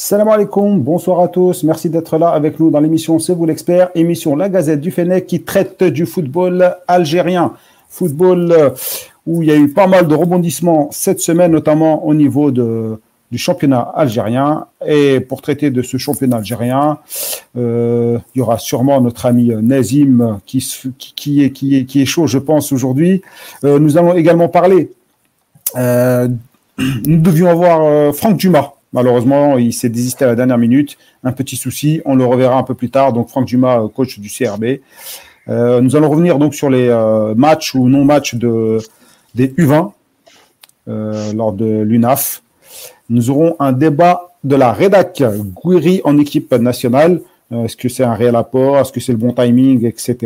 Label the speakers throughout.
Speaker 1: Salam alaikum, bonsoir à tous. Merci d'être là avec nous dans l'émission C'est vous l'expert, émission La Gazette du Fennec qui traite du football algérien. Football euh, où il y a eu pas mal de rebondissements cette semaine, notamment au niveau du championnat algérien. Et pour traiter de ce championnat algérien, euh, il y aura sûrement notre ami Nazim qui, est, chaud, je pense, aujourd'hui. Euh, nous allons également parler. Nous devions avoir Franck Dumas. Malheureusement, il s'est désisté à la dernière minute. Un petit souci. On le reverra un peu plus tard. Donc, Franck Dumas, coach du CRB. Euh, nous allons revenir donc sur les euh, matchs ou non-matchs de, des U20 euh, lors de l'UNAF. Nous aurons un débat de la rédac Gouiri en équipe nationale. Euh, Est-ce que c'est un réel apport? Est-ce que c'est le bon timing, etc.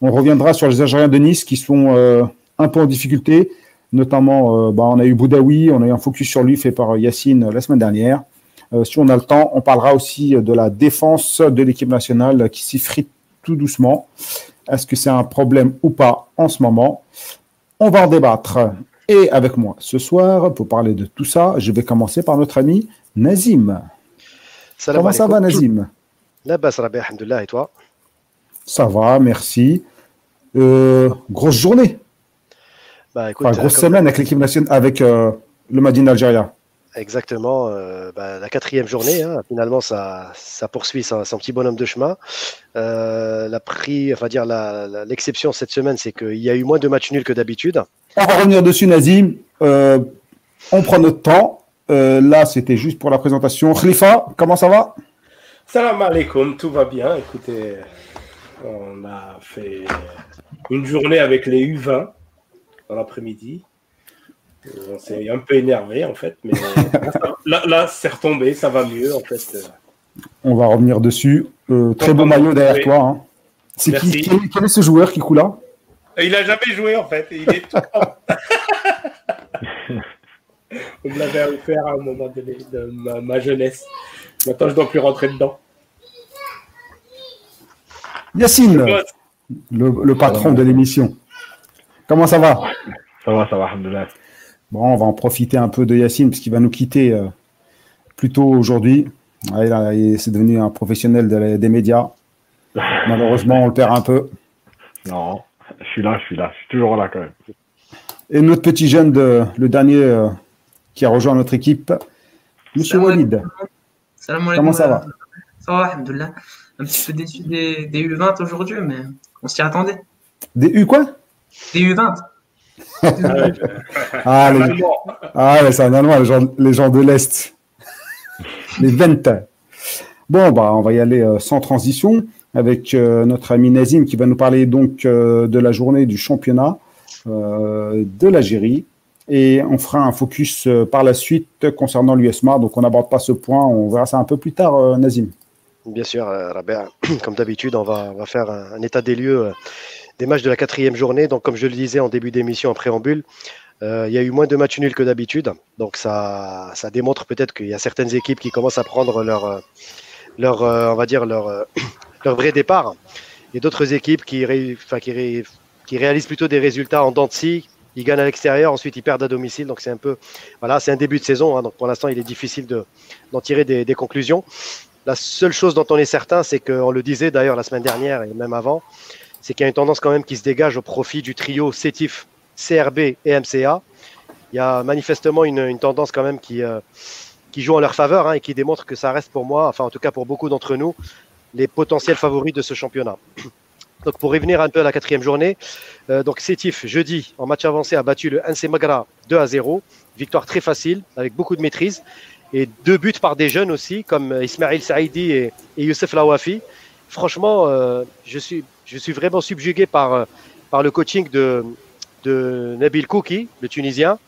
Speaker 1: On reviendra sur les Algériens de Nice qui sont euh, un peu en difficulté. Notamment, euh, bah, on a eu Boudaoui, on a eu un focus sur lui fait par Yacine la semaine dernière. Euh, si on a le temps, on parlera aussi de la défense de l'équipe nationale qui s'effrite tout doucement. Est-ce que c'est un problème ou pas en ce moment? On va en débattre. Et avec moi ce soir, pour parler de tout ça, je vais commencer par notre ami Nazim.
Speaker 2: Salam
Speaker 1: Comment ça va. Nazim?
Speaker 2: La bas, Rabbi, alhamdoulilah, et toi?
Speaker 1: Ça va, merci. Euh, grosse journée,
Speaker 2: Bah écoute,
Speaker 1: enfin,
Speaker 2: euh,
Speaker 1: grosse semaine avec l'équipe nationale, avec euh, le Madine Algérien.
Speaker 2: exactement, euh, bah, la quatrième journée, hein, finalement, ça, ça poursuit son, son petit bonhomme de chemin. Euh, la prix, enfin dire la- la- l'exception cette semaine, c'est qu'il y a eu moins de matchs nuls que d'habitude.
Speaker 1: On va revenir dessus, Nazim. Euh, on prend notre temps. Euh, là, c'était juste pour la présentation. Khalifa, comment ça va?
Speaker 3: Salam alaikum, tout va bien. Écoutez, on a fait une journée avec les U20 dans l'après-midi. On s'est un peu énervé en fait, mais là, là c'est retombé, ça va mieux en fait.
Speaker 1: On va revenir dessus. Euh, très beau maillot derrière toi. hein. C'est qui, quel, est- quel est ce joueur qui coule là?
Speaker 3: Il a jamais joué en fait, il est tout On me l'avait offert à un moment donné de ma, ma jeunesse. Maintenant, je dois plus rentrer dedans.
Speaker 1: Yacine, le, le patron de l'émission. Comment ça va
Speaker 4: Ça va, ça va, alhamdoulilah.
Speaker 1: Bon, on va en profiter un peu de Yacine parce qu'il va nous quitter euh, plus tôt aujourd'hui. Il a- il- c'est devenu un professionnel de la- des médias. Malheureusement, on le perd un peu.
Speaker 4: Non, je suis là, je suis là, je suis toujours là quand même.
Speaker 1: Et notre petit jeune, de, le dernier euh, qui a rejoint notre équipe, Monsieur
Speaker 5: Salam
Speaker 1: Walid.
Speaker 5: Salam.
Speaker 1: Comment ça va
Speaker 5: Ça va, alhamdoulilah. Un petit peu déçu des, des U20 aujourd'hui, mais on s'y attendait.
Speaker 1: Des U quoi?
Speaker 5: Des U20
Speaker 1: Ah, les, ah ouais, c'est un Allemand, les gens, les gens de l'Est. les Ventes. Bon, bah, on va y aller euh, sans transition avec euh, notre ami Nazim qui va nous parler donc euh, de la journée du championnat euh, de l'Algérie. Et on fera un focus euh, par la suite concernant l'USMA. Donc, on n'aborde pas ce point. On verra ça un peu plus tard, euh, Nazim.
Speaker 2: Bien sûr, euh, Rabbi, comme d'habitude, on va, on va faire un, un état des lieux euh, des matchs de la quatrième journée. Donc, comme je le disais en début d'émission, en préambule, euh, il y a eu moins de matchs nuls que d'habitude. Donc, ça, ça démontre peut-être qu'il y a certaines équipes qui commencent à prendre leur, euh, leur euh, on va dire, leur, leur vrai départ. Et d'autres équipes qui, réalisent plutôt des résultats en dents de scie. Ils gagnent à l'extérieur, ensuite ils perdent à domicile. Donc, c'est un peu, voilà, c'est un début de saison. hein. donc, pour l'instant, il est difficile de- d'en tirer des, des conclusions. La seule chose dont on est certain, c'est qu'on le disait d'ailleurs la semaine dernière et même avant, c'est qu'il y a une tendance quand même qui se dégage au profit du trio CETIF, CRB et MCA. Il y a manifestement une, tendance quand même qui, euh, qui joue en leur faveur hein, et qui démontre que ça reste pour moi, enfin en tout cas pour beaucoup d'entre nous, les potentiels favoris de ce championnat. Donc pour revenir un peu à la quatrième journée, euh, donc Sétif jeudi en match avancé a battu le NC Magra 2 à 0, victoire très facile avec beaucoup de maîtrise et deux buts par des jeunes aussi comme Ismail Saïdi et, et Youssef Lawafi. Franchement, euh, je suis je suis vraiment subjugué par euh, par le coaching de de Nabil Kouki, le Tunisien,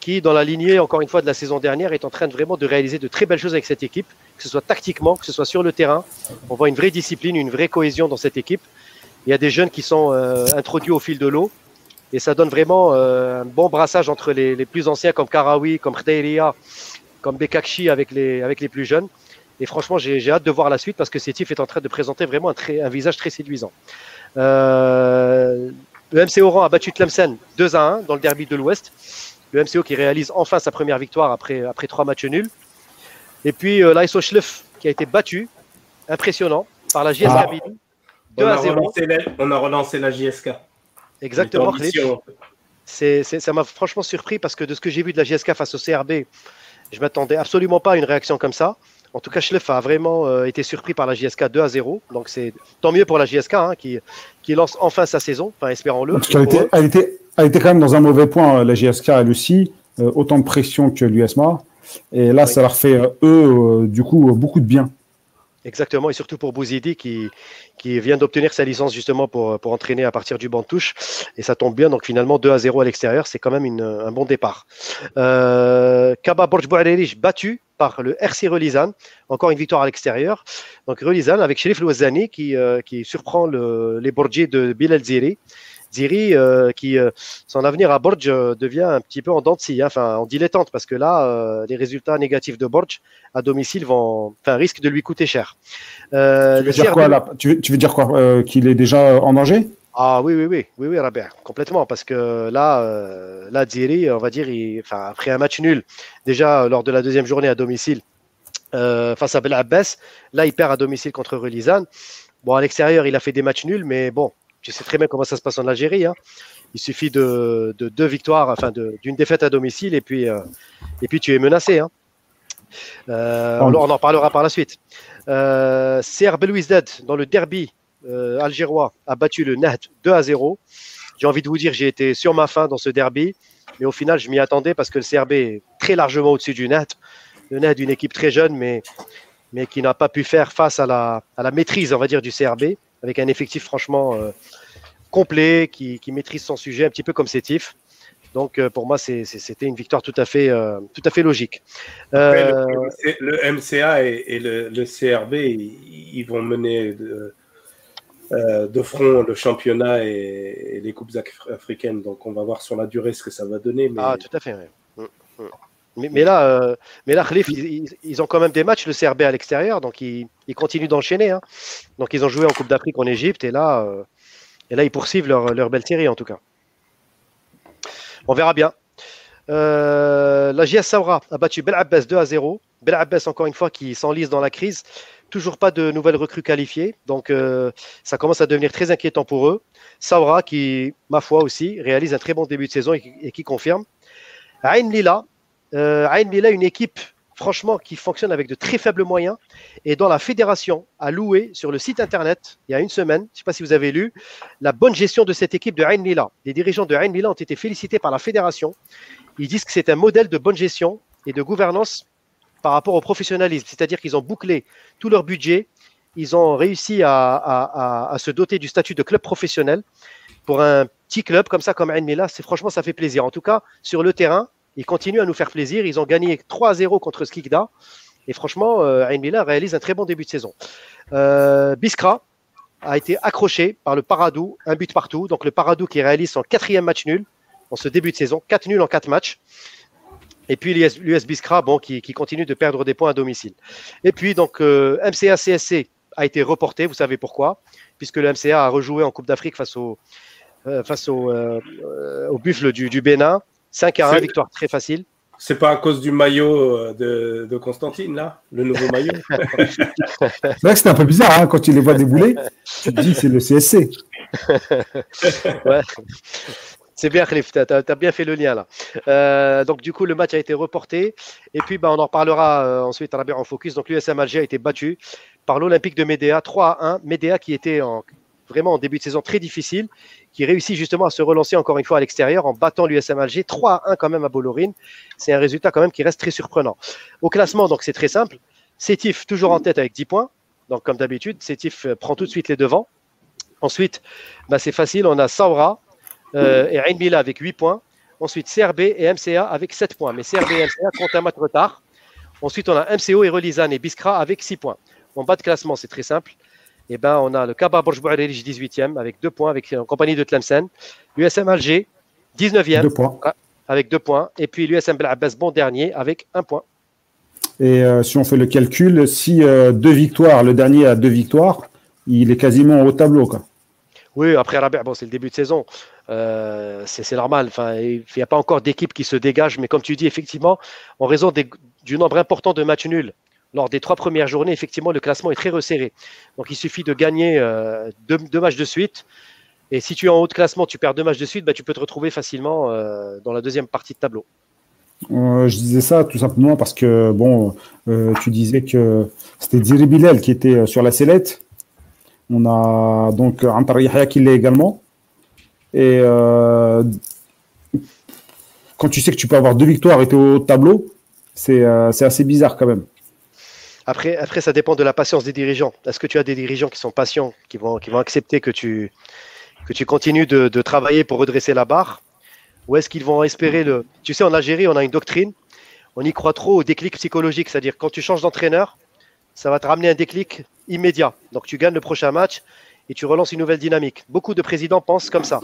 Speaker 2: qui dans la lignée encore une fois de la saison dernière est en train de vraiment de réaliser de très belles choses avec cette équipe, que ce soit tactiquement, que ce soit sur le terrain. On voit une vraie discipline, une vraie cohésion dans cette équipe. Il y a des jeunes qui sont euh, introduits au fil de l'eau et ça donne vraiment euh, un bon brassage entre les, plus anciens comme Karawi, comme Khdeiria, comme Bekakchi avec les, avec les plus jeunes. Et franchement, j'ai hâte de voir la suite parce que Sétif est en train de présenter vraiment un, très, un visage très séduisant. Euh, le MC Oran a battu Tlemcen 2 à 1 dans le derby de l'Ouest. Le MCO qui réalise enfin sa première victoire après, après trois matchs nuls. Et puis euh, Schlef qui a été battu, impressionnant, par la JSK
Speaker 1: Ah.
Speaker 2: Billy.
Speaker 3: On
Speaker 2: 2
Speaker 3: a,
Speaker 2: à 0.
Speaker 3: relancé la, on a relancé la JSK.
Speaker 2: Exactement. C'est, c'est- ça m'a franchement surpris parce que de ce que j'ai vu de la JSK face au CRB, je m'attendais absolument pas à une réaction comme ça. En tout cas, Schleff a vraiment euh, été surpris par la JSK 2 à 0. Donc c'est tant mieux pour la JSK hein, qui, qui lance enfin sa saison, enfin espérons-le.
Speaker 1: Parce qu'elle était, elle était, elle était quand même dans un mauvais point, euh, la GSK, elle aussi, euh, autant de pression que l'USMA. Et là,
Speaker 2: Oui.
Speaker 1: ça leur fait, euh, eux, du coup, beaucoup de bien.
Speaker 2: Exactement, et surtout pour Bouzidi qui, qui vient d'obtenir sa licence justement pour, pour entraîner à partir du banc de touche. Et ça tombe bien, donc finalement 2 à 0 à l'extérieur, c'est quand même une- un bon départ. Euh, Kaba Borj battu par le RC Relizan, encore une victoire à l'extérieur. Donc Relizan avec Sherif Louazani qui, euh, qui surprend le, les Borgiers de Bilal Ziri. Ziri euh, qui, euh, son avenir à Borj euh, devient un petit peu en dents de scie, hein, enfin en dilettante, parce que là, les résultats négatifs de Borj à domicile vont, enfin, risquent de lui coûter cher.
Speaker 1: Tu veux dire quoi, là? Tu, veux, tu veux dire quoi Qu'il est déjà en danger?
Speaker 2: Ah oui, oui, oui, oui, oui, Rabia, complètement, parce que là, euh, là, Ziri, on va dire, il, enfin, après un match nul, déjà lors de la deuxième journée à domicile euh, face à Bel Abbas, là, il perd à domicile contre Relizan. Bon, à l'extérieur, il a fait des matchs nuls, mais bon, tu sais très bien comment ça se passe en Algérie. hein. Il suffit de, de deux victoires, enfin, d'une défaite à domicile, et puis, euh, et puis tu es menacé. hein. Euh, on, on en parlera par la suite. Euh, CR Belouizdad, dans le derby euh, algérois, a battu le Nahd 2 à 0. J'ai envie de vous dire, j'ai été sur ma faim dans ce derby, mais au final, je m'y attendais parce que le CRB est très largement au-dessus du Nahd. Le Nahd, une équipe très jeune, mais, mais qui n'a pas pu faire face à la, à la maîtrise, on va dire, du CRB, avec un effectif franchement euh, complet, qui, qui maîtrise son sujet, un petit peu comme Sétif. Donc, euh, pour moi, c'était une victoire tout à fait, euh, tout à fait logique. Euh,
Speaker 3: le, le MCA et, et le, le CRB, ils, ils vont mener de, de front le championnat et, et les coupes af- africaines. Donc, on va voir sur la durée ce que ça va donner. Mais
Speaker 2: Ah, tout à fait. ouais. Mm, mm. Mais, là, euh, mais là, Khalif, ils, ont quand même des matchs, le CRB à l'extérieur, donc ils, ils continuent d'enchaîner. hein. Donc ils ont joué en Coupe d'Afrique en Égypte, et là, euh, et là, ils poursuivent leur, leur belle série en tout cas. On verra bien. Euh, la JS Saoura a battu Bel Abbas 2 à 0. Bel Abbas, encore une fois, qui s'enlise dans la crise. Toujours pas de nouvelles recrues qualifiées. Donc, ça commence à devenir très inquiétant pour eux. Saoura, qui, ma foi aussi, réalise un très bon début de saison et qui, et qui confirme. Ain Lila, euh, Lila, une équipe, franchement, qui fonctionne avec de très faibles moyens et dont la fédération a loué sur le site internet il y a une semaine, je ne sais pas si vous avez lu, la bonne gestion de cette équipe de Ain Lila. Les dirigeants de Ain Lila ont été félicités par la fédération. Ils disent que c'est un modèle de bonne gestion et de gouvernance par rapport au professionnalisme, c'est-à-dire qu'ils ont bouclé tout leur budget, ils ont réussi à, se doter du statut de club professionnel pour un petit club comme ça, comme Ain Lila. C'est franchement, ça fait plaisir. En tout cas, sur le terrain, ils continuent à nous faire plaisir. Ils ont gagné 3 à 0 contre Skikda. Et franchement, euh, Ain Lila réalise un très bon début de saison. Euh, Biskra a été accroché par le Paradou, un but partout. Donc le Paradou qui réalise son quatrième match nul en ce début de saison, 4 nuls en 4 matchs. Et puis l'US Biskra, qui, continue de perdre des points à domicile. Et puis donc euh, MCA CSC a été reporté, vous savez pourquoi, puisque le MCA a rejoué en Coupe d'Afrique face au buffle du Bénin. 5 à 1,
Speaker 3: C'est-
Speaker 2: victoire très facile.
Speaker 3: c'est pas à cause du maillot euh, de, de Constantine, là Le nouveau maillot
Speaker 1: C'est vrai que c'était un peu bizarre hein, quand tu les vois débouler. Tu te dis c'est le CSC.
Speaker 2: Ouais. C'est bien, Khalif, tu as, bien fait le lien là. Euh, donc, du coup, le match a été reporté. Et puis, bah, on en reparlera euh, ensuite à la en focus. Donc, l'USM Alger a été battu par l'Olympique de Médéa, 3 à 1. Médéa qui était en, vraiment en début de saison très difficile, qui réussit justement à se relancer encore une fois à l'extérieur en battant l'USM Alger 3 à 1 quand même à Bolorine. C'est un résultat quand même qui reste très surprenant. Au classement, donc, c'est très simple. Sétif toujours en tête avec 10 points. Donc, comme d'habitude, Sétif euh, prend tout de suite les devants. Ensuite, bah, c'est facile. On a Saura euh, et Ain Bila avec 8 points. Ensuite, CRB et MCA avec 7 points. Mais CRB et MCA comptent un match retard. Ensuite, on a MCO et Relizan et Biskra avec 6 points. En bas de classement, c'est très simple. Et ben, on a le Kaba Borj Bouarerich 18e avec 2 points avec, en compagnie de Tlemcen. L'USM Alger 19e
Speaker 1: Deux points.
Speaker 2: avec 2 points. Et puis l'USM Bel Abbas bon dernier avec 1 point.
Speaker 1: Et euh, si on fait le calcul, si euh, deux victoires, le dernier a deux victoires, il est quasiment au tableau. Quoi.
Speaker 2: Oui, après Rabia, bon, c'est le début de saison. Euh, c'est c'est normal. Enfin, il n'y a pas encore d'équipe qui se dégage. Mais comme tu dis, effectivement, en raison des- du nombre important de matchs nuls lors des trois premières journées, effectivement, le classement est très resserré. Donc, il suffit de gagner euh, deux, matchs de suite. Et si tu es en haut de classement, tu perds deux matchs de suite, bah, tu peux te retrouver facilement euh, dans la deuxième partie de tableau.
Speaker 1: Euh, je disais ça tout simplement parce que, bon, tu disais que c'était Ziri Bilal qui était sur la sellette. On a donc Antar Yahya qui l'est également. Et quand tu sais que tu peux avoir deux victoires et tu es au haut de tableau, c'est assez bizarre quand même.
Speaker 2: Après, après, ça dépend de la patience des dirigeants. Est-ce que tu as des dirigeants qui sont patients, qui vont, qui vont accepter que tu, que tu continues de, travailler pour redresser la barre? Ou est-ce qu'ils vont espérer le. Tu sais, en Algérie, on a une doctrine, on y croit trop au déclic psychologique, c'est-à-dire quand tu changes d'entraîneur, ça va te ramener un déclic immédiat. Donc tu gagnes le prochain match et tu relances une nouvelle dynamique. Beaucoup de présidents pensent comme ça.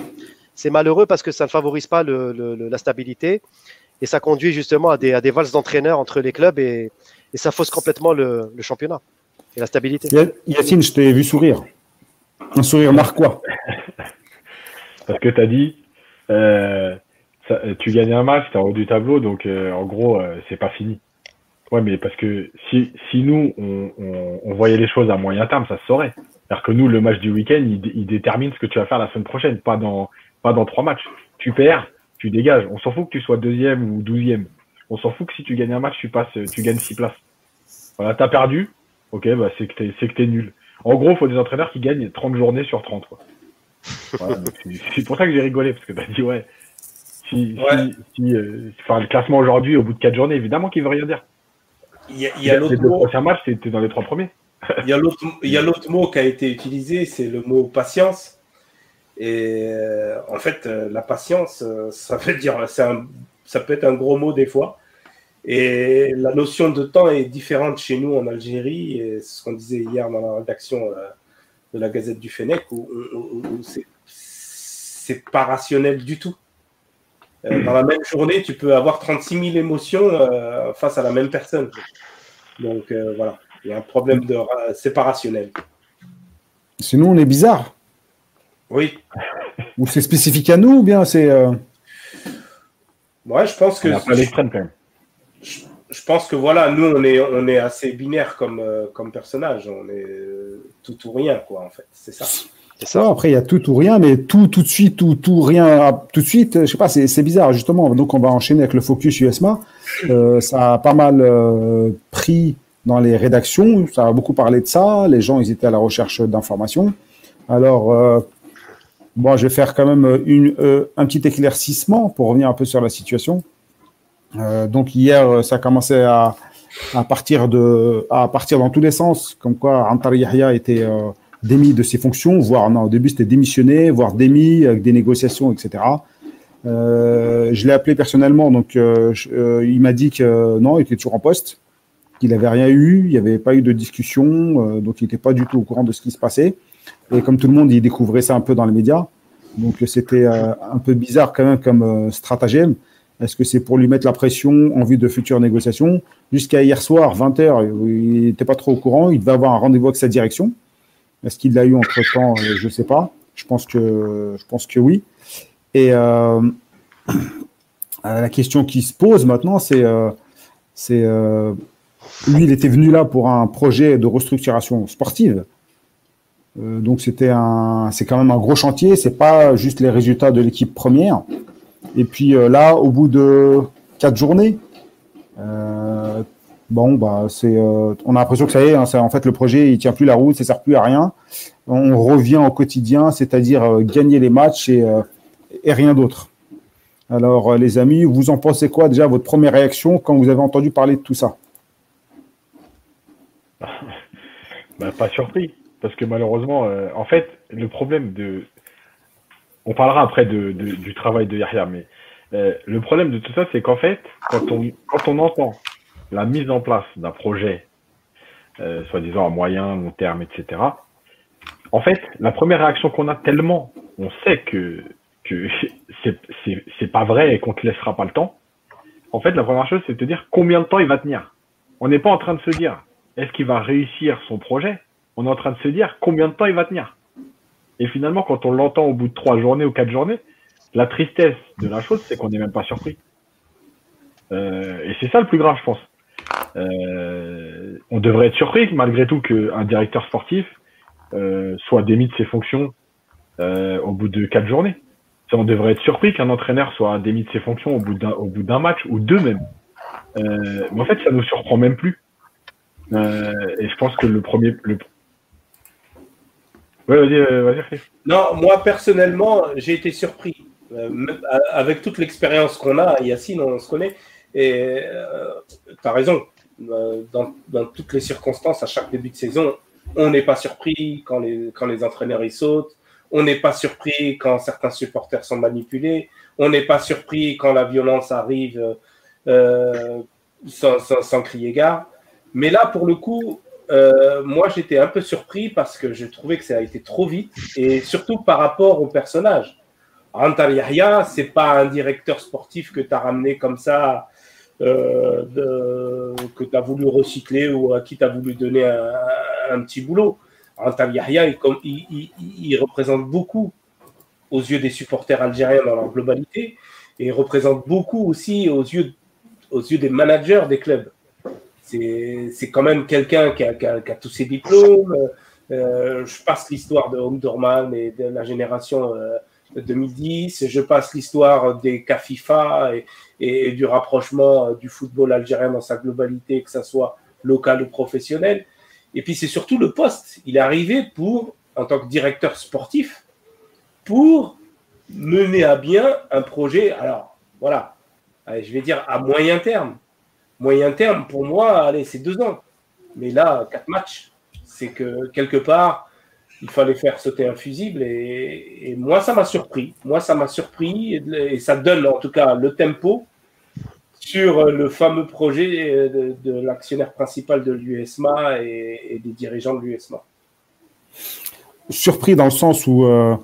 Speaker 2: C'est malheureux parce que ça ne favorise pas la stabilité et ça conduit justement à des, à des valses d'entraîneurs entre les clubs et, et ça fausse complètement le, le championnat et la stabilité.
Speaker 1: Ya- Yacine, je t'ai vu sourire. Un sourire narquois.
Speaker 4: Parce que tu as dit, euh, ça- tu gagnes un match, tu es en haut du tableau, donc euh, en gros, euh, c'est pas fini. Ouais, mais parce que si, si nous, on, on, on voyait les choses à moyen terme, ça se saurait. C'est-à-dire que nous, le match du week-end, il, il détermine ce que tu vas faire la semaine prochaine, pas dans, pas dans trois matchs. Tu perds, tu dégages. On s'en fout que tu sois deuxième ou douzième. On s'en fout que si tu gagnes un match, tu passes, tu gagnes six places. Voilà, t'as perdu. Ok, bah c'est que t'es, c'est que t'es nul. En gros, il faut des entraîneurs qui gagnent 30 journées sur 30. Quoi. Voilà, donc c'est, c'est pour ça que j'ai rigolé, parce que t'as dit, ouais, si,
Speaker 3: Ouais.
Speaker 4: si, si, euh, enfin, le classement aujourd'hui, au bout de quatre journées, évidemment qu'il veut rien dire.
Speaker 3: Il y a, il y a l'autre mot,
Speaker 4: prochains matchs, c'était dans les trois premiers.
Speaker 3: il y a l'autre, il y a l'autre mot qui a été utilisé, c'est le mot patience. Et euh, en fait, euh, la patience, ça veut dire, c'est un, ça peut être un gros mot des fois. Et la notion de temps est différente chez nous en Algérie. Et c'est ce qu'on disait hier dans la rédaction euh, de la Gazette du Fennec, où, où- où- où c'est, pas rationnel du tout. Euh, dans la même journée, tu peux avoir 36 000 émotions euh, face à la même personne. Donc euh, voilà, il y a un problème de ra- c'est pas rationnel.
Speaker 1: Sinon, on est bizarre.
Speaker 3: Oui,
Speaker 1: Ou c'est spécifique à nous, ou bien c'est. euh,
Speaker 3: ouais, je pense que
Speaker 4: On pas l'extrême quand même.
Speaker 3: Je pense que voilà, nous on est on est assez binaire comme euh, comme personnage, on est euh, tout ou rien quoi en fait, c'est ça.
Speaker 2: C'est
Speaker 1: Ça, après, il y a tout ou rien, mais tout, tout de suite, tout, tout, rien, tout de suite, je sais pas, c'est bizarre, justement. Donc, on va enchaîner avec le focus USMA. Euh, ça a pas mal pris dans les rédactions, ça a beaucoup parlé de ça. Les gens, ils étaient à la recherche d'informations. Alors, euh, bon, je vais faire quand même une, un petit éclaircissement pour revenir un peu sur la situation. Euh, donc, hier, ça a commencé à, à, partir de, à partir dans tous les sens, comme quoi Antar Yahya était. Euh, démis de ses fonctions, voire non, au début c'était démissionné, voire démis avec des négociations, etc. Euh, je l'ai appelé personnellement, donc il m'a dit que non, il était toujours en poste, qu'il n'avait rien eu, il n'y avait pas eu de discussion, donc il n'était pas du tout au courant de ce qui se passait. Et comme tout le monde, il découvrait ça un peu dans les médias, donc c'était un peu bizarre quand même comme stratagème. Est-ce que c'est pour lui mettre la pression en vue de futures négociations Jusqu'à hier soir, 20h, il n'était pas trop au courant, il devait avoir un rendez-vous avec sa direction. Est-ce qu'il l'a eu entre temps Je ne sais pas. Je pense que, oui. Et euh, la question qui se pose maintenant, c'est, euh, euh, lui, il était venu là pour un projet de restructuration sportive. Euh, donc c'était un, c'est quand même un gros chantier. C'est pas juste les résultats de l'équipe première. Et puis euh, là, au bout de quatre journées, euh, Bon, bah, c'est, euh, on a l'impression que ça y est, hein, en fait, le projet, il tient plus la route, ça sert plus à rien. On revient au quotidien, c'est-à-dire gagner les matchs et, rien d'autre. Alors, les amis, vous en pensez quoi déjà, votre première réaction quand vous avez entendu parler de tout ça?
Speaker 4: Bah, pas surpris. Parce que malheureusement, en fait, le problème de. On parlera après de, de- du travail de Yahya, mais euh, le problème de tout ça, c'est qu'en fait, quand on, quand on entend la mise en place d'un projet, euh, soi-disant à moyen, long terme, etc., en fait, la première réaction qu'on a tellement, on sait que, que c'est- pas vrai et qu'on te laissera pas le temps. En fait, la première chose, c'est de te dire combien de temps il va tenir. On n'est pas en train de se dire est-ce qu'il va réussir son projet? On est en train de se dire combien de temps il va tenir. Et finalement, quand on l'entend au bout de trois journées ou quatre journées, la tristesse de la chose, c'est qu'on n'est même pas surpris. Euh, et c'est ça le plus grave, je pense. Euh, on devrait être surpris malgré tout qu'un directeur sportif euh, soit démis de ses fonctions euh, au bout de quatre journées. on devrait être surpris qu'un entraîneur soit démis de ses fonctions au bout d'un au bout d'un match ou deux même. Euh, mais en fait, ça nous surprend même plus. Euh, et je pense que le premier, le...
Speaker 3: Ouais, vas-y, vas-y. Non, moi personnellement, j'ai été surpris. avec toute l'expérience qu'on a, Yacine, on se connaît. Et tu as raison, dans, toutes les circonstances, à chaque début de saison, on n'est pas surpris quand les, entraîneurs y sautent. On n'est pas surpris quand certains supporters sont manipulés. On n'est pas surpris quand la violence arrive euh, sans, sans, crier gare. Mais là, pour le coup, euh, moi, j'étais un peu surpris parce que je trouvais que ça a été trop vite et surtout par rapport au personnage. Rantal Yahya, c'est pas un directeur sportif que tu as ramené comme ça euh, que tu as voulu recycler ou à qui tu as voulu donner un, petit boulot. Antal Yahya, il, représente beaucoup aux yeux des supporters algériens dans leur globalité et il représente beaucoup aussi aux yeux des managers des clubs. C'est quand même quelqu'un qui, a, tous ses diplômes. Euh, je passe l'histoire de Omdurman et de la génération euh, 2010. Je passe l'histoire des cas FIFA et, du rapprochement euh, du football algérien dans sa globalité, que ce soit local ou professionnel. Et puis c'est surtout le poste. Il est arrivé pour, en tant que directeur sportif, pour mener à bien un projet. Alors voilà, je vais dire à moyen terme. Moyen terme, pour moi, allez, c'est deux ans. Mais là, quatre matchs. C'est que quelque part, il fallait faire sauter un fusible et, moi ça m'a surpris. Moi ça m'a surpris et, ça donne en tout cas le tempo sur le fameux projet de, l'actionnaire principal de l'USMA et, des dirigeants de l'USMA.
Speaker 1: Surpris dans le sens où euh,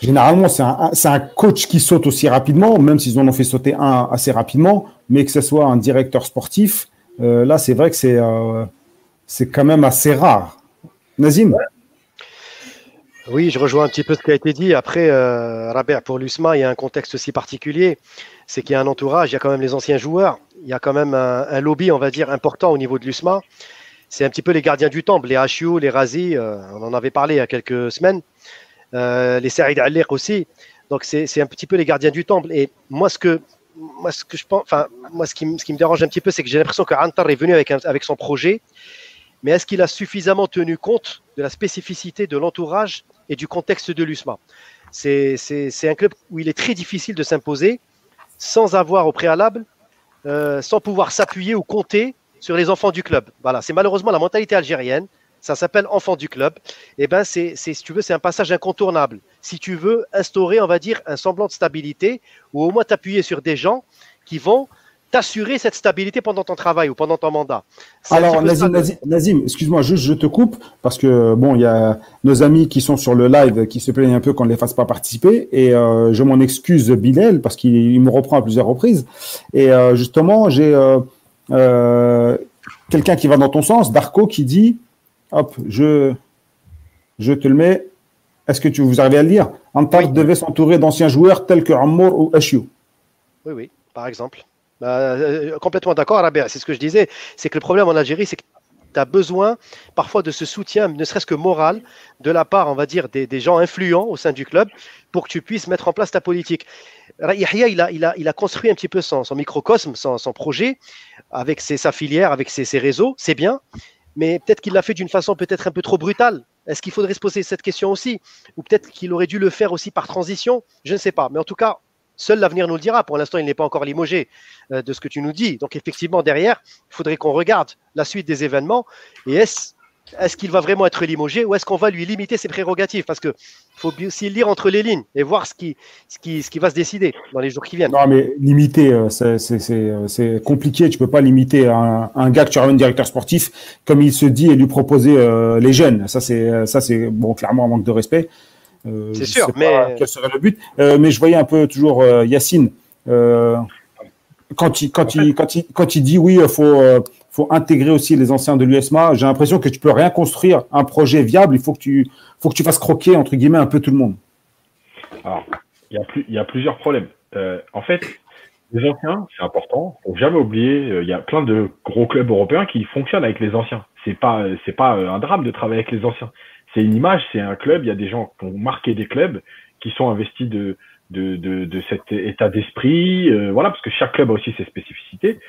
Speaker 1: généralement c'est un, coach qui saute aussi rapidement, même s'ils en ont fait sauter un assez rapidement, mais que ce soit un directeur sportif, euh, là c'est vrai que c'est euh, c'est quand même assez rare. Nazim?
Speaker 2: Oui, je rejoins un petit peu ce qui a été dit. Après, euh, Robert, pour l'USMA, il y a un contexte aussi particulier. C'est qu'il y a un entourage, il y a quand même les anciens joueurs, il y a quand même un, lobby, on va dire, important au niveau de l'USMA. C'est un petit peu les gardiens du temple, les HU, les Razi, on en avait parlé il y a quelques semaines, les Saïd Aller aussi. Donc c'est un petit peu les gardiens du temple. Et moi, ce que, moi, ce que je pense, enfin, moi, ce qui, ce qui me dérange un petit peu, c'est que j'ai l'impression que Antar est venu avec, avec son projet, mais est-ce qu'il a suffisamment tenu compte de la spécificité de l'entourage et du contexte de l'USMA? C'est un club où il est très difficile de s'imposer sans avoir au préalable, euh, sans pouvoir s'appuyer ou compter sur les enfants du club. Voilà, c'est malheureusement la mentalité algérienne. Ça s'appelle enfant du club. Et eh ben, c'est, si tu veux, c'est un passage incontournable. Si tu veux instaurer, on va dire, un semblant de stabilité, ou au moins t'appuyer sur des gens qui vont t'assurer cette stabilité pendant ton travail ou pendant ton mandat.
Speaker 1: Alors, Nazim, excuse-moi, juste je te coupe parce que bon, il y a nos amis qui sont sur le live qui se plaignent un peu qu'on ne les fasse pas participer et euh, je m'en excuse Bilal parce qu'il me reprend à plusieurs reprises et euh, justement j'ai euh, quelqu'un qui va dans ton sens, Darko, qui dit, hop, je je te le mets. Est-ce que tu vous arrivez à le lire? Antar devait s'entourer d'anciens joueurs tels que Amour ou Ashiou.
Speaker 2: Oui, oui, par exemple. Bah, euh, complètement d'accord, C'est ce que je disais. C'est que le problème en Algérie, c'est que tu as besoin parfois de ce soutien, ne serait-ce que moral, de la part, on va dire, des, gens influents au sein du club pour que tu puisses mettre en place ta politique. Yahya, il a, il a, il a construit un petit peu son, microcosme, son, projet, avec ses, sa filière, avec ses, ses réseaux, c'est bien, mais peut-être qu'il l'a fait d'une façon peut-être un peu trop brutale. Est-ce qu'il faudrait se poser cette question aussi? Ou peut-être qu'il aurait dû le faire aussi par transition? Je ne sais pas. Mais en tout cas, Seul l'avenir nous le dira. Pour l'instant, il n'est pas encore limogé euh, de ce que tu nous dis. Donc, effectivement, derrière, il faudrait qu'on regarde la suite des événements. Et est-ce est-ce qu'il va vraiment être limogé ou est-ce qu'on va lui limiter ses prérogatives? Parce qu'il faut aussi lire entre les lignes et voir ce qui, ce, qui, ce qui va se décider dans les jours qui viennent.
Speaker 1: Non, mais limiter, euh, euh, c'est compliqué. Tu peux pas limiter un, un, gars que tu ramènes directeur sportif comme il se dit et lui proposer les jeunes. Ça, c'est bon, clairement un manque de respect.
Speaker 2: Euh, c'est sûr, mais
Speaker 1: quel serait le but euh, Mais je voyais un peu toujours euh, Yacine quand il, quand, il, quand, il, quand il dit oui, il faut, faut intégrer aussi les anciens de l'USMA, j'ai l'impression que tu peux rien construire un projet viable, il faut que tu, faut que tu fasses croquer, entre guillemets, un peu tout le monde.
Speaker 4: Il y il y a plusieurs problèmes. en fait, les anciens, c'est important. Faut jamais oublier, euh, il y a plein de gros clubs européens qui fonctionnent avec les anciens. C'est pas, c'est pas euh, un drame de travailler avec les anciens. C'est une image, c'est un club. Il y a des gens qui ont marqué des clubs, qui sont investis de de, de, cet état d'esprit. euh, voilà, parce que chaque club a aussi ses spécificités.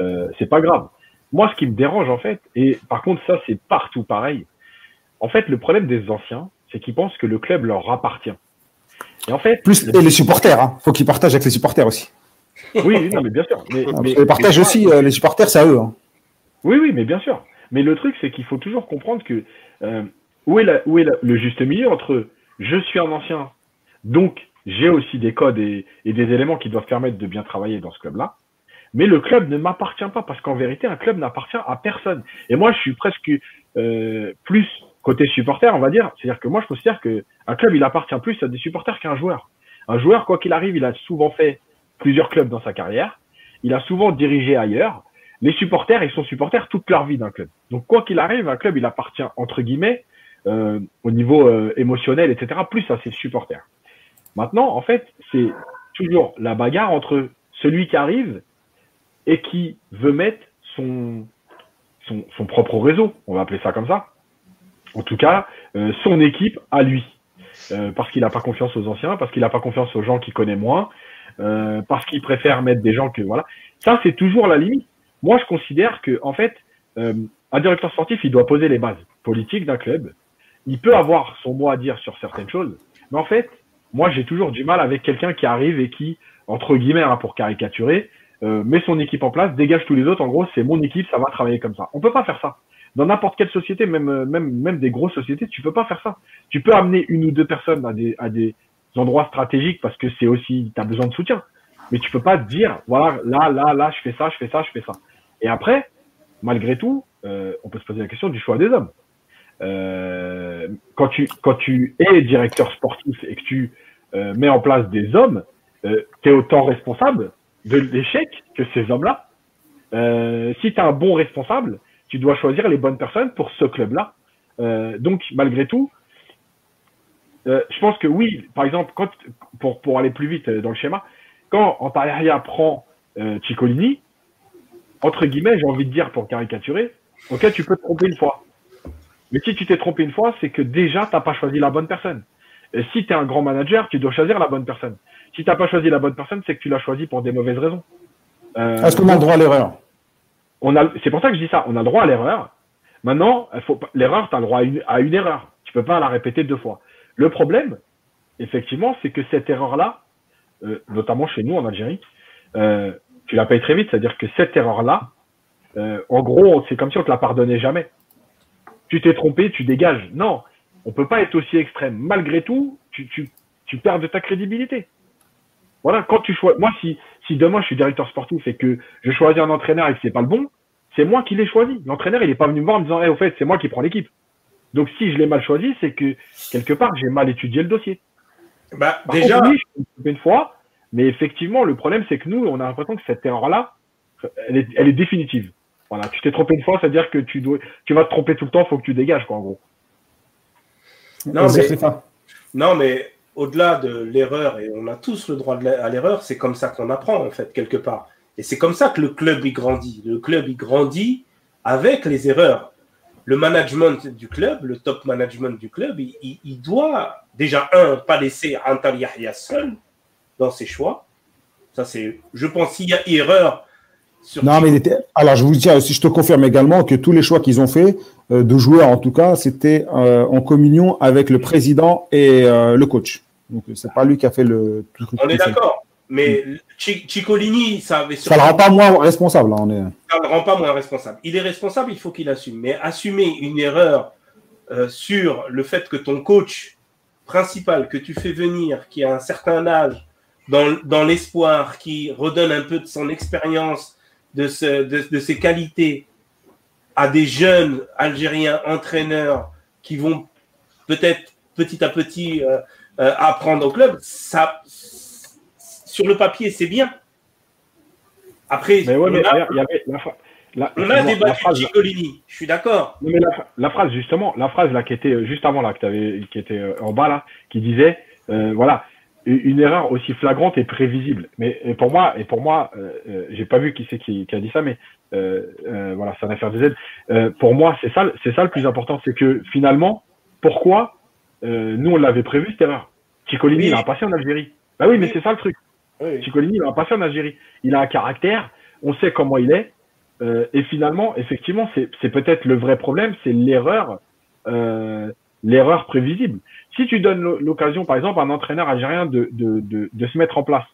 Speaker 4: Euh, c'est pas grave. Moi, ce qui me dérange en fait, et par contre ça c'est partout pareil. En fait, le problème des anciens, c'est qu'ils pensent que le club leur appartient. Et en fait,
Speaker 1: Plus et les supporters, hein. faut qu'ils partagent avec les supporters aussi.
Speaker 4: oui, non, mais bien sûr. Mais,
Speaker 1: partagent aussi, euh, les supporters, c'est à eux. hein.
Speaker 4: Oui, oui, mais bien sûr. Mais le truc, c'est qu'il faut toujours comprendre que euh, où est, la- où est la- le juste milieu entre je suis un ancien, donc j'ai aussi des codes et, et des éléments qui doivent permettre de bien travailler dans ce club-là, mais le club ne m'appartient pas parce qu'en vérité, un club n'appartient à personne. Et moi, je suis presque euh, plus côté supporter, on va dire. C'est-à-dire que moi, je considère que un club, il appartient plus à des supporters qu'à un joueur. Un joueur, quoi qu'il arrive, il a souvent fait plusieurs clubs dans sa carrière. Il a souvent dirigé ailleurs les supporters, ils sont supporters toute leur vie d'un club. Donc quoi qu'il arrive, un club, il appartient entre guillemets euh, au niveau euh, émotionnel, etc., plus à ses supporters. Maintenant, en fait, c'est toujours la bagarre entre celui qui arrive et qui veut mettre son, son, son propre réseau, on va appeler ça comme ça. En tout cas, euh, son équipe à lui. Euh, parce qu'il n'a pas confiance aux anciens, parce qu'il n'a pas confiance aux gens qu'il connaît moins, euh, parce qu'il préfère mettre des gens que voilà. Ça, c'est toujours la limite. Moi, je considère que, en fait, euh, un directeur sportif, il doit poser les bases politiques d'un club. Il peut avoir son mot à dire sur certaines choses, mais en fait, moi, j'ai toujours du mal avec quelqu'un qui arrive et qui, entre guillemets, hein, pour caricaturer, euh, met son équipe en place, dégage tous les autres. En gros, c'est mon équipe, ça va travailler comme ça. On peut pas faire ça. Dans n'importe quelle société, même, euh, même, des grosses sociétés, tu peux pas faire ça. Tu peux amener une ou deux personnes à des, à des endroits stratégiques parce que c'est aussi, tu as besoin de soutien. Mais tu peux pas dire, voilà, là, là, là, je fais ça, je fais ça, je fais ça. Et après, malgré tout, euh, on peut se poser la question du choix des hommes. Quand tu quand es directeur sportif et que tu mets en place des hommes, tu es autant responsable de l'échec que ces hommes-là. Euh, si tu es un bon responsable, tu dois choisir les bonnes personnes pour ce club-là. Euh, donc, malgré tout, euh, je pense que oui, par exemple, quand, pour, pour aller plus vite dans le schéma, quand Antalya prend Ciccolini, entre guillemets, j'ai envie de dire pour caricaturer, ok, tu peux te tromper une fois. Mais si tu t'es trompé une fois, c'est que déjà, t'as pas choisi la bonne personne. Si tu es un grand manager, tu dois choisir la bonne personne. Si t'as pas choisi la bonne personne, c'est que tu l'as choisi pour des mauvaises raisons. Euh,
Speaker 1: Est-ce qu'on a le droit à l'erreur?
Speaker 4: On a, c'est pour ça que je dis ça. On a le droit à l'erreur. Maintenant, faut l'erreur, tu as le droit à une, à une erreur. Tu peux pas la répéter deux fois. Le problème, effectivement, c'est que cette erreur-là, euh, notamment chez nous en Algérie, euh, tu la payes très vite. C'est-à-dire que cette erreur-là, euh, en gros, c'est comme si on te la pardonnait jamais. Tu t'es trompé, tu dégages. Non, on peut pas être aussi extrême. Malgré tout, tu, tu, tu perds de ta crédibilité. Voilà, quand tu choisis. Moi, si, si demain je suis directeur sportif et que je choisis un entraîneur et que c'est pas le bon, c'est moi qui l'ai choisi. L'entraîneur, il est pas venu me voir en me disant, eh, au fait, c'est moi qui prends l'équipe. Donc, si je l'ai mal choisi, c'est que quelque part, j'ai mal étudié le dossier.
Speaker 3: Bah,
Speaker 4: Par
Speaker 3: déjà,
Speaker 4: contre, oui, je une fois, mais effectivement, le problème, c'est que nous, on a l'impression que cette erreur-là, elle est, elle est définitive. Voilà, tu t'es trompé une fois, c'est-à-dire que tu dois, tu vas te tromper tout le temps, faut que tu dégages, quoi, en gros.
Speaker 3: Non, mais- non, mais au-delà de l'erreur, et on a tous le droit à l'erreur, c'est comme ça qu'on apprend, en fait, quelque part. Et c'est comme ça que le club, il grandit. Le club, il grandit avec les erreurs. Le management du club, le top management du club, il, il- il doit, déjà, un, pas laisser Antal Yahya seul dans ses choix. Ça, c'est, je pense, s'il y a erreur sur
Speaker 1: Non, mais il était... alors je vous dis aussi, je te confirme également que tous les choix qu'ils ont faits, de joueurs en tout cas, c'était euh, en communion avec le président et euh, le coach. Donc c'est pas lui qui a fait le truc.
Speaker 3: on est d'accord. Mais Ci- Ciccolini, ça avait
Speaker 1: Ça le rend pas moins responsable. hein, on est...
Speaker 3: ça ne le rend pas moins responsable. Il est responsable, il faut qu'il assume. Mais assumer une erreur euh, sur le fait que ton coach principal que tu fais venir, qui a un certain âge, dans, dans l'espoir, qui redonne un peu de son expérience, de, ce- de- de ses qualités, à des jeunes Algériens entraîneurs qui vont peut-être petit à petit euh, euh, apprendre au club, ça, sur le papier, c'est bien. Après,
Speaker 4: Mais ouais, mais
Speaker 3: on a-
Speaker 4: y avait la,
Speaker 3: on a débattu de
Speaker 4: phrase-
Speaker 3: Ciccolini, je suis d'accord.
Speaker 4: Mais la, la phrase, justement, la phrase là qui était euh, juste avant là, que qui était en bas là, qui disait, euh, voilà, une erreur aussi flagrante et prévisible. Mais et pour moi, et pour moi, euh, euh, j'ai pas vu qui c'est qui, qui, a dit ça, mais euh, euh voilà, c'est une affaire de Z. pour moi, c'est ça, c'est ça le plus important, c'est que finalement, pourquoi nous on l'avait prévu cette erreur? Chicolini, il a un passé en Algérie. Bah oui, mais c'est ça le truc. Oui. Chicolini, il a un passé en Algérie. Il a un caractère, on sait comment il est. et finalement, effectivement, c'est peut-être le vrai problème, c'est l'erreur, l'erreur prévisible si tu donnes l'occasion, par exemple, à un entraîneur algérien de, se mettre en place,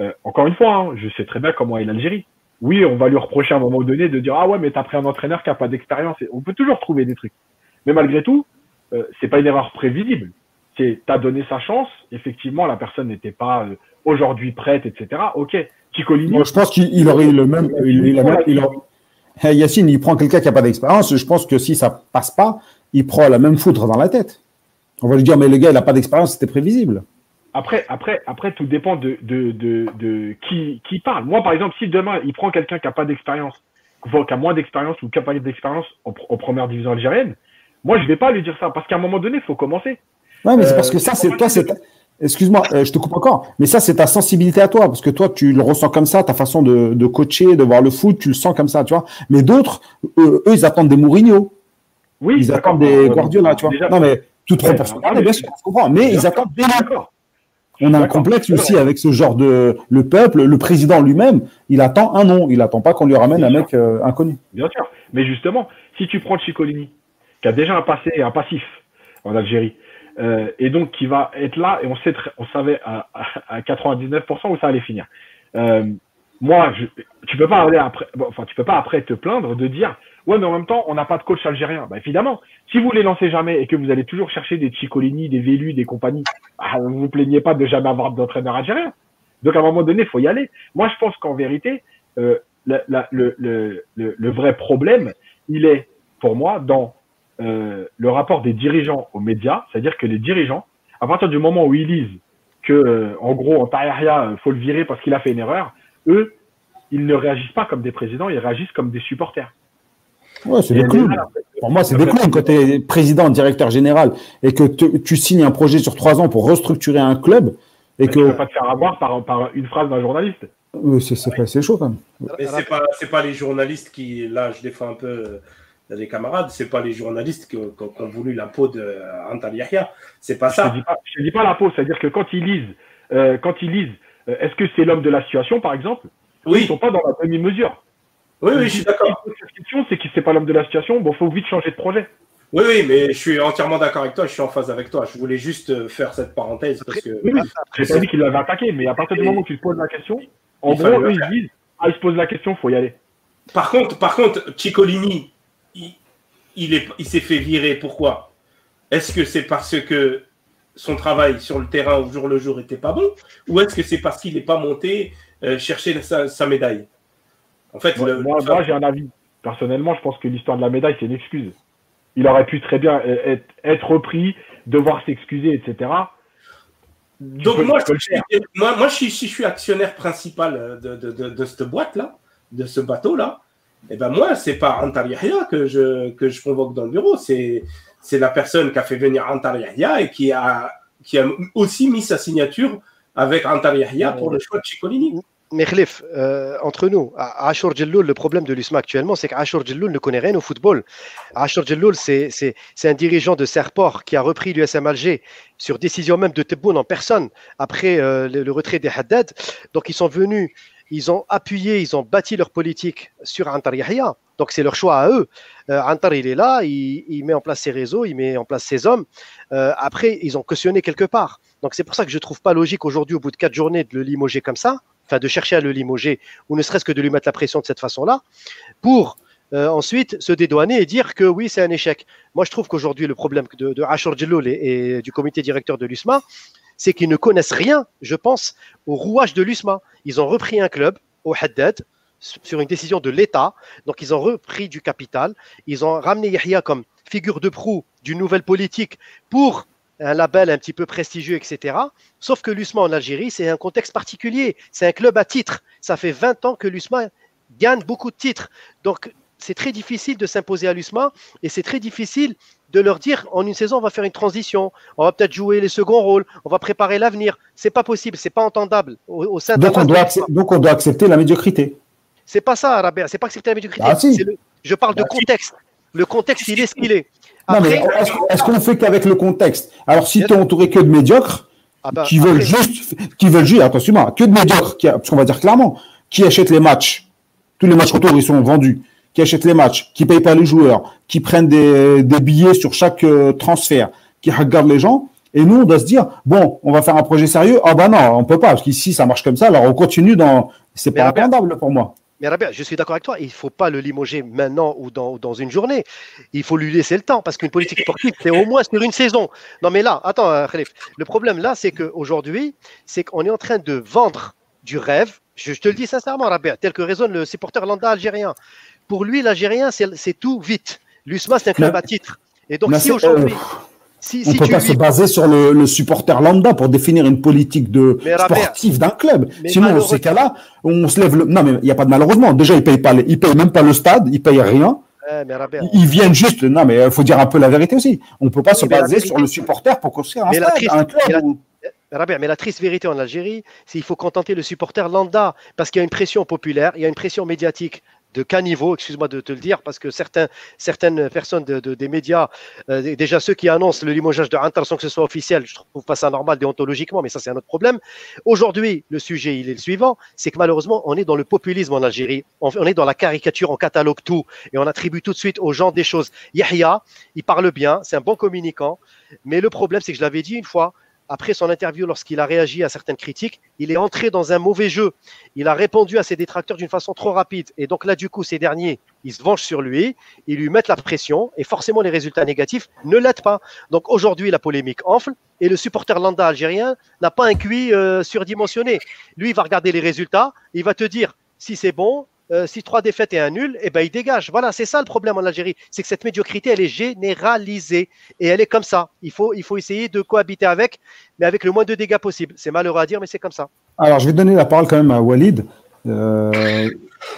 Speaker 4: euh, encore une fois, hein, je sais très bien comment est l'Algérie. Oui, on va lui reprocher à un moment donné de dire ah ouais, mais t'as pris un entraîneur qui a pas d'expérience. On peut toujours trouver des trucs. Mais malgré tout, euh, c'est pas une erreur prévisible. C'est t'as donné sa chance. Effectivement, la personne n'était pas euh, aujourd'hui prête, etc. Ok. Chicolini.
Speaker 1: je pense qu'il aurait le même. Il, il, il, il Yacine, il prend quelqu'un qui a pas d'expérience. Je pense que si ça passe pas, il prend la même foudre dans la tête. On va lui dire, mais le gars, il n'a pas d'expérience, c'était prévisible.
Speaker 4: Après, après, après, tout dépend de, de, de, de qui, qui parle. Moi, par exemple, si demain, il prend quelqu'un qui n'a pas d'expérience, qui a moins d'expérience ou qui n'a pas d'expérience en, première division algérienne, moi, je ne vais pas lui dire ça parce qu'à un moment donné, il faut commencer.
Speaker 1: Ouais, mais c'est parce que ça, c'est toi, c'est. Excuse-moi, euh, je te coupe encore, mais ça, c'est ta sensibilité à toi, parce que toi, tu le ressens comme ça, ta façon de, de coacher, de voir le foot, tu le sens comme ça, tu vois. Mais d'autres, eux, ils attendent des Mourinho. Oui, ils attendent des Guardiola, tu vois. non, mais tout trop pour bien sûr, je comprends, mais ils attendent bien d'accord. On a un complexe aussi avec ce genre de le peuple, le président lui-même, il attend un nom, il attend pas qu'on lui ramène un mec euh, inconnu.
Speaker 4: Bien sûr, mais justement, si tu prends Chicolini, qui a déjà un passé et un passif en Algérie, euh, et donc qui va être là, et on sait, on savait à, à, 99% où ça allait finir. Euh, moi, je, tu peux pas aller après, enfin, tu peux pas après te plaindre de dire Ouais, mais en même temps, on n'a pas de coach algérien. Bah, évidemment, si vous les lancez jamais et que vous allez toujours chercher des Chicolini, des Vélu, des compagnies, bah, vous vous plaignez pas de jamais avoir d'entraîneur algérien. Donc, à un moment donné, faut y aller. Moi, je pense qu'en vérité, euh, la, le, le, le, vrai problème, il est, pour moi, dans euh, le rapport des dirigeants aux médias. C'est-à-dire que les dirigeants, à partir du moment où ils lisent que, euh, en gros, en il faut le virer parce qu'il a fait une erreur, eux, ils ne réagissent pas comme des présidents, ils réagissent comme des supporters.
Speaker 1: Ouais, c'est des clowns. Pour moi, c'est des clowns quand tu es président, directeur général et que tu signes un projet sur trois ans pour restructurer un club. Et que... Tu
Speaker 4: ne peux pas te faire avoir par, par une phrase d'un journaliste.
Speaker 1: c'est chaud quand même.
Speaker 3: Mais c'est pas, pas les journalistes qui, là, je défends un peu euh, les camarades, c'est pas les journalistes qui, ont voulu la peau de Antal Yahya. C'est pas ça.
Speaker 4: Je ne dis, pas la peau, c'est-à-dire que quand ils lisent, euh, quand ils lisent, euh, est-ce que c'est l'homme de la situation, par exemple? Oui. Ils ne sont pas dans la demi-mesure.
Speaker 3: Oui, oui, je suis d'accord.
Speaker 4: La question, c'est qu'il n'est pas l'homme de la situation. Bon, faut vite changer de projet.
Speaker 3: Oui, oui, mais je suis entièrement d'accord avec toi. Je suis en phase avec toi. Je voulais juste euh, faire cette parenthèse parce que.
Speaker 4: Oui, j'ai pas dit qu'il l'avait attaqué, mais à partir du moment où tu te poses la question, en gros, eux, ils disent Ah, il se pose la question, faut y aller.
Speaker 3: Par contre, par contre, Ciccolini, il, il s'est fait virer. Pourquoi? Est-ce que c'est parce que son travail sur le terrain au jour le jour était pas bon, ou est-ce que c'est parce qu'il n'est pas monté euh, chercher sa médaille?
Speaker 4: En fait, moi, j'ai un avis. Personnellement, je pense que l'histoire de la médaille, c'est une excuse. Il aurait pu très bien être, repris, devoir s'excuser, etc.
Speaker 3: Donc moi, moi, si, je suis actionnaire principal de, cette boîte-là, de ce bateau-là, et eh ben moi, c'est pas Antar que je, que je convoque dans le bureau, c'est, c'est la personne qui a fait venir Antar et qui a, qui a aussi mis sa signature avec Antar pour le choix de Chicolini.
Speaker 2: Mais euh, entre nous, Ashur Djelloul, le problème de l'USMA actuellement, c'est qu'Ashur Djelloul ne connaît rien au football. Ashur Djelloul, c'est un dirigeant de Serport qui a repris l'USM Alger sur décision même de Tebboune en personne après euh, le, retrait des Haddad. Donc ils sont venus, ils ont appuyé, ils ont bâti leur politique sur Antar Yahya. Donc c'est leur choix à eux. Euh, Antar, il est là, il, met en place ses réseaux, il met en place ses hommes. Euh, après, ils ont cautionné quelque part. Donc c'est pour ça que je ne trouve pas logique aujourd'hui, au bout de quatre journées, de le limoger comme ça enfin de chercher à le limoger, ou ne serait-ce que de lui mettre la pression de cette façon-là, pour euh, ensuite se dédouaner et dire que oui, c'est un échec. Moi, je trouve qu'aujourd'hui, le problème de, de Ashur et, du comité directeur de l'USMA, c'est qu'ils ne connaissent rien, je pense, au rouage de l'USMA. Ils ont repris un club au Haddad sur une décision de l'État, donc ils ont repris du capital, ils ont ramené Yahya comme figure de proue d'une nouvelle politique pour un label un petit peu prestigieux, etc. Sauf que l'USMA en Algérie, c'est un contexte particulier. C'est un club à titre. Ça fait 20 ans que l'USMA gagne beaucoup de titres. Donc, c'est très difficile de s'imposer à l'USMA et c'est très difficile de leur dire en une saison, on va faire une transition, on va peut-être jouer les seconds rôles, on va préparer l'avenir. C'est pas possible, c'est pas entendable au, au sein
Speaker 1: Donc on, doit donc on doit accepter la médiocrité.
Speaker 2: C'est pas ça, Rabia, c'est pas accepter la médiocrité.
Speaker 1: Ah, si.
Speaker 2: C'est le- Je parle de
Speaker 1: Ah, si.
Speaker 2: contexte. Le contexte, il est ce qu'il est.
Speaker 1: Non, mais
Speaker 2: Après,
Speaker 1: est-ce qu'on fait qu'avec le contexte? Alors, si tu es entouré que de médiocres,
Speaker 2: ah bah,
Speaker 1: qui veulent
Speaker 2: après,
Speaker 1: juste, qui veulent juste, attention, que de médiocres, qui, parce qu'on va dire clairement, qui achètent les matchs, tous les matchs retour, ils sont vendus, qui achètent les matchs, qui payent pas les joueurs, qui prennent des, des billets sur chaque euh, transfert, qui regardent les gens, et nous, on doit se dire, bon, on va faire un projet sérieux, ah bah non, on peut pas, parce qu'ici, ça marche comme ça, alors on continue dans, c'est pas entendable pour moi.
Speaker 2: Mais Rabia, je suis d'accord avec toi, il ne faut pas le limoger maintenant ou dans, ou dans une journée. Il faut lui laisser le temps parce qu'une politique sportive, c'est au moins sur une saison. Non, mais là, attends, euh, Khalif, le problème là, c'est qu'aujourd'hui, c'est qu'on est en train de vendre du rêve. Je, je te le dis sincèrement, Rabia, tel que raisonne le supporter lambda algérien. Pour lui, l'Algérien, c'est tout vite. L'USMA, c'est un club à titre. Et donc, si aujourd'hui,
Speaker 1: euh,
Speaker 2: si,
Speaker 1: On
Speaker 2: si
Speaker 1: peut pas
Speaker 2: lui-
Speaker 1: se baser sur le, le supporter lambda pour définir une politique de sportive d'un club. Sinon, dans ces cas-là, on se lève le. Non, mais il n'y a pas de malheureusement. Déjà, ils payent pas, les- ils payent même pas le stade, ils payent rien.
Speaker 2: Ouais, mais
Speaker 1: Ils viennent juste. Non, mais il faut dire un peu la vérité aussi. On peut pas
Speaker 2: Oui,
Speaker 1: se baser
Speaker 2: vérité-
Speaker 1: sur le supporter pour construire un
Speaker 2: Mais
Speaker 1: stade,
Speaker 2: triste-
Speaker 1: un club.
Speaker 2: mais la-
Speaker 1: où-
Speaker 2: Rabia, mais la triste vérité en Algérie, c'est qu'il faut contenter le supporter lambda parce qu'il y a une pression populaire, il y a une pression médiatique de caniveau, excuse-moi de te le dire, parce que certains, certaines personnes de, de- des médias, euh, déjà ceux qui annoncent le limogeage de Hunter sans que ce soit officiel, je trouve pas ça normal déontologiquement, mais ça c'est un autre problème. Aujourd'hui, le sujet il est le suivant, c'est que malheureusement on est dans le populisme en Algérie, on, on est dans la caricature, on catalogue tout et on attribue tout de suite aux gens des choses. Yahya, il parle bien, c'est un bon communicant, mais le problème c'est que je l'avais dit une fois, après son interview, lorsqu'il a réagi à certaines critiques, il est entré dans un mauvais jeu. Il a répondu à ses détracteurs d'une façon trop rapide. Et donc là, du coup, ces derniers, ils se vengent sur lui, ils lui mettent la pression, et forcément, les résultats négatifs ne l'aident pas. Donc aujourd'hui, la polémique enfle, et le supporter lambda algérien n'a pas un QI euh, surdimensionné. Lui, il va regarder les résultats, il va te dire si c'est bon, euh, si trois défaites et un nul, eh ben, il dégage. Voilà, c'est ça le problème en Algérie. C'est que cette médiocrité, elle est généralisée. Et elle est comme ça. Il faut, il faut essayer de cohabiter avec, mais avec le moins de dégâts possible. C'est malheureux à dire, mais c'est comme ça.
Speaker 1: Alors, je vais donner la parole quand même à Walid, euh,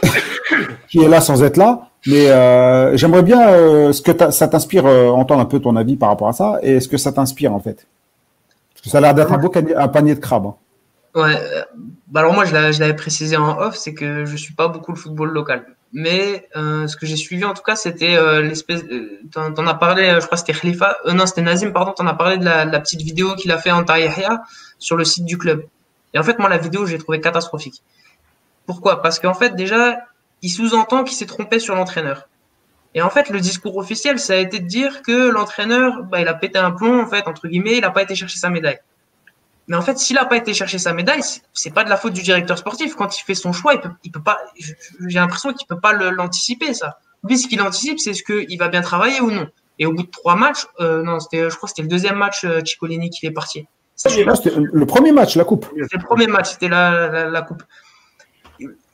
Speaker 1: qui est là sans être là. Mais euh, j'aimerais bien euh, ce que ça t'inspire, euh, entendre un peu ton avis par rapport à ça, et ce que ça t'inspire en fait. Parce que ça a l'air d'être un beau panier de crabes. hein.
Speaker 5: Ouais, bah alors moi je l'avais précisé en off, c'est que je suis pas beaucoup le football local. Mais euh, ce que j'ai suivi en tout cas, c'était euh, l'espèce. Euh, t'en, as parlé, euh, je crois que c'était Khalifa, euh, non c'était Nazim, pardon, t'en as parlé de la, de la petite vidéo qu'il a fait en Yahya sur le site du club. Et en fait, moi la vidéo, j'ai trouvé catastrophique. Pourquoi? Parce qu'en fait, déjà, il sous-entend qu'il s'est trompé sur l'entraîneur. Et en fait, le discours officiel, ça a été de dire que l'entraîneur, bah, il a pété un plomb, en fait, entre guillemets, il n'a pas été chercher sa médaille. Mais en fait, s'il n'a pas été chercher sa médaille, c'est- pas de la faute du directeur sportif. Quand il fait son choix, il peut, il peut pas. J'ai l'impression qu'il peut pas l'anticiper ça. Lui, ce qu'il anticipe, c'est ce qu'il va bien travailler ou non. Et au bout de trois matchs, euh, non, c'était, je crois, c'était le deuxième match euh, Ciccolini qui est parti. Ça, je-
Speaker 1: Non, c'était le premier match, la coupe.
Speaker 5: c'était le premier match, c'était la, la, la coupe.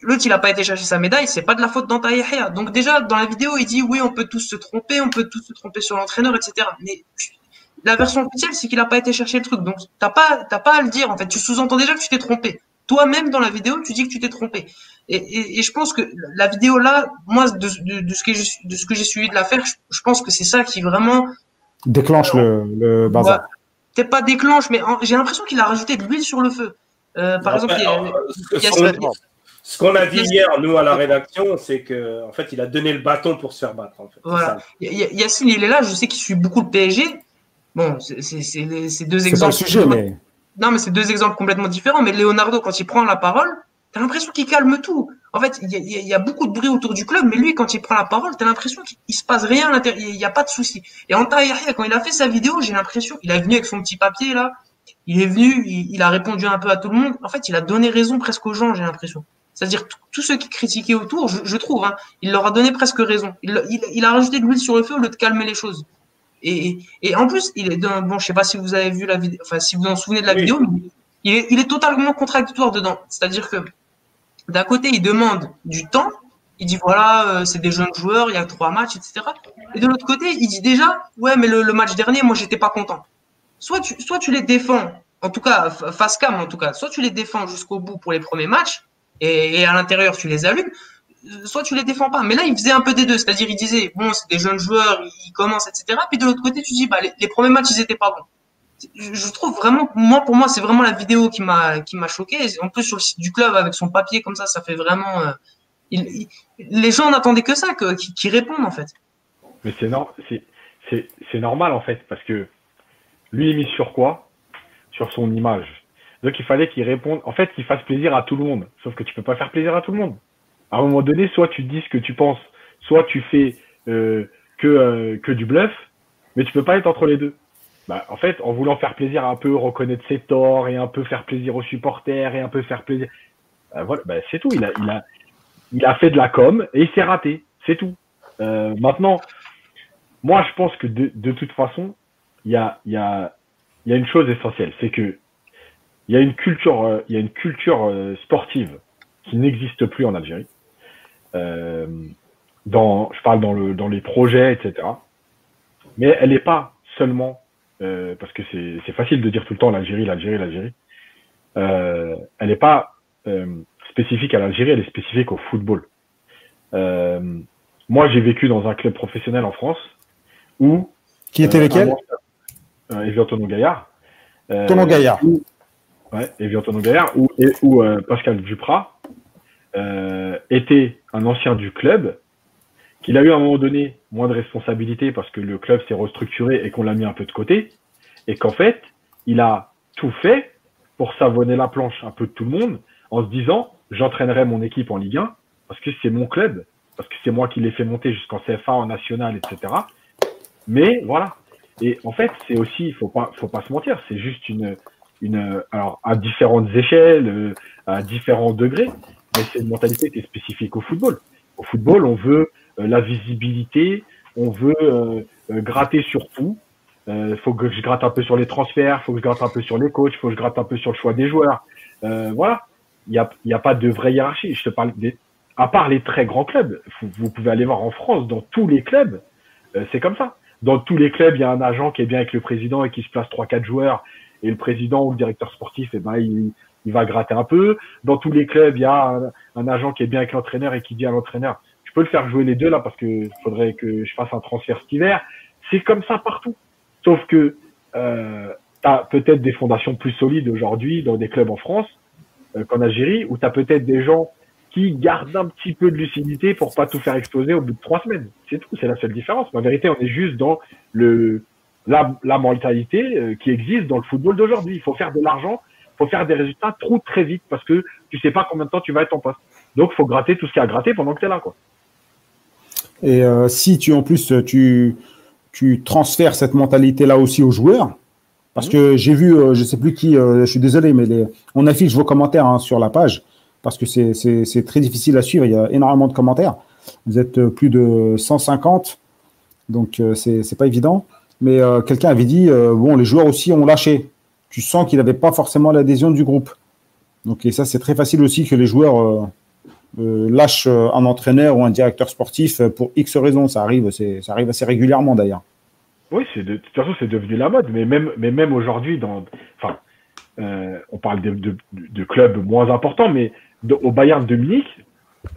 Speaker 5: L'autre, il n'a pas été chercher sa médaille, c'est pas de la faute d'Anta Yahya. Donc déjà, dans la vidéo, il dit oui, on peut tous se tromper, on peut tous se tromper sur l'entraîneur, etc. Mais la version officielle, c'est qu'il n'a pas été chercher le truc. Donc t'as pas, t'as pas à le dire. En fait, tu sous-entends déjà que tu t'es trompé. Toi-même dans la vidéo, tu dis que tu t'es trompé. Et, et, et je pense que la vidéo là, moi, de, de, de ce que j'ai, suivi de l'affaire, je, je pense que c'est ça qui vraiment
Speaker 1: Déclenche le, le bazar.
Speaker 5: Ouais. peut-être pas déclenche, mais j'ai l'impression qu'il a rajouté de l'huile sur le feu. Euh, par exemple, il y a-
Speaker 3: Alors, ce-
Speaker 5: il y a-
Speaker 3: ce qu'on- a dit hier, nous, à la rédaction, c'est que en fait, il a donné le bâton pour se faire battre. En fait. C'est
Speaker 5: Voilà.
Speaker 3: ça.
Speaker 5: Y- y- Yacine, il est là, je sais qu'il suit beaucoup le PSG. Bon, c'est deux
Speaker 1: C'est pas le
Speaker 5: exemples.
Speaker 1: sujet, mais
Speaker 5: Non, mais c'est deux exemples complètement différents. Mais Leonardo, quand il prend la parole, t'as l'impression qu'il calme tout. En fait, il y, a- y y beaucoup de bruit autour du club, mais lui, quand il prend la parole, t'as l'impression qu'il il se passe rien à l'intérieur. Il n'y a pas de souci. Et Anta Yahya, quand il a fait sa vidéo, j'ai l'impression qu'il est venu avec son petit papier là. Il est venu, il, il a répondu un peu à tout le monde. En fait, il a donné raison presque aux gens, j'ai l'impression. C'est-à-dire tous ceux qui critiquaient autour, je, je trouve, hein, il leur a donné presque raison. Il, il, il a rajouté de l'huile sur le feu au lieu de calmer les choses. Et, en plus, il est dans, bon, je sais pas si vous avez vu la vidéo, enfin si vous en souvenez de la
Speaker 3: Oui.
Speaker 5: vidéo, mais il est, il est totalement contradictoire dedans. C'est-à-dire que d'un côté, il demande du temps, il dit voilà, euh, c'est des jeunes joueurs, il y a trois matchs, etc. Et de l'autre côté, il dit déjà ouais, mais le, le match dernier, moi, j'étais pas content. Soit tu, soit tu les défends, en tout cas fa- face cam, en tout cas, soit tu les défends jusqu'au bout pour les premiers matchs et, et à l'intérieur tu les allumes, soit tu les défends pas. Mais là, il faisait un peu des deux. C'est-à-dire, il disait, bon, c'est des jeunes joueurs, ils commencent, etc. Puis de l'autre côté, tu dis, bah, les, premiers matchs, ils étaient pas bons. Je, trouve vraiment, moi, pour moi, c'est vraiment la vidéo qui m'a, qui m'a choqué. En plus, sur le site du club, avec son papier comme ça, ça fait vraiment, euh, les gens n'attendaient que ça, qu'ils répondent, en fait.
Speaker 4: Mais c'est, c'est, c'est normal, en fait, parce que lui, il mise sur quoi? Sur son image. Donc, il fallait qu'il réponde, en fait, qu'il fasse plaisir à tout le monde. Sauf que tu peux pas faire plaisir à tout le monde à un moment donné, soit tu dis ce que tu penses, soit tu fais euh, que, euh, que du bluff, mais tu peux pas être entre les deux. Bah, en fait, en voulant faire plaisir un peu, reconnaître ses torts et un peu faire plaisir aux supporters et un peu faire plaisir, bah, voilà, bah, c'est tout. Il a, il a, il a fait de la com et il s'est raté, c'est tout. Euh, maintenant, moi, je pense que de, de toute façon, il y a, y a, y a une chose essentielle, c'est que il y a une culture, il y a une culture sportive qui n'existe plus en Algérie. Euh, dans, je parle dans, le, dans les projets, etc. Mais elle n'est pas seulement, euh, parce que c'est facile de dire tout le temps l'Algérie, l'Algérie, l'Algérie. Euh, elle n'est pas euh, spécifique à l'Algérie, elle est spécifique au football. Euh, moi, j'ai vécu dans un club professionnel en France où.
Speaker 1: Qui était lequel?
Speaker 4: Evian Tonon Gaillard.
Speaker 1: Tonon Gaillard.
Speaker 4: ouais, Evian Tonon Gaillard, où, où Pascal Duprat euh, était un ancien du club, qu'il a eu à un moment donné moins de responsabilités parce que le club s'est restructuré et qu'on l'a mis un peu de côté, et qu'en fait, il a tout fait pour savonner la planche un peu de tout le monde en se disant j'entraînerai mon équipe en Ligue 1 parce que c'est mon club, parce que c'est moi qui l'ai fait monter jusqu'en CFA, en national, etc. Mais voilà. Et en fait, c'est aussi, il faut pas, faut pas se mentir, c'est juste une, une, alors à différentes échelles, euh, à différents degrés, mais c'est une mentalité qui est spécifique au football. Au football, on veut euh, la visibilité, on veut euh, euh, gratter sur tout. Il faut que je gratte un peu sur les transferts, faut que je gratte un peu sur les coachs, faut que je gratte un peu sur le choix des joueurs. voilà, il n'y a, y a pas de vraie hiérarchie. Je te parle des, à part les très grands clubs. Vous, pouvez aller voir en France, dans tous les clubs, c'est comme ça. Dans tous les clubs, il y a un agent qui est bien avec le président et qui se place trois quatre joueurs et le président ou le directeur sportif, eh ben, il, il va gratter un peu. Dans tous les clubs, il y a un, agent qui est bien avec l'entraîneur et qui dit à l'entraîneur, je peux le faire jouer les deux là parce que faudrait que je fasse un transfert cet hiver. C'est comme ça partout. Sauf que euh, tu as peut-être des fondations plus solides aujourd'hui dans des clubs en France euh, qu'en Algérie, où tu as peut-être des gens qui gardent un petit peu de lucidité pour pas tout faire exploser au bout de trois semaines. C'est tout, c'est la seule différence. Mais en vérité, on est juste dans le la, la mentalité euh, qui existe dans le football d'aujourd'hui. Il faut faire de l'argent faut faire des résultats trop très vite parce que tu sais pas combien de temps tu vas être en poste. Donc, faut gratter tout ce qu'il y a à gratter pendant que tu es là, quoi.
Speaker 1: Et euh, si tu en plus tu tu transfères cette mentalité là aussi aux joueurs, parce que j'ai vu, euh, je sais plus qui, euh, je suis désolé, mais les, on affiche vos commentaires hein, sur la page parce que c'est très difficile à suivre. Il y a énormément de commentaires. Vous êtes plus de 150, donc c'est pas évident. Mais quelqu'un avait dit bon, les joueurs aussi ont lâché tu sens qu'il n'avait pas forcément l'adhésion du groupe. Donc, et ça, c'est très facile aussi que les joueurs euh, euh, lâchent euh, un entraîneur ou un directeur sportif pour X raisons. Ça arrive, ça arrive assez régulièrement d'ailleurs.
Speaker 4: Oui, de, toute façon, c'est devenu la mode. Mais même, aujourd'hui, on parle de, clubs moins importants, mais au Bayern de Munich,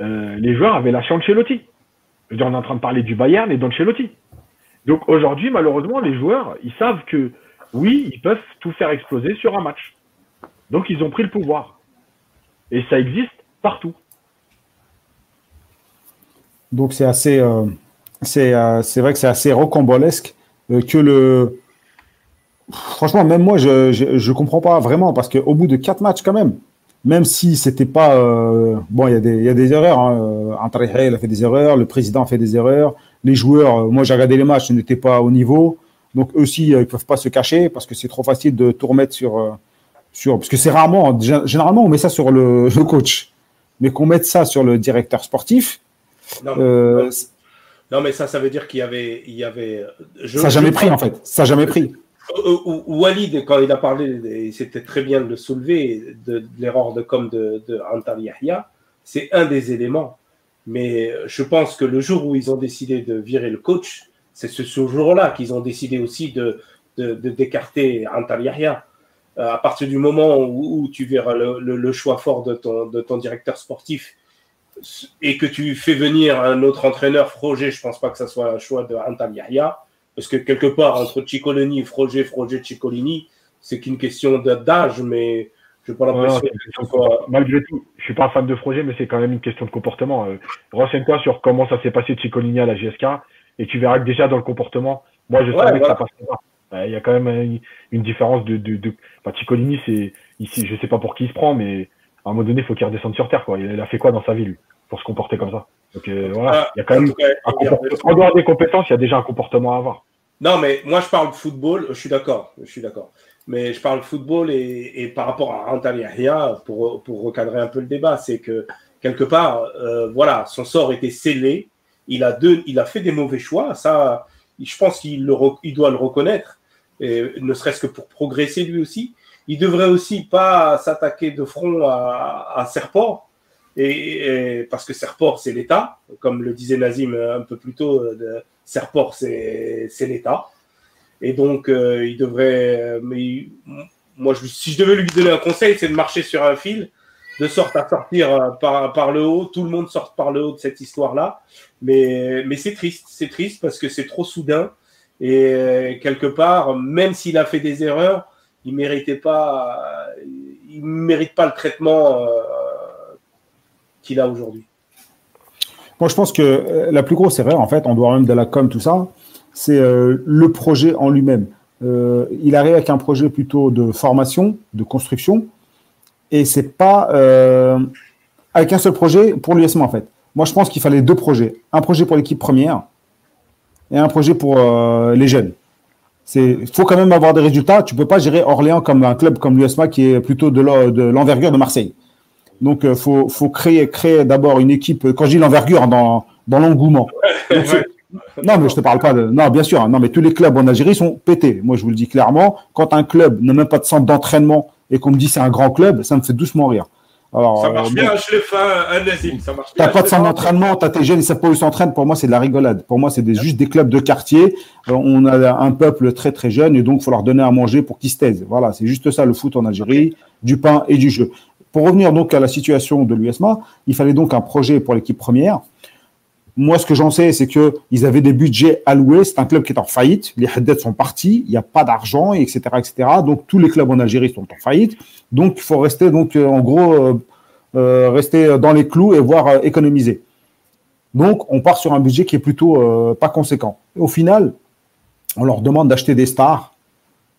Speaker 4: les joueurs avaient la Ancelotti. Je on est en train de parler du Bayern et d'Ancelotti. Donc aujourd'hui, malheureusement, les joueurs, ils savent que oui, ils peuvent tout faire exploser sur un match. Donc ils ont pris le pouvoir. Et ça existe partout.
Speaker 1: Donc c'est assez, euh, euh, c'est vrai que c'est assez rocambolesque euh, que le. Franchement, même moi, je, je, comprends pas vraiment parce qu'au bout de quatre matchs quand même, même si c'était pas bon, il y, a des, y a des erreurs. Hein. a fait des erreurs, le président fait des erreurs, les joueurs. moi, j'ai regardé les matchs, n'étaient pas au niveau. Donc eux aussi, euh, ils peuvent pas se cacher parce que c'est trop facile de tout remettre sur, euh, sur parce que c'est rarement, généralement, on met ça sur le, coach, mais qu'on mette ça sur le directeur sportif.
Speaker 3: Non, euh, non mais ça, ça veut dire qu'il y avait, il y avait.
Speaker 1: ça n'a jamais pris en fait. Ça n'a jamais pris.
Speaker 3: Walid, quand il a parlé, c'était très bien de le soulever, de, l'erreur de com de, de Yahya, c'est un des éléments. Mais je pense que le jour où ils ont décidé de virer le coach, c'est ce, jour-là qu'ils ont décidé aussi de, d'écarter Antal Yahya. Euh, à partir du moment où, tu verras le, choix fort de ton, de ton directeur sportif et que tu fais venir un autre entraîneur, Froger, je pense pas que ça soit un choix de Antal Yahya, parce que quelque part, entre Ciccolini et Froger, Froger, Ciccolini, c'est qu'une question d'âge, mais je n'ai pas l'impression
Speaker 4: soit... Malgré tout, je suis pas un fan de Froger, mais c'est quand même une question de comportement. Euh, renseigne-toi sur comment ça s'est passé de Ciccolini à la GSK, et tu verras que déjà dans le comportement, moi je savais que ça passait pas. Il y a quand même une, différence de. de, de... Enfin, Ciccolini, c'est ici, je sais pas pour qui il se prend, mais à un moment donné, il faut qu'il redescende sur terre. Quoi. Il a fait quoi dans sa vie, lui, pour se comporter comme ça? Donc euh, voilà, il y a quand même. En dehors des compétences, il y a déjà un comportement à avoir.
Speaker 3: Non, mais moi, je parle de football, je suis d'accord, je suis d'accord. Mais je parle de football et, et par rapport à Antalya, pour, pour recadrer un peu le débat, c'est que quelque part, euh, voilà, son sort était scellé. Il a, deux, il a fait des mauvais choix. Ça, je pense qu'il il doit le reconnaître, ne serait-ce que pour progresser lui aussi. Il devrait aussi pas s'attaquer de front à, à et, parce que Serport, c'est l'État, comme le disait Nazim un peu plus tôt, Serport, c'est l'État. Et donc, euh, il devrait. Moi, si je devais lui donner un conseil, c'est de marcher sur un fil, de sorte à sortir euh, par, par le haut. Tout le monde sort par le haut de cette histoire-là. Mais, c'est triste. C'est triste parce que c'est trop soudain. Et euh, quelque part, même s'il a fait des erreurs, il méritait pas, il mérite pas le traitement qu'il a aujourd'hui.
Speaker 1: Moi, je pense que la plus grosse erreur, en fait, on doit même de la com, tout ça, c'est euh, le projet en lui-même. Euh, il arrive avec un projet plutôt de formation, de construction, et c'est pas euh, avec un seul projet pour l'USM en fait. Moi, je pense qu'il fallait deux projets. Un projet pour l'équipe première et un projet pour les jeunes. Il faut quand même avoir des résultats. Tu peux pas gérer Orléans comme un club comme l'USMA qui est plutôt de l'envergure de Marseille. Donc, il faut, faut, créer, créer d'abord une équipe. Quand je dis l'envergure, dans, dans l'engouement. Non, mais je te parle pas de. Non, bien sûr. Hein. Non, mais tous les clubs en Algérie sont pétés. Moi, je vous le dis clairement. Quand un club n'a même pas de centre d'entraînement et qu'on me dit c'est un grand club, ça me fait doucement rire.
Speaker 3: Alors, ça marche euh, bien, je l'ai fait un asile. Ça marche
Speaker 1: T'as pas de centre d'entraînement, t'as tes jeunes, ils savent pas où s'entraînent. Pour moi, c'est de la rigolade. Pour moi, c'est des, juste des clubs de quartier. Euh, on a un peuple très très jeune et donc il faut leur donner à manger pour qu'ils se taisent. Voilà, c'est juste ça le foot en Algérie, du pain et du jeu. Pour revenir donc à la situation de l'USMA, il fallait donc un projet pour l'équipe première. Moi, ce que j'en sais, c'est qu'ils avaient des budgets alloués. C'est un club qui est en faillite. Les Haddad sont partis. Il n'y a pas d'argent, etc., etc. Donc, tous les clubs en Algérie sont en faillite. Donc, il faut rester, donc, euh, en gros, euh, euh, rester dans les clous et voir économiser. Donc, on part sur un budget qui est plutôt pas conséquent. au final, on leur demande d'acheter des stars,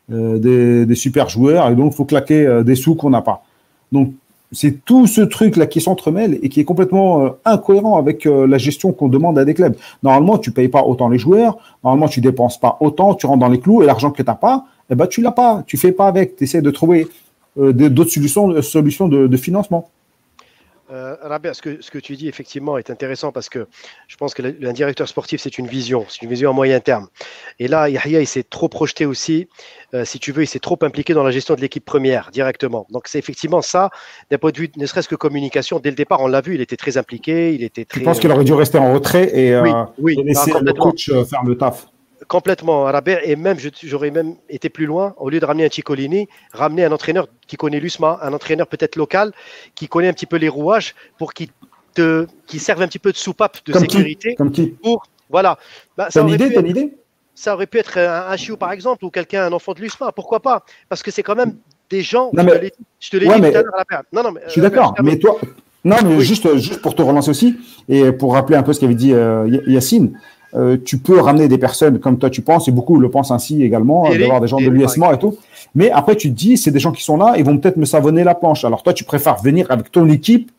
Speaker 1: des, des, super joueurs, et donc, il faut claquer des sous qu'on n'a pas. Donc, c'est tout ce truc-là qui s'entremêle et qui est complètement euh, incohérent avec euh, la gestion qu'on demande à des clubs. Normalement, tu payes pas autant les joueurs, normalement, tu dépenses pas autant, tu rentres dans les clous et l'argent que tu n'as pas, eh ben, tu l'as pas, tu fais pas avec, tu essaies de trouver euh, d'autres solutions, solutions de financement.
Speaker 2: Euh, Rabia, ce que, ce que tu dis effectivement est intéressant parce que je pense que un directeur sportif, c'est une vision, c'est une vision à moyen terme. Et là, Yahya, il s'est trop projeté aussi, euh, si tu veux, il s'est trop impliqué dans la gestion de l'équipe première directement. Donc c'est effectivement ça, d'un point de vue ne serait-ce que communication. Dès le départ, on l'a vu, il était très impliqué, il était très.
Speaker 1: Je pense qu'il aurait dû rester en retrait et, euh, laisser le coach euh, faire le taf?
Speaker 2: Complètement Rabert et même j'aurais même été plus loin. Au lieu de ramener un Ciccolini ramener un entraîneur qui connaît l'USMA un entraîneur peut-être local qui connaît un petit peu les rouages pour qu'il te qui serve un petit peu de soupape de sécurité
Speaker 1: comme qui
Speaker 2: pour voilà.
Speaker 1: Bah, aurait idée, idée?
Speaker 2: ça aurait pu être un, un par exemple ou quelqu'un un enfant de l'USMA pourquoi pas? Parce que c'est quand même des gens
Speaker 1: non, mais, je te l'ai dit tout à l'heure non non mais, je suis d'accord mais toi non mais juste juste pour te relancer aussi et pour rappeler un peu ce qu'avait dit euh, Yacine euh, tu peux ramener des personnes comme toi tu penses, et beaucoup le pensent ainsi également, d'avoir des gens de l'USMA et tout. Mais après, tu te dis, c'est des gens qui sont là, ils vont peut-être me savonner la planche. Alors toi, tu préfères venir avec ton équipe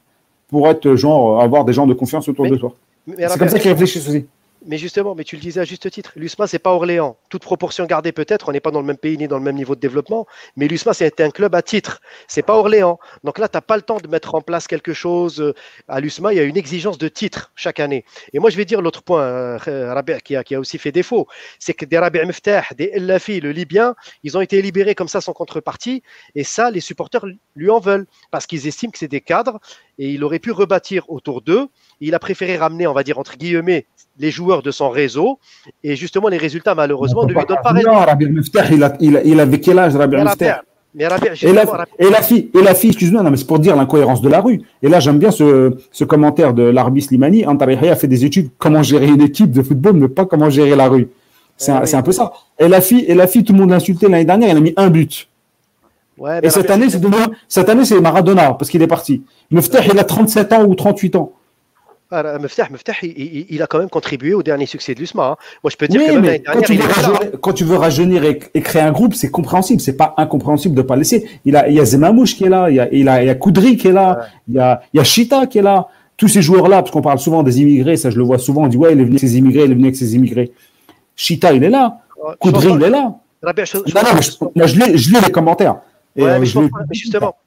Speaker 1: pour être genre, avoir des gens de confiance autour de toi. C'est comme ça qu'ils réfléchissent aussi.
Speaker 2: Mais justement, mais tu le disais à juste titre, l'USMA, c'est pas Orléans. Toute proportion gardée peut-être, on n'est pas dans le même pays ni dans le même niveau de développement, mais l'USMA, c'est un club à titre. C'est pas Orléans. Donc là, tu n'as pas le temps de mettre en place quelque chose. Euh, à l'USMA, il y a une exigence de titre chaque année. Et moi, je vais dire l'autre point, euh, qui a, qui a aussi fait défaut, c'est que des Rabi' Meftah, des Lafi, le Libyen, ils ont été libérés comme ça sans contrepartie. Et ça, les supporters lui en veulent parce qu'ils estiment que c'est des cadres et il aurait pu rebâtir autour d'eux. Il a préféré ramener, on va dire, entre guillemets, les joueurs de son réseau. Et justement, les résultats, malheureusement, ne lui donnent pas raison.
Speaker 1: Non, Rabbi il, a, il, il avait quel âge, Rabbi et, la, fille, et la fille, excuse-moi, non, mais c'est pour dire l'incohérence de la rue. Et là, j'aime bien ce, ce, commentaire de l'Arbi Slimani. Antarihaya a fait des études comment gérer une équipe de football, mais pas comment gérer la rue. C'est un, un, peu ça. Et la fille, et la fille, tout le monde l'a insulté l'année dernière, elle a mis un but. Ouais, et cette année, c'est cette année, c'est Maradona, parce qu'il est parti. Meftah, il a 37 ans ou 38 ans.
Speaker 2: Ah, Meftah, il, il, a quand même contribué au dernier succès de l'USMA. Hein. Moi, je peux dire
Speaker 1: que même quand, tu quand, tu veux rajeunir et, créer un groupe, c'est compréhensible. C'est pas incompréhensible de pas laisser. Il, a, il y a Zemamouche qui est là, il y a, il a, il y a Koudri qui est là, il, y a, il y a Chita qui est là. Tous ces joueurs-là, parce qu'on parle souvent des immigrés, ça je le vois souvent, on dit ouais, il est venu avec ses immigrés, il est venu avec ses immigrés. Chita, il est là. Koudri, il est là. non, non, je, lis, je lis les commentaires.
Speaker 2: Et, ouais, mais, je pense, mais justement.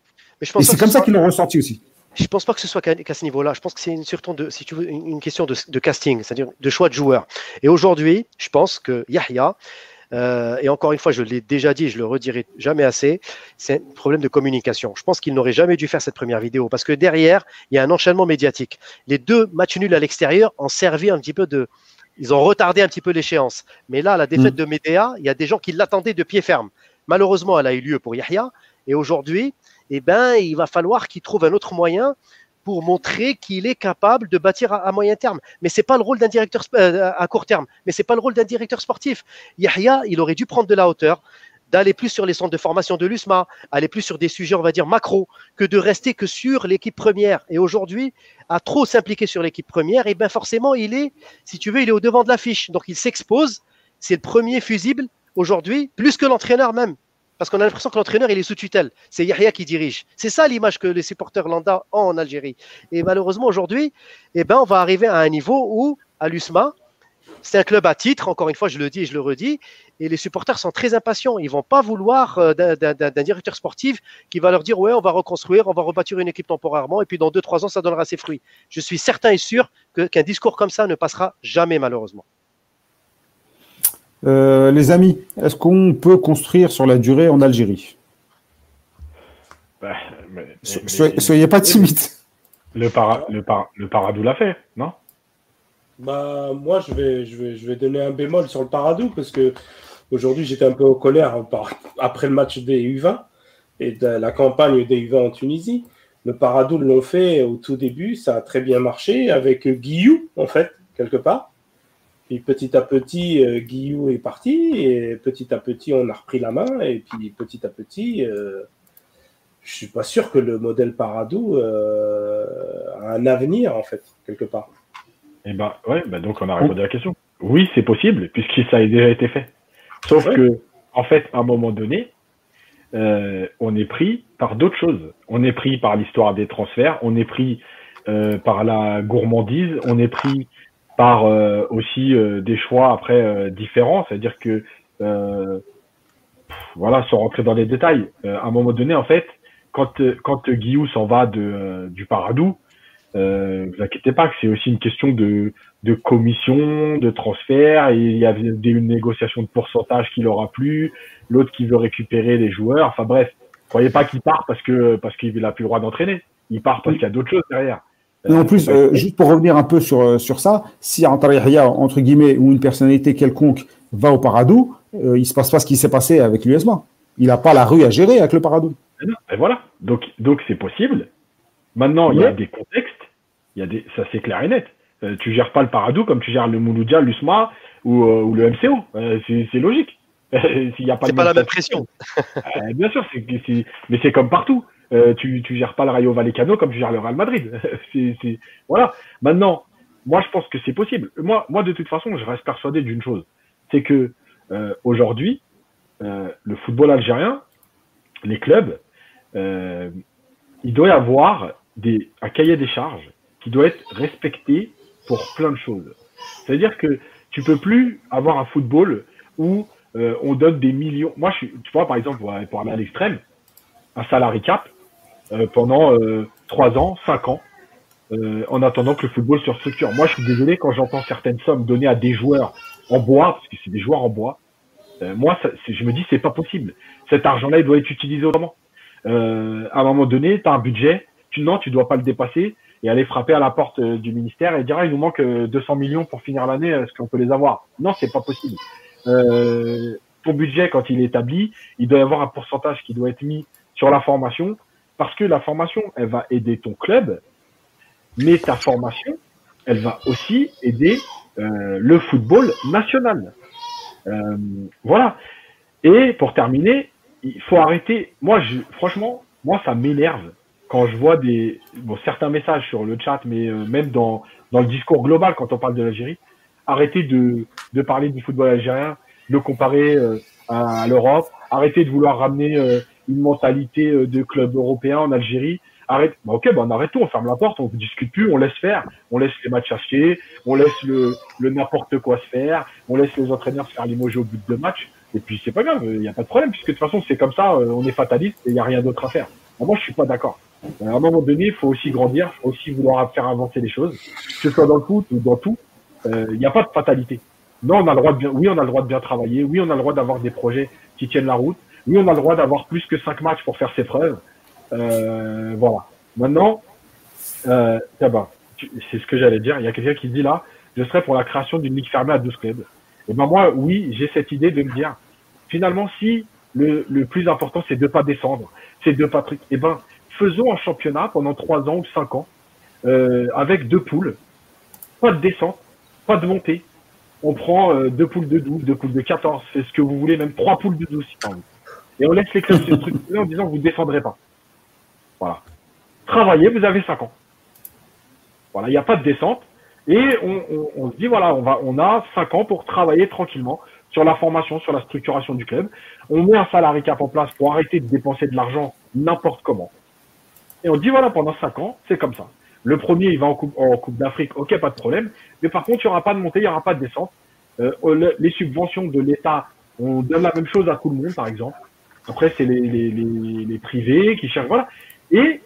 Speaker 1: Mais je pense et c'est comme ça qu'ils l'ont ressenti aussi.
Speaker 2: Je pense pas que ce soit qu'à ce niveau-là. Je pense que c'est une, surtout de, si tu veux, une, question de, de casting, c'est-à-dire de choix de joueurs. Et aujourd'hui, je pense que Yahya, euh, et encore une fois, je l'ai déjà dit, je le redirai jamais assez, c'est un problème de communication. Je pense qu'il n'aurait jamais dû faire cette première vidéo parce que derrière, il y a un enchaînement médiatique. Les deux matchs nuls à l'extérieur ont servi un petit peu de. Ils ont retardé un petit peu l'échéance. Mais là, la défaite mm. de Médéa, il y a des gens qui l'attendaient de pied ferme. Malheureusement, elle a eu lieu pour Yahya. Et aujourd'hui, eh ben, il va falloir qu'il trouve un autre moyen pour montrer qu'il est capable de bâtir à, moyen terme. Mais c'est pas le rôle d'un directeur euh, à court terme. Mais c'est pas le rôle d'un directeur sportif. Yahya, il aurait dû prendre de la hauteur, d'aller plus sur les centres de formation de l'USMA, aller plus sur des sujets, on va dire macro, que de rester que sur l'équipe première. Et aujourd'hui, à trop s'impliquer sur l'équipe première, et eh ben forcément, il est, si tu veux, il est au devant de l'affiche. Donc il s'expose. C'est le premier fusible aujourd'hui, plus que l'entraîneur même. Parce qu'on a l'impression que l'entraîneur, il est sous tutelle. C'est Yahya qui dirige. C'est ça l'image que les supporters lambda ont en Algérie. Et malheureusement, aujourd'hui, eh ben, on va arriver à un niveau où, à l'USMA, c'est un club à titre, encore une fois, je le dis et je le redis, et les supporters sont très impatients. Ils vont pas vouloir euh, d'un directeur sportif qui va leur dire Ouais, on va reconstruire, on va rebâtir une équipe temporairement, et puis dans 2-3 ans, ça donnera ses fruits. Je suis certain et sûr qu'un discours comme ça ne passera jamais, malheureusement.
Speaker 1: Euh, les amis, est-ce qu'on peut construire sur la durée en Algérie? Bah, Soyez pas timide.
Speaker 4: Le, para, le, le Paradou l'a fait, non?
Speaker 3: Bah, Moi, je vais, je, vais, je vais donner un bémol sur le Paradou parce que aujourd'hui, j'étais un peu en colère après le match des U20 et de la campagne des U20 en Tunisie. Le Paradou l'ont fait au tout début, ça a très bien marché avec Guillou, en fait, quelque part. Puis petit à petit, euh, Guillou est parti et petit à petit, on a repris la main. Et puis petit à petit, euh, je suis pas sûr que le modèle Paradou euh, a un avenir en fait quelque part.
Speaker 4: Et eh ben ouais, ben donc on a répondu à la question. Oui, c'est possible puisque ça a déjà été fait. Sauf que en fait, à un moment donné, on est pris par d'autres choses. On est pris par l'histoire des transferts, on est pris par la gourmandise, on est pris par euh, aussi euh, des choix après euh, différents, c'est-à-dire que voilà, sans rentrer dans les détails, à un moment donné, en fait, quand quand Guillou s'en va de du Paradou, euh, vous inquiétez pas que c'est aussi une question de, de commission, de transfert, et il y a une négociation de pourcentage qui l'aura plu, l'autre qui veut récupérer les joueurs, enfin bref, croyez pas qu'il part parce que parce qu'il n'a plus le droit d'entraîner, il part parce qu'il y a d'autres choses derrière.
Speaker 1: Et en plus, euh, juste pour revenir un peu sur, euh, sur ça, si un entre guillemets, ou une personnalité quelconque va au Paradou, euh, il ne se passe pas ce qui s'est passé avec l'USMA. Il n'a pas la rue à gérer avec le Paradou.
Speaker 4: Et voilà. Donc, donc c'est possible. Maintenant, il y a des contextes. Il y a des, ça c'est clair et net. Euh, tu gères pas le Paradou comme tu gères le Mouloudia, l'USMA ou, ou, le MCO. c'est logique.
Speaker 2: S'il y a pas la même pression.
Speaker 4: bien sûr, mais c'est comme partout. Euh, tu, tu gères pas le Rayo Vallecano comme tu gères le Real Madrid. Voilà. Maintenant, moi, je pense que c'est possible. Moi, moi, de toute façon, je reste persuadé d'une chose. C'est que euh, aujourd'hui, euh, le football algérien, les clubs, il doit y avoir un cahier des charges qui doit être respecté pour plein de choses. C'est-à-dire que tu peux plus avoir un football où on donne des millions. Moi, tu vois, par exemple, pour aller à l'extrême, un salarié cap, pendant euh, trois ans, cinq ans, euh, en attendant que le football se structure. Moi, je suis désolé quand j'entends certaines sommes données à des joueurs en bois, parce que c'est des joueurs en bois. moi, ça, je me dis, c'est pas possible. Cet argent-là, il doit être utilisé autrement. Euh, à un moment donné, tu as un budget, tu, non, tu dois pas le dépasser et aller frapper à la porte du ministère et dire, ah, il nous manque 200 millions pour finir l'année, est-ce qu'on peut les avoir? Non, c'est pas possible. Euh, ton budget, quand il est établi, il doit y avoir un pourcentage qui doit être mis sur la formation, parce que la formation, elle va aider ton club, mais ta formation, elle va aussi aider euh, le football national. Euh, voilà. Et pour terminer, il faut arrêter. Moi, je, franchement, moi, ça m'énerve quand je vois des bon, certains messages sur le chat, mais euh, même dans, dans le discours global quand on parle de l'Algérie. Arrêtez de, de parler du football algérien, de le comparer à, l'Europe. Arrêtez de vouloir ramener une mentalité de club européen en Algérie arrête. Bah, ok, bah, on arrête tout, on ferme la porte, on ne discute plus, on laisse faire, on laisse les matchs acheter, on laisse le, n'importe quoi se faire, on laisse les entraîneurs se faire limoger au bout de deux matchs, et puis c'est pas grave, il n'y a pas de problème, puisque de toute façon c'est comme ça, euh, on est fataliste et il n'y a rien d'autre à faire. moi je suis pas d'accord. À un moment donné, il faut aussi grandir, il faut aussi vouloir faire avancer les choses, que ce soit dans le foot ou dans tout, euh, il n'y a pas de fatalité. Non, on a le droit de bien, oui, on a le droit de bien travailler, oui, on a le droit d'avoir des projets qui tiennent la route, oui, on a le droit d'avoir plus que cinq matchs pour faire ses preuves. Euh, voilà. Maintenant, euh, c'est ce que j'allais dire. Il y a quelqu'un qui dit là, je serais pour la création d'une ligue fermée à 12 clubs. Et ben moi, oui, j'ai cette idée de me dire, finalement, si le, plus important, c'est de pas descendre, c'est de pas truc, et ben faisons un championnat pendant trois ans ou cinq ans euh, avec deux poules, pas de descente, pas de montée. On prend euh, deux poules de 12, deux poules de 14, c'est ce que vous voulez, même trois poules de 12 si Et on laisse les clubs se structurer en disant vous descendrez pas. Voilà. Travaillez, vous avez 5 ans. Voilà, il n'y a pas de descente. Et on, se dit, voilà, on, va, on a 5 ans pour travailler tranquillement sur la formation, sur la structuration du club. On met un salarié cap en place pour arrêter de dépenser de l'argent n'importe comment. Et on dit, voilà, pendant 5 ans, c'est comme ça. Le premier, il va en Coupe, en coupe d'Afrique, ok, pas de problème. Mais par contre, il n'y aura pas de montée, il n'y aura pas de descente. Euh, les subventions de l'État, on donne la même chose à tout le monde, par exemple. Après, c'est les, les, les, privés qui cherchent, voilà. Et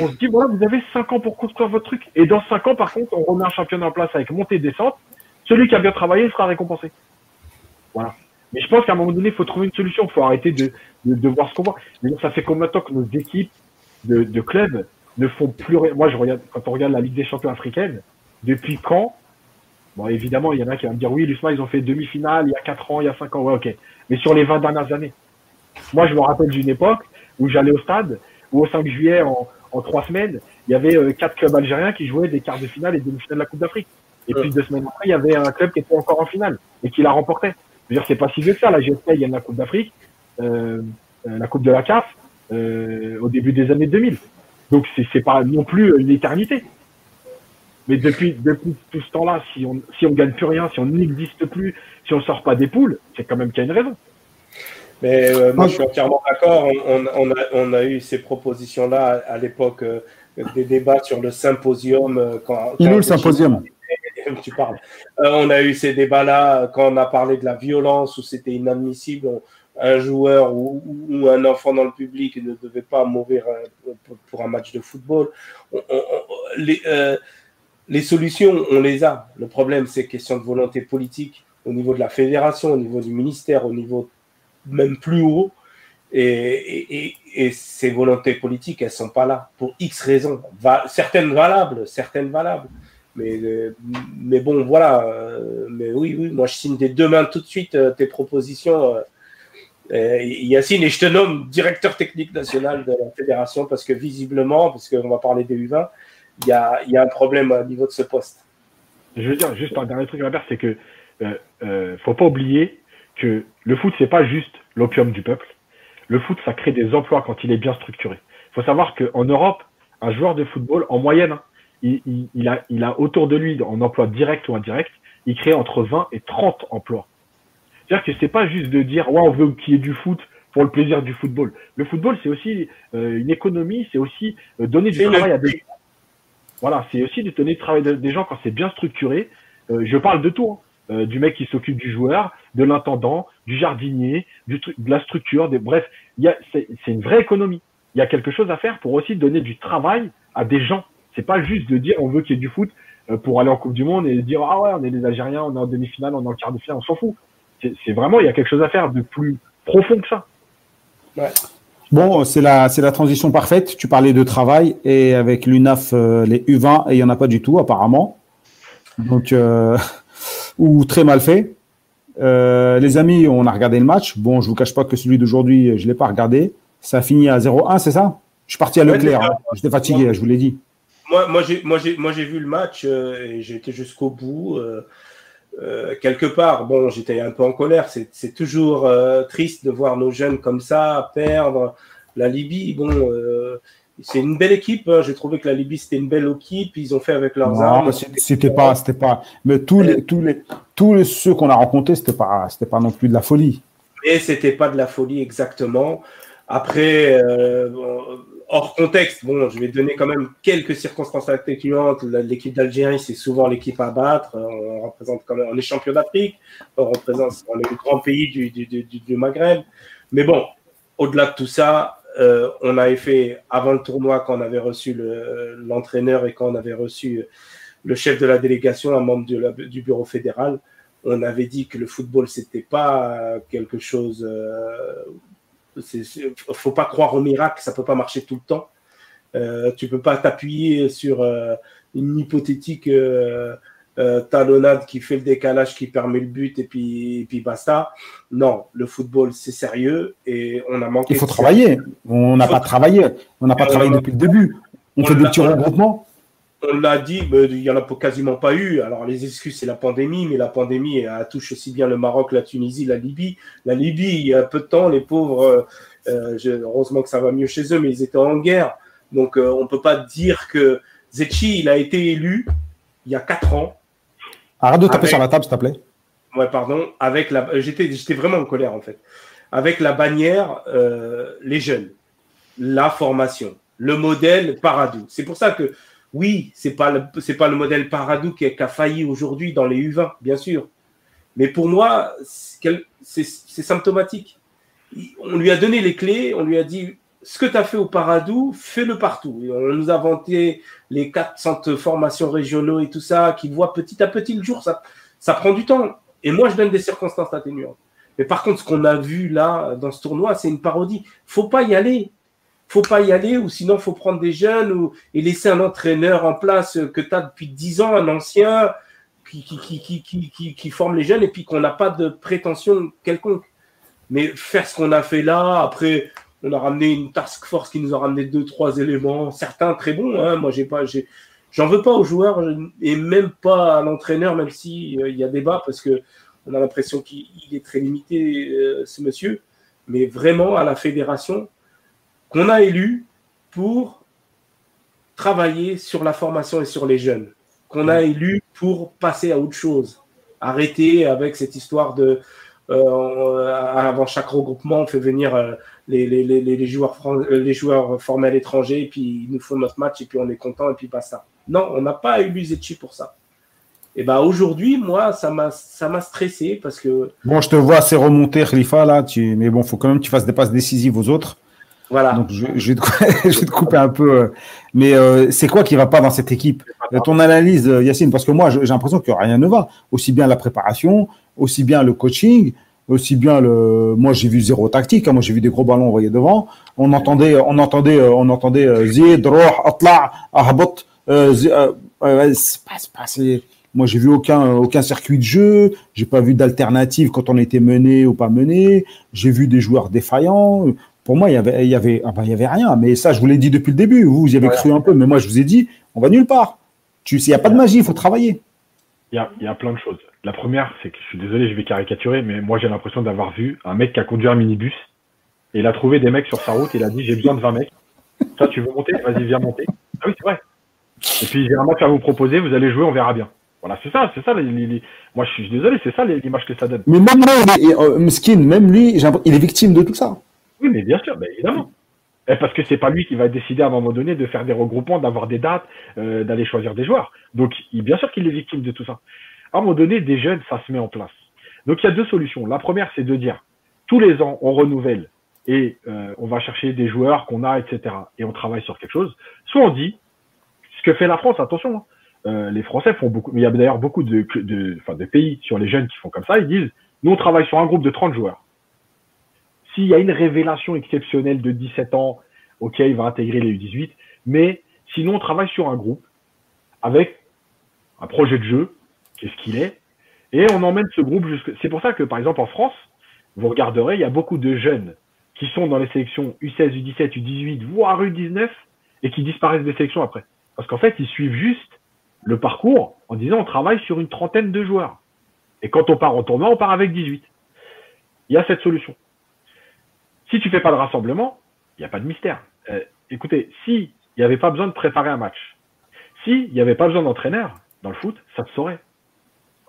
Speaker 4: on se dit, voilà, vous avez 5 ans pour construire votre truc. Et dans 5 ans, par contre, on remet un championnat en place avec montée et descente. Celui qui a bien travaillé sera récompensé. Voilà. Mais je pense qu'à un moment donné, il faut trouver une solution. Il faut arrêter de, de, voir ce qu'on voit. Mais ça fait combien de temps que nos équipes de, de clubs ne font plus rien? Moi, je regarde, quand on regarde la Ligue des champions africaine, depuis quand? Bon, évidemment, il y en a qui vont me dire, oui, l'USMA, ils ont fait demi-finale il y a 4 ans, il y a 5 ans. Ouais, ok. Mais sur les 20 dernières années. Moi, je me rappelle d'une époque où j'allais au stade, où au 5 juillet, en, en trois semaines, il y avait euh, quatre clubs algériens qui jouaient des quarts de finale et demi-finale de la Coupe d'Afrique. Et puis deux semaines après, il y avait un club qui était encore en finale et qui la remportait. Je veux dire, c'est pas si vieux que ça. La GSP gagne la Coupe d'Afrique, euh, euh, la Coupe de la CAF, euh, au début des années 2000. Donc c'est c'est pas non plus une éternité. Mais depuis depuis tout ce temps-là, si on si on gagne plus rien, si on n'existe plus, si on sort pas des poules, c'est quand même qu'il y a une raison.
Speaker 3: Mais euh, moi, je suis entièrement d'accord. On, on, a, on, a, eu ces propositions-là à, l'époque euh, des débats sur le symposium. Euh, quand,
Speaker 1: Il est le symposium
Speaker 3: Tu parles. on a eu ces débats-là quand on a parlé de la violence où c'était inadmissible. un joueur ou, ou, un enfant dans le public ne devait pas mourir pour un match de football. les, les solutions, on les a. Le problème, c'est question de volonté politique au niveau de la fédération, au niveau du ministère, au niveau même plus haut. Et, ces volontés politiques, elles sont pas là pour X raisons. certaines valables, certaines valables. Mais, mais bon, voilà. Euh, mais oui, oui, moi je signe dès demain tout de suite euh, tes propositions. Euh, Yacine, et je te nomme directeur technique national de la fédération parce que visiblement, parce qu'on va parler des U20, il y a, un problème au niveau de ce poste.
Speaker 4: Je veux dire, juste un dernier truc, Robert, c'est que euh, faut pas oublier que le foot, c'est pas juste l'opium du peuple. Le foot, ça crée des emplois quand il est bien structuré. Il faut savoir qu'en Europe, un joueur de football, en moyenne, hein, il, a, il a autour de lui, en emploi direct ou indirect, il crée entre 20 et 30 emplois. C'est-à-dire que c'est pas juste de dire, ouais, on veut qu'il y ait du foot pour le plaisir du football. Le football, c'est aussi euh, une économie, c'est aussi euh, donner du travail à des gens. Voilà, c'est aussi de donner du travail à des gens quand c'est bien structuré. Euh, je parle de tout. Hein. Du mec qui s'occupe du joueur, de l'intendant, du jardinier, du de la structure, des, bref, c'est une vraie économie. Il y a quelque chose à faire pour aussi donner du travail à des gens. C'est pas juste de dire on veut qu'il y ait du foot euh, pour aller en Coupe du Monde et dire ah ouais on est les Algériens, on est en demi-finale, on est en quart de finale, on s'en fout. C'est vraiment il y a quelque chose à faire de plus profond que ça.
Speaker 1: Ouais. Bon, c'est la, c'est la transition parfaite. Tu parlais de travail et avec l'UNAF, euh, les U20, et il n'y en a pas du tout apparemment. Donc, euh, ou très mal fait. Euh, les amis, on a regardé le match. Bon, je vous cache pas que celui d'aujourd'hui, je l'ai pas regardé. Ça a fini à 0-1, c'est ça? Je suis parti à Leclerc. Hein. J'étais fatigué, je vous l'ai dit.
Speaker 3: Moi, moi, j'ai, moi, j'ai, moi, j'ai vu le match euh, et j'ai été jusqu'au bout. Euh, quelque part, bon, j'étais un peu en colère. C'est, c'est toujours triste de voir nos jeunes comme ça perdre. La Libye, bon, c'est une belle équipe. Hein. J'ai trouvé que la Libye c'était une belle équipe. Ils ont fait avec leurs armes.
Speaker 1: C'était pas, c'était pas. Mais tous les, tous les, tous les ceux qu'on a rencontrés, c'était pas, c'était pas non plus de la folie.
Speaker 3: Mais c'était pas de la folie exactement. Après, euh, hors contexte, bon, je vais donner quand même quelques circonstances atténuantes. L'équipe d'Algérie, c'est souvent l'équipe à battre. On représente quand même, on est champion d'Afrique. On représente, on est le grand pays du, du, du, du Maghreb. Mais bon, au-delà de tout ça, euh, on avait fait, avant le tournoi, quand on avait reçu l'entraîneur et quand on avait reçu le chef de la délégation, un membre du bureau fédéral, on avait dit que le football, c'était pas quelque chose. Euh, faut pas croire au miracle, ça peut pas marcher tout le temps. Euh, tu peux pas t'appuyer sur une hypothétique euh, talonnade qui fait le décalage, qui permet le but et puis, puis basta. Non, le football, c'est sérieux et on a manqué.
Speaker 1: Il faut travailler. On n'a pas travaillé. On n'a pas travaillé depuis le début. On, fait des petits regroupements.
Speaker 3: On l'a dit, mais il n'y en a quasiment pas eu. Alors, les excuses, c'est la pandémie, mais la pandémie elle touche aussi bien le Maroc, la Tunisie, la Libye. La Libye, il y a peu de temps, les pauvres, euh, heureusement que ça va mieux chez eux, mais ils étaient en guerre. Donc, euh, on ne peut pas dire que Zetchi, il a été élu il y a quatre ans
Speaker 1: Arrête de taper sur la table, s'il te plaît.
Speaker 3: Ouais, pardon. Avec la, j'étais, j'étais vraiment en colère en fait. Avec la bannière, euh, les jeunes, la formation, le modèle Paradou. C'est pour ça que oui, c'est pas le, c'est pas le modèle Paradou qui, a failli aujourd'hui dans les U20, bien sûr. Mais pour moi, c'est, c'est symptomatique. On lui a donné les clés, on lui a dit ce que tu as fait au Paradou, fais-le partout. on nous a vanté les quatre centres de formation régionaux et tout ça, qui voient petit à petit le jour. Ça, ça prend du temps. Et moi, je donne des circonstances atténuantes. Mais par contre, ce qu'on a vu là, dans ce tournoi, c'est une parodie. faut pas y aller. faut pas y aller, ou sinon, faut prendre des jeunes ou, et laisser un entraîneur en place que tu as depuis dix ans, un ancien, qui, qui, qui, qui forme les jeunes et puis qu'on n'a pas de prétention quelconque. Mais faire ce qu'on a fait là, après, on a ramené une task force qui nous a ramené deux, trois éléments, certains très bons. Hein. Moi, j'ai pas, j'en veux pas aux joueurs et même pas à l'entraîneur, même si euh, il y a débat parce que on a l'impression qu'il est très limité, euh, ce monsieur. Mais vraiment à la fédération qu'on a élu pour travailler sur la formation et sur les jeunes, qu'on a élu pour passer à autre chose, arrêter avec cette histoire de euh, avant chaque regroupement, on fait venir euh, les, les, les, les, joueurs, euh, les joueurs formés à l'étranger, et puis ils nous font notre match, et puis on est content, et puis pas ça. Non, on n'a pas élu Zetchi pour ça. Et ben aujourd'hui, moi, ça m'a, ça m'a stressé parce que.
Speaker 1: Bon, je te vois assez remonter, Khalifa, là, tu... mais bon, faut quand même que tu fasses des passes décisives aux autres. Voilà. Donc, je, je, vais, te... je vais, te, couper un peu. Mais euh, c'est quoi qui va pas dans cette équipe? Ton analyse, Yacine, parce que moi, j'ai l'impression que rien ne va. Aussi bien la préparation, aussi bien le coaching, aussi bien le. Moi, j'ai vu zéro tactique. Hein. Moi, j'ai vu des gros ballons envoyés devant. On entendait, on entendait, euh, on entendait euh, Zid, Roh, Atla, Ahbot. Euh, moi, j'ai vu aucun, aucun circuit de jeu. J'ai pas vu d'alternative quand on était mené ou pas mené. J'ai vu des joueurs défaillants. Pour moi, il y avait, il y avait, ah ben, il y avait rien. Mais ça, je vous l'ai dit depuis le début. Vous, vous y avez cru un peu. Mais moi, je vous ai dit, on va nulle part. Tu, il n'y a pas de magie, il faut travailler.
Speaker 4: Il y a, il y a plein de choses. La première, c'est que je suis désolé, je vais caricaturer, mais moi j'ai l'impression d'avoir vu un mec qui a conduit un minibus et il a trouvé des mecs sur sa route et il a dit j'ai besoin de 20 mecs. Toi, tu veux monter? Vas-y, viens monter. Ah oui, c'est vrai. Et puis j'ai un match à vous proposer, vous allez jouer, on verra bien. Voilà, c'est ça, c'est ça. Les, Moi, je suis désolé, c'est ça l'image que ça donne.
Speaker 1: Mais même là, même lui, il est victime de tout ça.
Speaker 4: Oui, mais bien sûr, évidemment. Parce que c'est pas lui qui va décider à un moment donné de faire des regroupements, d'avoir des dates, euh, d'aller choisir des joueurs. Donc, bien sûr qu'il est victime de tout ça à un moment donné, des jeunes, ça se met en place. Donc il y a deux solutions. La première, c'est de dire, tous les ans, on renouvelle et euh, on va chercher des joueurs qu'on a, etc. Et on travaille sur quelque chose. Soit on dit, ce que fait la France, attention, hein, euh, les Français font beaucoup, mais il y a d'ailleurs beaucoup de, de, de pays sur les jeunes qui font comme ça, ils disent, nous on travaille sur un groupe de 30 joueurs. S'il y a une révélation exceptionnelle de 17 ans, ok, il va intégrer les U18, mais sinon on travaille sur un groupe avec un projet de jeu, qu'est-ce qu'il est, Et on emmène ce groupe jusque. C'est pour ça que, par exemple, en France, vous regarderez, il y a beaucoup de jeunes qui sont dans les sélections U16, U17, U18, voire U19, et qui disparaissent des sélections après. Parce qu'en fait, ils suivent juste le parcours en disant on travaille sur une trentaine de joueurs. Et quand on part en tournoi, on part avec 18. Il y a cette solution. Si tu fais pas de rassemblement, il n'y a pas de mystère. Euh, écoutez, si il n'y avait pas besoin de préparer un match, si il n'y avait pas besoin d'entraîneur dans le foot, ça se saurait.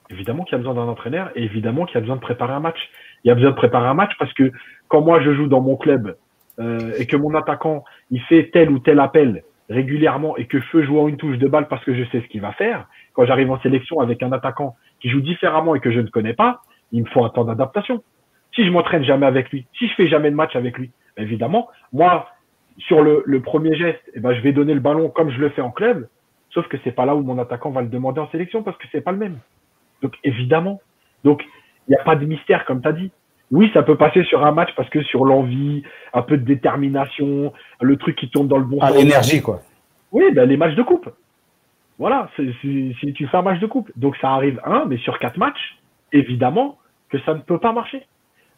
Speaker 4: Évidemment qu'il y a besoin d'un entraîneur et évidemment qu'il y a besoin de préparer un match. Il y a besoin de préparer un match parce que quand moi je joue dans mon club euh, et que mon attaquant il fait tel ou tel appel régulièrement et que je peux jouer en une touche de balle parce que je sais ce qu'il va faire, quand j'arrive en sélection avec un attaquant qui joue différemment et que je ne connais pas, il me faut un temps d'adaptation. Si je m'entraîne jamais avec lui, si je fais jamais de match avec lui, évidemment, moi, sur le, premier geste, eh ben, je vais donner le ballon comme je le fais en club, sauf que c'est pas là où mon attaquant va le demander en sélection parce que c'est pas le même. Donc, évidemment. Donc, il n'y a pas de mystère, comme tu as dit. Oui, ça peut passer sur un match parce que sur l'envie, un peu de détermination, le truc qui tourne dans le bon
Speaker 1: ah, l'énergie, quoi.
Speaker 4: Oui, ben, les matchs de coupe. Voilà, si tu fais un match de coupe. Donc ça arrive un, mais sur quatre matchs, évidemment que ça ne peut pas marcher.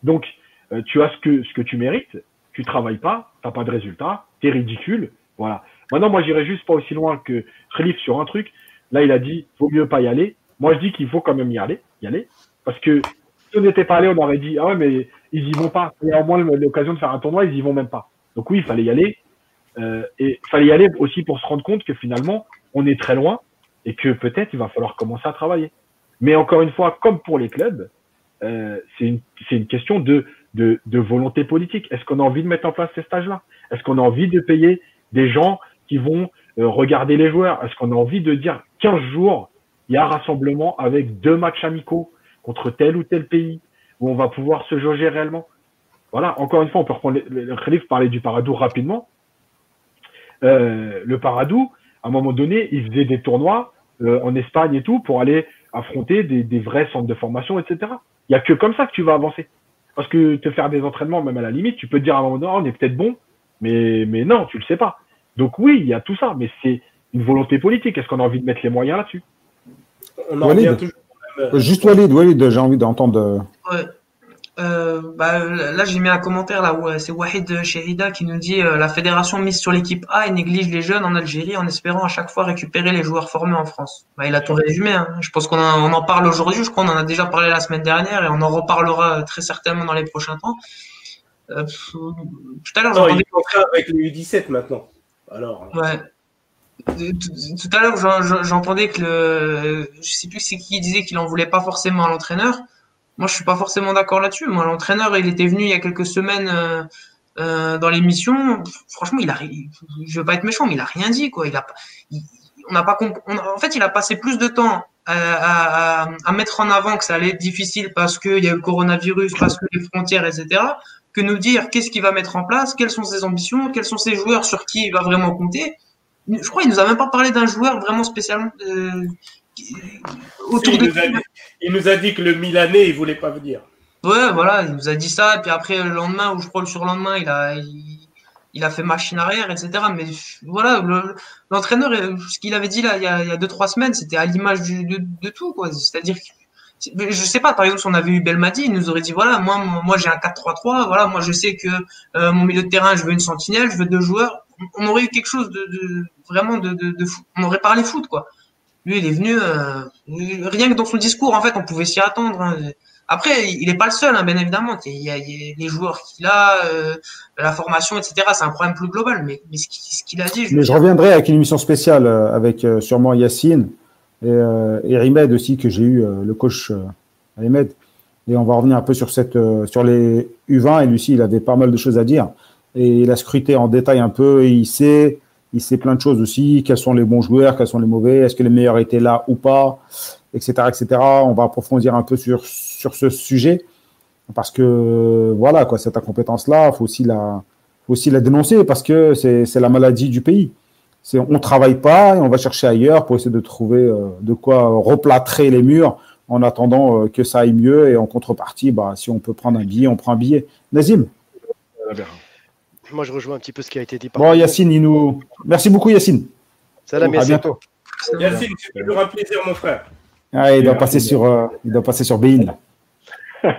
Speaker 4: Donc, euh, tu as ce que, ce que tu mérites, tu travailles pas, tu n'as pas de résultat, tu es ridicule. Voilà. Maintenant, moi, j'irai juste pas aussi loin que Khalif sur un truc. Là, il a dit, vaut mieux pas y aller. Moi, je dis qu'il faut quand même y aller, y aller. Parce que si on n'était pas allé, on aurait dit, ah ouais, mais ils y vont pas. Il y a au moins l'occasion de faire un tournoi, ils y vont même pas. Donc oui, il fallait y aller. Euh, et il fallait y aller aussi pour se rendre compte que finalement, on est très loin et que peut-être il va falloir commencer à travailler. Mais encore une fois, comme pour les clubs, euh, c'est une, une, question de, de, de volonté politique. Est-ce qu'on a envie de mettre en place ces stages-là? Est-ce qu'on a envie de payer des gens qui vont euh, regarder les joueurs? Est-ce qu'on a envie de dire 15 jours, il y a rassemblement avec deux matchs amicaux contre tel ou tel pays où on va pouvoir se jauger réellement Voilà, encore une fois, on peut reprendre le, le, parler du Paradou rapidement. Euh, le Paradou, à un moment donné, il faisait des tournois euh, en Espagne et tout pour aller affronter des, vrais centres de formation, etc. Il y a que comme ça que tu vas avancer. Parce que te faire des entraînements, même à la limite, tu peux te dire à un moment donné, oh, on est peut-être bon, mais, mais non, tu le sais pas. Donc oui, il y a tout ça, mais c'est une volonté politique. Est-ce qu'on a envie de mettre les moyens là-dessus?
Speaker 1: On en revient toujours. Juste Walid, Walid, j'ai envie d'entendre.
Speaker 5: Ouais. Euh, bah, là, j'ai mis un commentaire là où euh, c'est Wahid Sherida qui nous dit euh, la fédération mise sur l'équipe A et néglige les jeunes en Algérie en espérant à chaque fois récupérer les joueurs formés en France. Bah, il a tout résumé. Hein. Je pense qu'on en, en parle aujourd'hui. Je crois qu'on en a déjà parlé la semaine dernière et on en reparlera très certainement dans les prochains temps.
Speaker 3: Euh, tout à l'heure, avec les U17 maintenant. Alors.
Speaker 5: Ouais. Tout à l'heure, j'entendais que le, je sais plus c'est qui disait qu'il en voulait pas forcément à l'entraîneur. Moi, je suis pas forcément d'accord là-dessus. Moi, l'entraîneur, il était venu il y a quelques semaines euh, euh, dans l'émission. Franchement, il a, je veux pas être méchant, mais il a rien dit, quoi. Il a, on n'a pas, en fait, il a passé plus de temps à, à, mettre en avant que ça allait être difficile parce qu'il y a eu le coronavirus, parce que les frontières, etc., que nous dire qu'est-ce qu'il va mettre en place, quelles sont ses ambitions, quels sont ses joueurs sur qui il va vraiment compter. Je crois qu'il nous a même pas parlé d'un joueur vraiment spécialement euh,
Speaker 3: il, nous a dit, que le Milanais, il voulait pas venir.
Speaker 5: Ouais, voilà, il nous a dit ça. Et puis après, le lendemain, ou je crois le surlendemain, il a, il, a fait machine arrière, etc. Mais voilà, l'entraîneur, ce qu'il avait dit là, il y a, il y a deux, trois semaines, c'était à l'image de, de, tout, quoi. C'est-à-dire je sais pas, par exemple, si on avait eu Belmadi, il nous aurait dit voilà, moi, moi j'ai un 4-3-3, voilà, moi je sais que euh, mon milieu de terrain, je veux une sentinelle, je veux deux joueurs. On aurait eu quelque chose de, de vraiment de, de, de, on aurait parlé foot, quoi. Lui, il est venu, euh, rien que dans son discours, en fait, on pouvait s'y attendre. Hein. Après, il n'est pas le seul, hein, bien évidemment. Il y a, les joueurs qu'il a, euh, la formation, etc. C'est un problème plus global. Mais, mais ce qu'il a dit.
Speaker 1: Je mais je reviendrai avec une émission spéciale euh, avec sûrement Yacine et, et Rimed aussi, que j'ai eu, le coach Rimed. Et on va revenir un peu sur, cette, sur les U20. Et lui aussi, il avait pas mal de choses à dire. Et il a scruté en détail un peu. Et il sait il sait plein de choses aussi, quels sont les bons joueurs, quels sont les mauvais, est-ce que les meilleurs étaient là ou pas, etc., etc. On va approfondir un peu sur, sur ce sujet parce que voilà quoi, cette incompétence-là, faut aussi la, faut aussi la dénoncer parce que c'est la maladie du pays. C'est on travaille pas et on va chercher ailleurs pour essayer de trouver euh, de quoi replâtrer les murs en attendant euh, que ça aille mieux et en contrepartie, bah si on peut prendre un billet, on prend un billet. Nazim.
Speaker 2: Moi, je rejoins un petit peu ce qui a été dit par.
Speaker 1: Bon, Yacine, il nous. Merci beaucoup, Yacine.
Speaker 2: Salam,
Speaker 1: À bientôt.
Speaker 3: Yacine, c'est toujours un plaisir, mon frère.
Speaker 1: Ah, il, doit passer sur, euh, il doit passer sur Bein.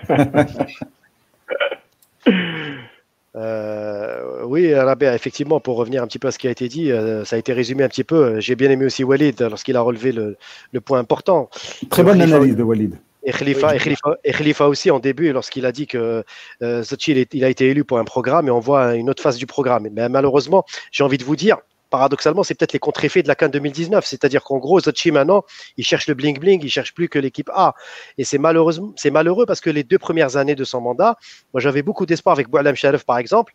Speaker 2: Euh, oui, Rabia, effectivement, pour revenir un petit peu à ce qui a été dit, euh, ça a été résumé un petit peu. J'ai bien aimé aussi Walid lorsqu'il a relevé le, le point important.
Speaker 1: Très bonne analyse de Walid.
Speaker 2: Et Khalifa, et Khalifa, aussi en début, lorsqu'il a dit que euh, il, a été élu pour un programme et on voit une autre phase du programme. Mais malheureusement, j'ai envie de vous dire, paradoxalement, c'est peut-être les contre-effets de la CAN 2019. C'est-à-dire qu'en gros, Zachi, maintenant, il cherche le bling-bling, il cherche plus que l'équipe A. Et c'est malheureusement, c'est malheureux parce que les deux premières années de son mandat, moi, j'avais beaucoup d'espoir avec Boualem Sharif, par exemple,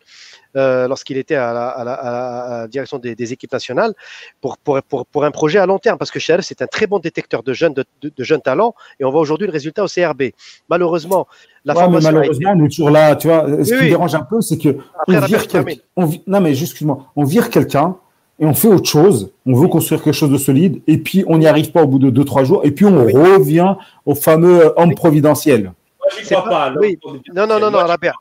Speaker 2: euh, lorsqu'il était à la, direction des, équipes nationales, pour, pour, pour, un projet à long terme. Parce que Sharif, c'est un très bon détecteur de jeunes, de, jeunes talents. Et on voit aujourd'hui le résultat au CRB. Malheureusement,
Speaker 1: la formation. malheureusement, on est toujours là. Tu vois, ce qui dérange un peu, c'est que on vire quelqu'un. Non, mais excuse-moi, on vire quelqu'un et on fait autre chose. On veut construire quelque chose de solide, et puis on n'y arrive pas au bout de 2-3 jours, et puis on revient au fameux euh, homme providentiel.
Speaker 2: Non, non, non, non, Robert.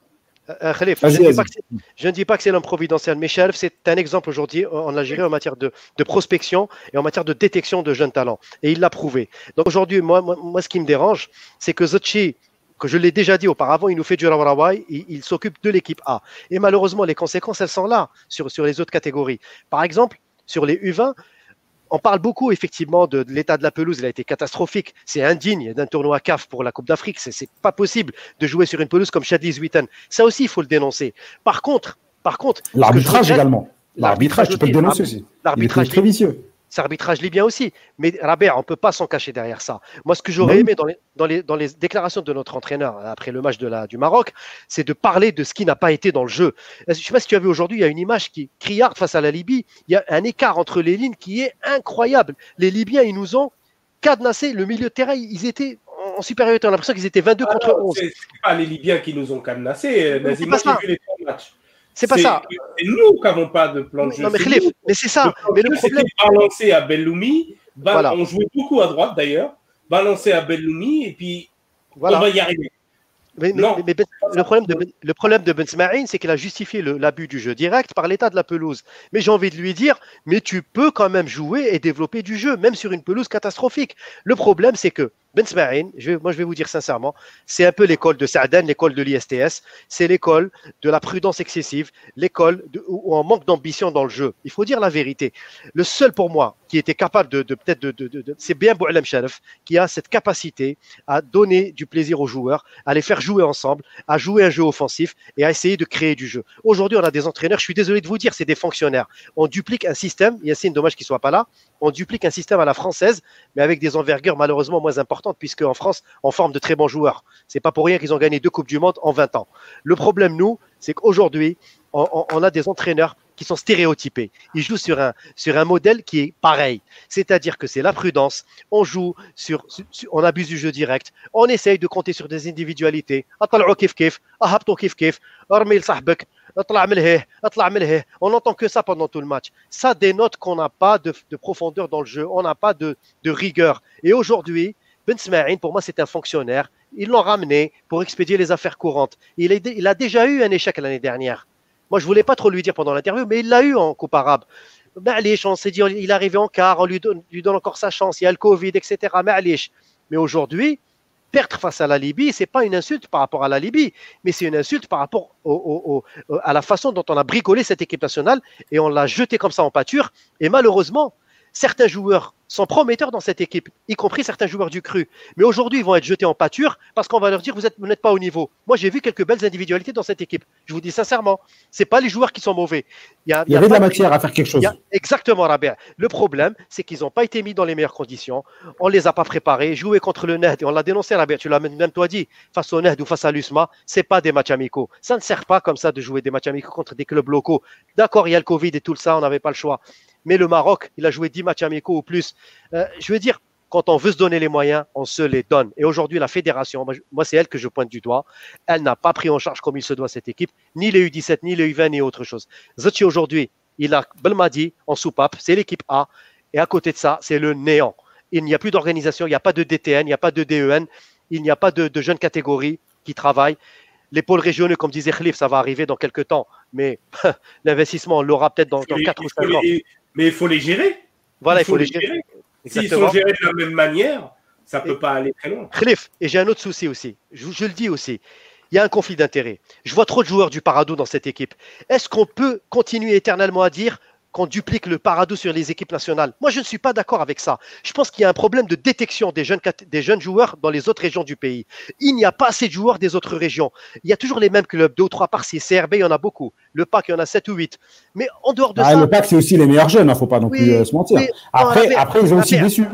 Speaker 2: Euh, Khalif, je, ne dis pas que c'est l'homme providentiel, mais Shelf, c'est un exemple aujourd'hui en Algérie en matière de, de, prospection et en matière de détection de jeunes talents. Et il l'a prouvé. Donc aujourd'hui, moi, moi, moi, ce qui me dérange, c'est que Zotchi, que je l'ai déjà dit auparavant, il nous fait du Rawarawai, il, il s'occupe de l'équipe A. Et malheureusement, les conséquences, elles sont là sur, sur les autres catégories. Par exemple, sur les U20, on parle beaucoup effectivement de, l'état de la pelouse, il a été catastrophique. C'est indigne d'un tournoi CAF pour la Coupe d'Afrique. C'est pas possible de jouer sur une pelouse comme Chadli Witten. Ça aussi, il faut le dénoncer. Par contre, par contre,
Speaker 1: l'arbitrage également. L'arbitrage, tu peux le dénoncer aussi. L'arbitrage très vicieux.
Speaker 2: C'est arbitrage libyen aussi. Mais Rabert, on ne peut pas s'en cacher derrière ça. Moi, ce que j'aurais aimé dans les, dans, les, dans les, déclarations de notre entraîneur après le match de la, du Maroc, c'est de parler de ce qui n'a pas été dans le jeu. Je ne sais pas si tu as vu aujourd'hui, il y a une image qui criarde face à la Libye. Il y a un écart entre les lignes qui est incroyable. Les Libyens, ils nous ont cadenassé. Le milieu de terrain, ils étaient en supériorité. On a l'impression qu'ils étaient 22 contre 11.
Speaker 3: Ce pas les Libyens qui nous ont cadenassés. Moi, j'ai vu les trois matchs.
Speaker 2: C'est pas ça.
Speaker 3: C'est nous qui n'avons pas de plan de jeu.
Speaker 2: Non, mais, mais c'est ça. Le mais le
Speaker 3: problème. Balancé à Belloumi. On jouait beaucoup à droite d'ailleurs. Balancé à Belloumi et puis on va y arriver.
Speaker 2: Mais, ben, le, problème de, ben, le problème de Ben c'est qu'il a justifié l'abus du jeu direct par l'état de la pelouse. Mais j'ai envie de lui dire, mais tu peux quand même jouer et développer du jeu, même sur une pelouse catastrophique. Le problème, c'est que ben Smaïn, moi je vais vous dire sincèrement, c'est un peu l'école de Sa'dan, l'école de l'ISTS, c'est l'école de la prudence excessive, l'école où on manque d'ambition dans le jeu. Il faut dire la vérité. Le seul pour moi qui était capable de, peut-être de, c'est bien Boualem Sharif qui a cette capacité à donner du plaisir aux joueurs, à les faire jouer ensemble, à jouer un jeu offensif et à essayer de créer du jeu. Aujourd'hui, on a des entraîneurs, je suis désolé de vous dire, c'est des fonctionnaires. On duplique un système, il y a c'est dommage qu'il soit pas là, on duplique un système à la française, mais avec des envergures malheureusement moins importantes puisque en France, on forme de très bons joueurs. C'est pas pour rien qu'ils ont gagné deux Coupes du Monde en 20 ans. Le problème, nous, c'est qu'aujourd'hui, on, a des entraîneurs qui sont stéréotypés. Ils jouent sur un, sur un modèle qui est pareil. C'est-à-dire que c'est la prudence. On joue sur, on abuse du jeu direct. On essaye de compter sur des individualités. On n'entend que ça pendant tout le match. Ça dénote qu'on n'a pas de, profondeur dans le jeu. On n'a pas de, rigueur. Et aujourd'hui, ben pour moi, c'est un fonctionnaire. Ils l'ont ramené pour expédier les affaires courantes. Il, a déjà eu un échec l'année dernière. Moi, je voulais pas trop lui dire pendant l'interview, mais il l'a eu en Coupe arabe. Ma'alish, on s'est dit, il est arrivé en quart, on lui donne, encore sa chance, il y a le Covid, etc. Mais aujourd'hui, perdre face à la Libye, c'est pas une insulte par rapport à la Libye, mais c'est une insulte par rapport à la façon dont on a bricolé cette équipe nationale et on l'a jeté comme ça en pâture. Et malheureusement, certains joueurs sont prometteurs dans cette équipe, y compris certains joueurs du cru. Mais aujourd'hui, ils vont être jetés en pâture parce qu'on va leur dire vous n'êtes pas au niveau. Moi, j'ai vu quelques belles individualités dans cette équipe. Je vous dis sincèrement, c'est pas les joueurs qui sont mauvais.
Speaker 1: Il y, a, avait de la matière à faire quelque chose.
Speaker 2: exactement, Rabia. Le problème, c'est qu'ils n'ont pas été mis dans les meilleures conditions. On les a pas préparés. Jouer contre le Ned, et on l'a dénoncé, Rabia. Tu l'as même toi dit, face au Ned ou face à l'USMA, c'est pas des matchs amicaux. Ça ne sert pas comme ça de jouer des matchs amicaux contre des clubs locaux. D'accord, il y a le Covid et tout ça, on n'avait pas le choix mais le Maroc, il a joué 10 matchs amicaux ou plus. Euh, je veux dire, quand on veut se donner les moyens, on se les donne. Et aujourd'hui, la fédération, moi, c'est elle que je pointe du doigt, elle n'a pas pris en charge comme il se doit cette équipe, ni les U17, ni les U20, ni autre chose. Zotchi aujourd'hui, il a Belmadi en soupape, c'est l'équipe A, et à côté de ça, c'est le néant. Il n'y a plus d'organisation, il n'y a pas de DTN, il n'y a pas de DEN, il n'y a pas de, jeunes catégories qui travaillent. Les pôles régionaux, comme disait Khalif, ça va arriver dans quelques temps, mais l'investissement, on l'aura peut-être dans, dans 4 ou 5 ans
Speaker 3: mais il faut les gérer.
Speaker 2: Voilà, il faut, les gérer.
Speaker 3: S'ils sont gérés de la même manière, Ça peut pas aller très loin.
Speaker 2: Khalif, et j'ai un autre souci aussi. Je, je le dis aussi. Il y a un conflit d'intérêts. Je vois trop de joueurs du Parado dans cette équipe. Est-ce qu'on peut continuer éternellement à dire qu'on duplique le Parado sur les équipes nationales Moi, je ne suis pas d'accord avec ça. Je pense qu'il y a un problème de détection des jeunes, des jeunes joueurs dans les autres régions du pays. Il n'y a pas assez de joueurs des autres régions. Il y a toujours les mêmes clubs, deux ou trois par-ci. CRB, il y en a beaucoup. Le PAC, il y en a sept ou huit. Mais en dehors de
Speaker 1: Ah,
Speaker 2: ça,
Speaker 1: le pack, c'est aussi les meilleurs jeunes, il ne faut pas non
Speaker 2: Oui,
Speaker 1: plus euh, se mentir.
Speaker 2: Non,
Speaker 1: Après, après, ils ont aussi déçu.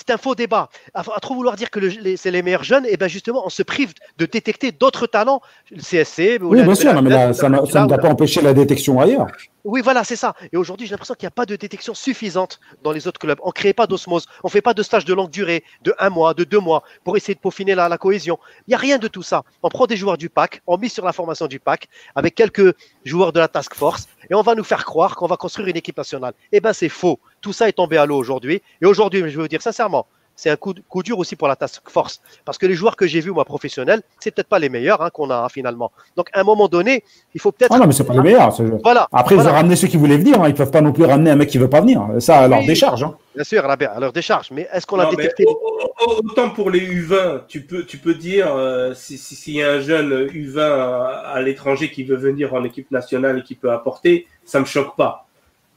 Speaker 2: C'est un faux débat. À, à trop vouloir dire que le- les- c'est les meilleurs jeunes, et bien justement, on se prive de détecter d'autres talents, le CSC. ou
Speaker 1: Oui, bien sûr, mais là, ça ne doit pas empêcher la détection ailleurs.
Speaker 2: Oui, voilà, c'est ça. Et aujourd'hui, j'ai l'impression qu'il n'y a pas de détection suffisante dans les autres clubs. On ne crée pas d'osmose. On ne fait pas de stage de longue durée, de un mois, de deux mois, pour essayer de peaufiner la, la cohésion. Il n'y a rien de tout ça. On prend des joueurs du PAC, on mise sur la formation du PAC, avec quelques joueurs de la task force, et on va nous faire croire qu'on va construire une équipe nationale. Eh bien, c'est faux. Tout ça est tombé à l'eau aujourd'hui. Et aujourd'hui, je vais vous dire sincèrement, c'est un coup, coup dur aussi pour la task force. Parce que les joueurs que j'ai vus, moi, professionnels, c'est peut-être pas les meilleurs hein, qu'on a finalement. Donc, à un moment donné, il faut peut-être.
Speaker 1: Ah non, mais c'est pas les meilleurs. c'est-
Speaker 2: Voilà.
Speaker 1: Après, ils ont ramené ceux qui voulaient venir. hein. Ils ne peuvent pas non plus ramener un mec qui ne veut pas venir. Ça, à leur
Speaker 2: Oui.
Speaker 1: décharge. hein.
Speaker 2: Bien sûr, à leur décharge. Mais est-ce qu'on a détecté
Speaker 3: au- au- au- autant pour les U20, tu peux, tu peux dire euh, si- si- s'il y a un jeune U20 à, à l'étranger qui veut venir en équipe nationale et qui peut apporter, ça me choque pas.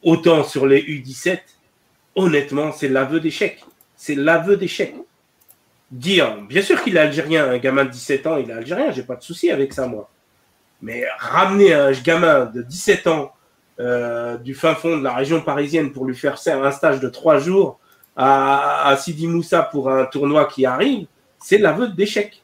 Speaker 3: Autant sur les U17, honnêtement, c'est l'aveu d'échec. C'est l'aveu d'échec. Dire, bien sûr qu'il est algérien, un gamin de 17 ans, il est algérien, j'ai pas de souci avec ça, moi. Mais ramener un gamin de 17 ans euh, du fin fond de la région parisienne pour lui faire faire un stage de trois jours à, à Sidi Moussa pour un tournoi qui arrive, c'est l'aveu d'échec.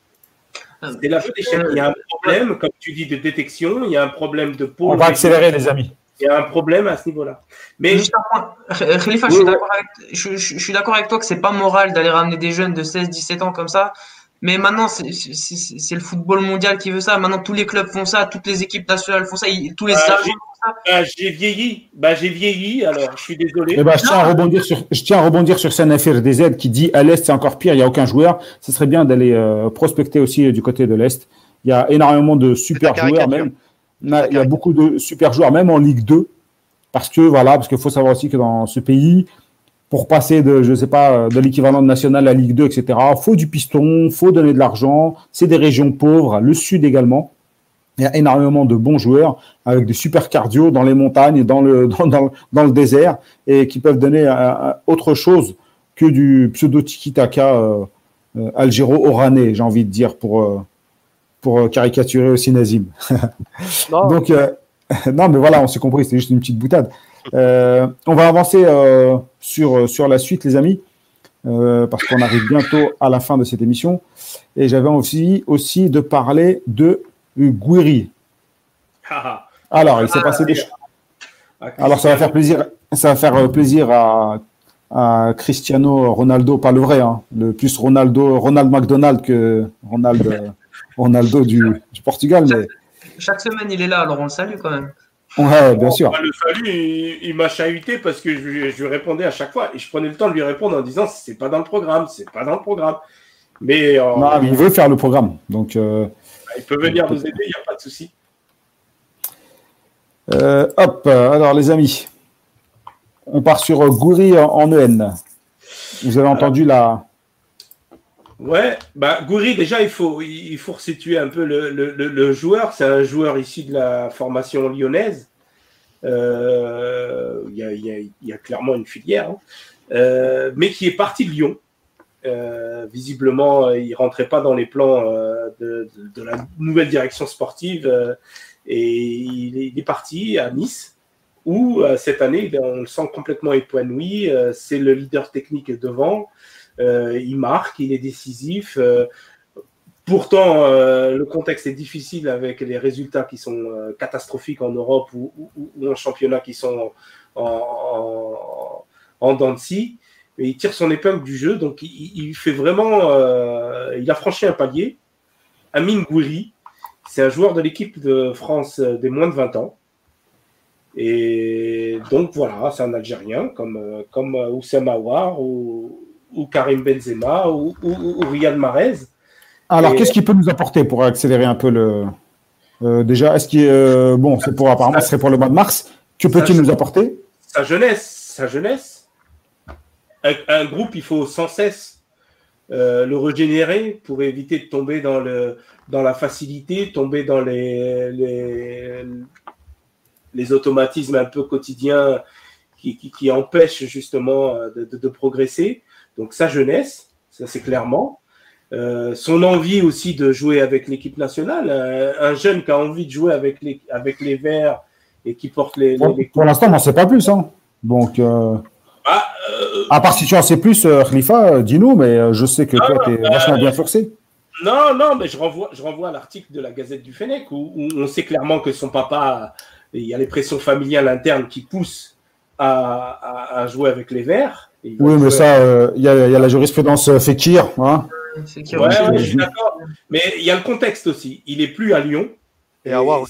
Speaker 3: C'est l'aveu d'échec. Il y a un problème, comme tu dis, de détection, il y a un problème de
Speaker 1: On
Speaker 3: pôle.
Speaker 1: va accélérer, les amis.
Speaker 3: Il y a un problème à ce niveau-là. Mais
Speaker 5: Juste un point. Khalifa, je suis
Speaker 3: oui.
Speaker 5: d'accord avec, je, je- je suis d'accord avec toi que c'est pas moral d'aller ramener des jeunes de 16-17 ans comme ça. Mais maintenant, c'est c'est- c'est- c'est le football mondial qui veut ça. Maintenant, tous les clubs font ça, toutes les équipes nationales font ça, tous les
Speaker 3: Ah,
Speaker 5: font ça.
Speaker 3: bah, j'ai vieilli. Bah, j'ai vieilli, alors je suis désolé.
Speaker 1: Eh ben, je, tiens à rebondir sur, je tiens à rebondir sur Sanafir DZ qui dit à l'Est, c'est encore pire, il n'y a aucun joueur. Ce serait bien d'aller euh, prospecter aussi euh, du côté de l'Est. Il y a énormément de super joueurs, même. Il y a- beaucoup de super joueurs, même en Ligue 2. Parce que, voilà, parce qu'il faut savoir aussi que dans ce pays, pour passer de, je sais pas, de l'équivalent national à Ligue 2, etc., faut du piston, faut donner de l'argent. C'est des régions pauvres, le Sud également. Il y a énormément de bons joueurs avec des super cardio dans les montagnes, dans le, dans, dans, dans le désert, et qui peuvent donner euh, euh, autre chose que du pseudo tiki-taka euh, euh, algéro-oranais, j'ai envie de dire, pour, euh, pour euh, caricaturer aussi Nazim.
Speaker 2: Non,
Speaker 1: Donc, euh, non, mais voilà, on s'est compris, c'était juste une petite boutade. Euh, on va avancer euh, sur, sur la suite, les amis, parce qu'on arrive bientôt à la fin de cette émission. Et j'avais envie aussi de parler de Guiri. Alors, il s'est passé des choses.
Speaker 3: ah.
Speaker 1: Alors, ça va faire plaisir, ça va faire plaisir à, à Cristiano Ronaldo, pas le vrai, hein, le plus Ronaldo, Ronald McDonald que Ronald, euh, Ronaldo du, du Portugal, mais
Speaker 5: Chaque semaine, il est là, alors on le salue quand même.
Speaker 1: ouais, bien sûr.
Speaker 3: Le salut, il, il m'a chahuté parce que je, lui- je lui répondais à chaque fois et je prenais le temps de lui répondre en disant c'est pas dans le programme, c'est pas dans le programme. Mais, euh,
Speaker 1: Non, mais il veut faire le programme, donc. euh,
Speaker 3: il peut venir nous aider, il n'y a pas de souci.
Speaker 1: Euh, hop, alors les amis, on part sur Goury en, en EN. Vous avez entendu la.
Speaker 3: Ouais, bah Goury, déjà, il faut, il faut resituer un peu le, le- le- joueur. C'est un joueur issu de la formation lyonnaise. Euh, Il y, a, y a- y a clairement une filière, hein. Euh, mais qui est parti de Lyon. Euh, visiblement, euh, il rentrait pas dans les plans euh, de, de- de la nouvelle direction sportive et il est, il est parti à Nice où cette année, ben, on le sent complètement épanoui. C'est le leader technique devant. Euh, il marque, il est décisif. Euh, pourtant, euh, le contexte est difficile avec les résultats qui sont catastrophiques en Europe ou, ou- en championnat qui sont en, en, en dents de scie. Mais il tire son épingle du jeu, donc il, fait vraiment. il a franchi un palier. Amine Gouiri, c'est un joueur de l'équipe de France des moins de 20 ans. Et donc voilà, c'est un Algérien comme, comme Oussem ou, ou Karim Benzema ou, ou, ou Riyad Mahrez.
Speaker 1: Alors,
Speaker 3: Et-
Speaker 1: qu'est-ce qu'il peut nous apporter pour accélérer un peu le. euh, déjà, est-ce qu'il. euh, bon, c'est pour apparemment, ce serait pour le mois de mars. Que peut-il nous apporter?
Speaker 3: Sa jeunesse, sa jeunesse. Un, un groupe, il faut sans cesse euh, le régénérer pour éviter de tomber dans, le, dans la facilité, tomber dans les, les, les automatismes un peu quotidiens qui, qui, qui empêchent justement de, de, de, progresser. Donc sa jeunesse, ça c'est clairement. Euh, son envie aussi de jouer avec l'équipe nationale, un, un, jeune qui a envie de jouer avec les, avec les Verts et qui porte les.
Speaker 1: Pour,
Speaker 3: les...
Speaker 1: pour l'instant, on n'en sait pas plus. Hein. Donc, euh, ah, euh... à part si tu en sais plus, euh, Khalifa, dis-nous, mais je sais que non, toi, tu es vachement bien forcé.
Speaker 3: Non, non, mais je renvoie, je renvoie à l'article de la Gazette du Fennec où, où, on sait clairement que son papa, il y a les pressions familiales internes qui poussent à, à, à jouer avec les Verts.
Speaker 1: Oui, mais ça, il y, a, y, a la jurisprudence Fekir. Hein
Speaker 3: ouais, ouais, je suis d'accord. Mais il y a le contexte aussi. Il est plus à Lyon.
Speaker 2: Et, et à Wow.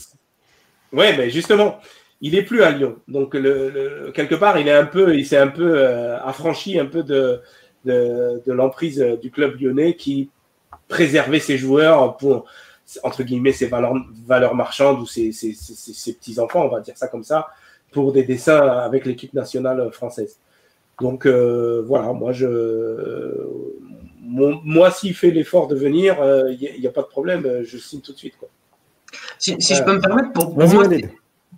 Speaker 3: Ouais, mais justement, il est plus à Lyon. Donc le, le, quelque part, il est un peu, il s'est un peu euh, affranchi un peu de de, de l'emprise du club lyonnais qui préservait ses joueurs pour entre guillemets ses valeurs, valeurs marchandes ou ses, ses, ses, ses petits enfants, on va dire ça comme ça, pour des dessins avec l'équipe nationale française. Donc euh, voilà, moi je mon, moi s'il fait l'effort de venir, il euh, n'y a, a, pas de problème, je signe tout de suite quoi.
Speaker 5: Si, si je peux me permettre, pour, pour moi,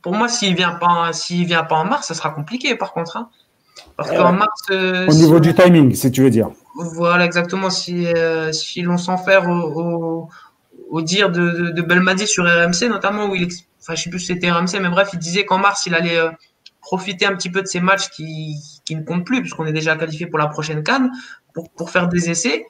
Speaker 5: pour moi, s'il vient pas, s'il vient pas en mars, ça sera compliqué par contre. Hein.
Speaker 1: Parce euh, qu'en mars. Euh, au niveau si, du timing, si tu veux dire.
Speaker 5: Voilà, exactement. Si, euh, si l'on s'en fait au, au, au, dire de, de, de, Belmadi sur RMC, notamment, où il. Enfin, je sais plus si c'était RMC, mais bref, il disait qu'en mars, il allait profiter un petit peu de ces matchs qui, qui ne comptent plus, puisqu'on est déjà qualifié pour la prochaine Cannes, pour, pour faire des essais.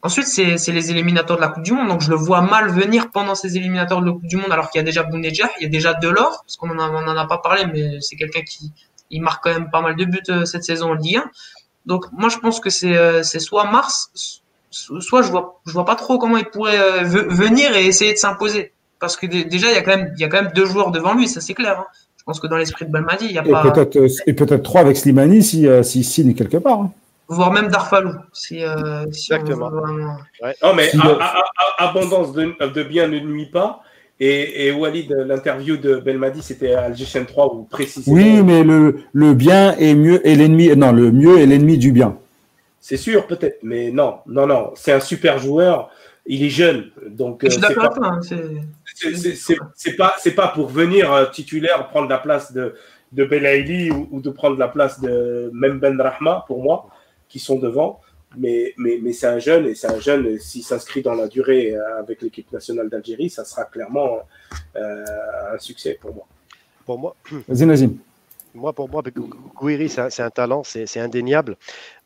Speaker 5: Ensuite, c'est les éliminateurs de la Coupe du Monde. Donc, je le vois mal venir pendant ces éliminateurs de la Coupe du Monde, alors qu'il y a déjà Bounedjah, il y a déjà Delors, parce qu'on n'en en a pas parlé, mais c'est quelqu'un qui il marque quand même pas mal de buts euh, cette saison en Ligue 1. Donc, moi, je pense que c'est euh, soit mars, soit je vois, je vois pas trop comment il pourrait euh, venir et essayer de s'imposer. Parce que déjà, il y, a quand même, il y a quand même deux joueurs devant lui, ça c'est clair. Hein. Je pense que dans l'esprit de Balmadi, il y a
Speaker 1: et
Speaker 5: pas.
Speaker 1: Peut et peut-être trois avec Slimani s'il si, si signe quelque part. Hein
Speaker 5: voire même Darfalou. Si, euh, si
Speaker 2: Exactement.
Speaker 3: Vraiment... Ouais. Non, mais si a, a, a, abondance de, de, bien ne nuit pas. Et, et Walid, l'interview de Belmadi, c'était à Algérie 3 ou précisément.
Speaker 1: Oui, mais le, le bien est mieux et l'ennemi. Non, le mieux est l'ennemi du bien.
Speaker 3: C'est sûr, peut-être, mais non, non, non. C'est un super joueur. Il est jeune, donc.
Speaker 5: Je suis d'accord
Speaker 3: avec C'est pas, c'est pas pour venir euh, titulaire prendre la place de de Belaïli ou, ou, de prendre la place de même Ben Rahma pour moi qui sont devant. Mais, mais, mais c'est un jeune, et c'est un jeune, s'il s'inscrit dans la durée avec l'équipe nationale d'Algérie, ça sera clairement euh, un succès pour moi.
Speaker 2: Pour moi,
Speaker 1: Zinazim.
Speaker 2: Moi, pour moi, Gouiri, c'est un, un, talent, c'est indéniable.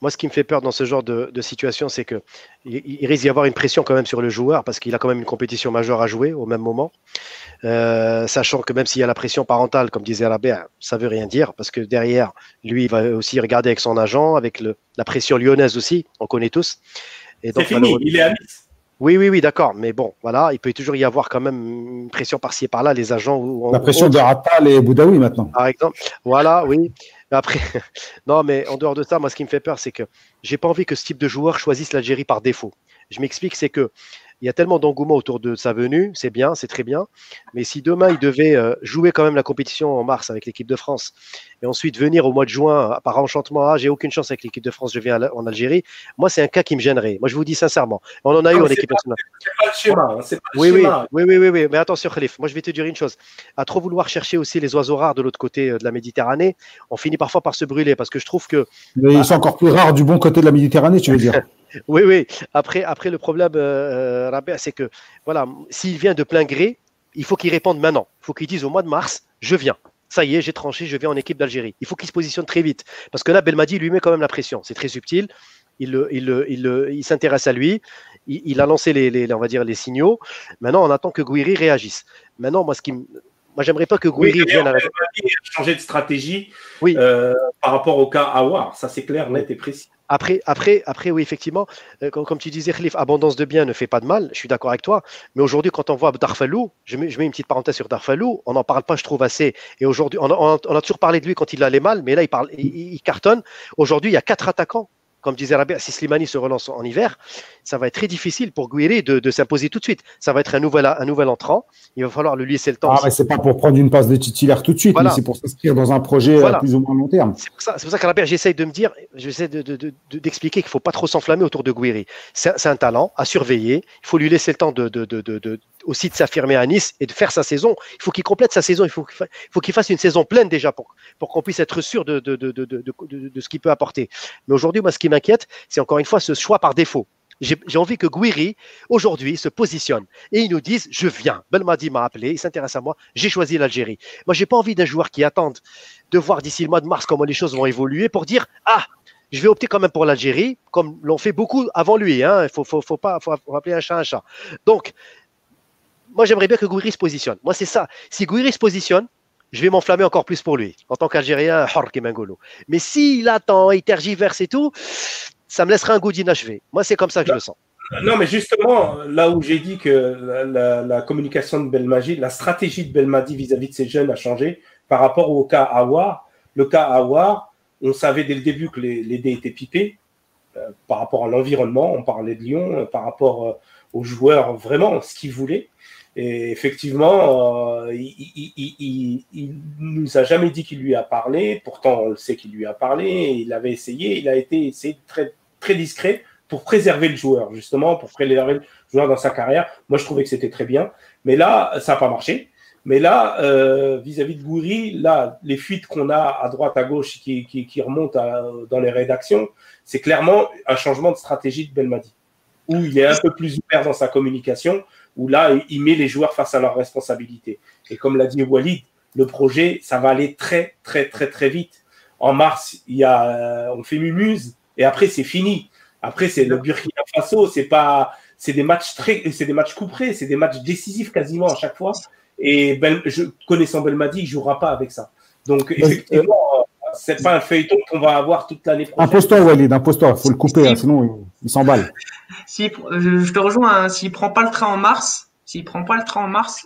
Speaker 2: Moi, ce qui me fait peur dans ce genre de, de situation, c'est qu'il il risque d'y avoir une pression quand même sur le joueur parce qu'il a quand même une compétition majeure à jouer au même moment. Euh, sachant que même s'il y a la pression parentale, comme disait Albert, ça veut rien dire parce que derrière, lui, il va aussi regarder avec son agent, avec le, la pression lyonnaise aussi, on connaît tous.
Speaker 3: C'est fini, il est à Nice.
Speaker 2: Oui, oui, oui, d'accord. Mais bon, voilà, il peut toujours y avoir quand même une pression par-ci et par-là, les agents. Ou,
Speaker 1: la pression de Ratal et Boudaoui maintenant.
Speaker 2: Par exemple. Voilà, oui. Après, non, mais en dehors de ça, moi, ce qui me fait peur, c'est que j'ai pas envie que ce type de joueur choisisse l'Algérie par défaut. Je m'explique, c'est que il y a tellement d'engouement autour de sa venue, c'est bien, c'est très bien. Mais si demain il devait euh, jouer quand même la compétition en mars avec l'équipe de France et ensuite venir au mois de juin par enchantement, ah j'ai aucune chance avec l'équipe de France, je viens en Algérie. Moi c'est un cas qui me gênerait. Moi je vous dis sincèrement, on en a
Speaker 3: non,
Speaker 2: eu en équipe nationale.
Speaker 3: C'est pas le schéma. Hein, pas
Speaker 2: oui,
Speaker 3: le
Speaker 2: oui,
Speaker 3: schéma.
Speaker 2: oui, oui, oui, oui, mais attention Khalif, moi je vais te dire une chose. À trop vouloir chercher aussi les oiseaux rares de l'autre côté euh, de la Méditerranée, on finit parfois par se brûler parce que je trouve que.
Speaker 1: Mais ils sont encore plus rares du bon côté de la Méditerranée, tu veux dire.
Speaker 2: Oui, oui. Après, le problème, euh, Rabia, c'est que voilà, s'il vient de plein gré, il faut qu'il réponde maintenant. Il faut qu'il dise au mois de mars, je viens. Ça y est, j'ai tranché, je viens en équipe d'Algérie. Il faut qu'il se positionne très vite. Parce que là, Belmadi lui met quand même la pression. C'est très subtil. Il, s'intéresse à lui. Il, a lancé les, les, signaux. Maintenant, on attend que Gouiri réagisse. Maintenant, moi, ce qui moi, j'aimerais pas que Gouiri
Speaker 3: oui,
Speaker 2: vienne à la...
Speaker 3: changer de stratégie
Speaker 2: oui.
Speaker 3: euh, par rapport au cas Awar. Ça, c'est clair, net et précis.
Speaker 2: Après, après, après, oui, effectivement, euh, comme, comme, tu disais, Khalif, abondance de biens ne fait pas de mal. Je suis d'accord avec toi. Mais aujourd'hui, quand on voit Darfalou, je mets, je mets, une petite parenthèse sur Darfalou, on n'en parle pas, je trouve, assez. Et aujourd'hui, on, on, on, a toujours parlé de lui quand il allait mal, mais là, il, parle, il, il cartonne. Aujourd'hui, il y a quatre attaquants comme disait Rabia, si Slimani se relance en hiver, ça va être très difficile pour Guiri de, s'imposer tout de suite. Ça va être un nouvel, un nouvel entrant. Il va falloir lui laisser le temps.
Speaker 1: Ah, mais c'est pas pour prendre une passe de titulaire tout de suite, mais c'est pour s'inscrire dans un projet à plus ou moins long terme.
Speaker 2: C'est pour ça, c'est pour ça que Rabia, j'essaye de me dire, j'essaie d'expliquer de, qu'il ne faut pas trop s'enflammer autour de Guiri. C'est un talent à surveiller. Il faut lui laisser le temps de, aussi de s'affirmer à Nice et de faire sa saison. Il faut qu'il complète sa saison. Il faut qu'il fasse une saison pleine déjà pour, pour qu'on puisse être sûr de, de, ce qu'il peut apporter. Mais aujourd'hui, moi, ce qui m'inquiète, c'est encore une fois ce choix par défaut. J'ai envie que Guiri, aujourd'hui, se positionne et ils nous disent Je viens. Belmadi m'a appelé, il s'intéresse à moi, j'ai choisi l'Algérie. Moi, j'ai pas envie d'un joueur qui attend de voir d'ici le mois de mars comment les choses vont évoluer pour dire Ah, je vais opter quand même pour l'Algérie, comme l'ont fait beaucoup avant lui. Hein. Il faut, faut, faut, pas faut appeler un chat un chat. Donc, moi, j'aimerais bien que Gouiri se positionne. Moi, c'est ça. Si Gouiri se positionne, je vais m'enflammer encore plus pour lui, en tant qu'Algérien, Mengolo. Mais s'il attend, il tergiverse et tout, ça me laissera un goût d'inachevé. Moi, c'est comme ça que je le sens.
Speaker 3: Non, mais justement, là où j'ai dit que la, communication de Belmadi, la stratégie de Belmadi vis-à-vis de ces jeunes a changé par rapport au cas Awar. Le cas Awar, on savait dès le début que les, les dés étaient pipés euh, par rapport à l'environnement. On parlait de Lyon, euh, par rapport euh, aux joueurs, vraiment ce qu'ils voulaient. Et effectivement, euh, il, il, nous a jamais dit qu'il lui a parlé. Pourtant, on le sait qu'il lui a parlé. Il avait essayé. Il a été essayé très, très discret pour préserver le joueur, justement, pour préserver le joueur dans sa carrière. Moi, je trouvais que c'était très bien. Mais là, ça n'a pas marché. Mais là, euh, vis-à-vis de Goury, là, les fuites qu'on a à droite, à gauche, qui, qui, qui remontent dans les rédactions, c'est clairement un changement de stratégie de Belmadi, où il est un peu plus ouvert dans sa communication où là, il met les joueurs face à leurs responsabilités. Et comme l'a dit Walid, le projet, ça va aller très, très, très, très vite. En mars, il y a, euh, on fait Mumuse et après, c'est fini. Après, c'est le Burkina Faso, c'est pas, c'est des matchs très, c'est des matchs couperés, c'est des matchs décisifs quasiment à chaque fois. Et je, connaissant Belmadi, il jouera pas avec ça. Donc, effectivement, c'est pas un feuilleton qu'on va avoir toute l'année prochaine.
Speaker 1: Impose-toi, Walid, impose-toi. Il faut le couper, hein, sinon il, s'emballe.
Speaker 5: Si, je te rejoins, hein, s'il prend pas le train en mars, s'il prend pas le train en mars,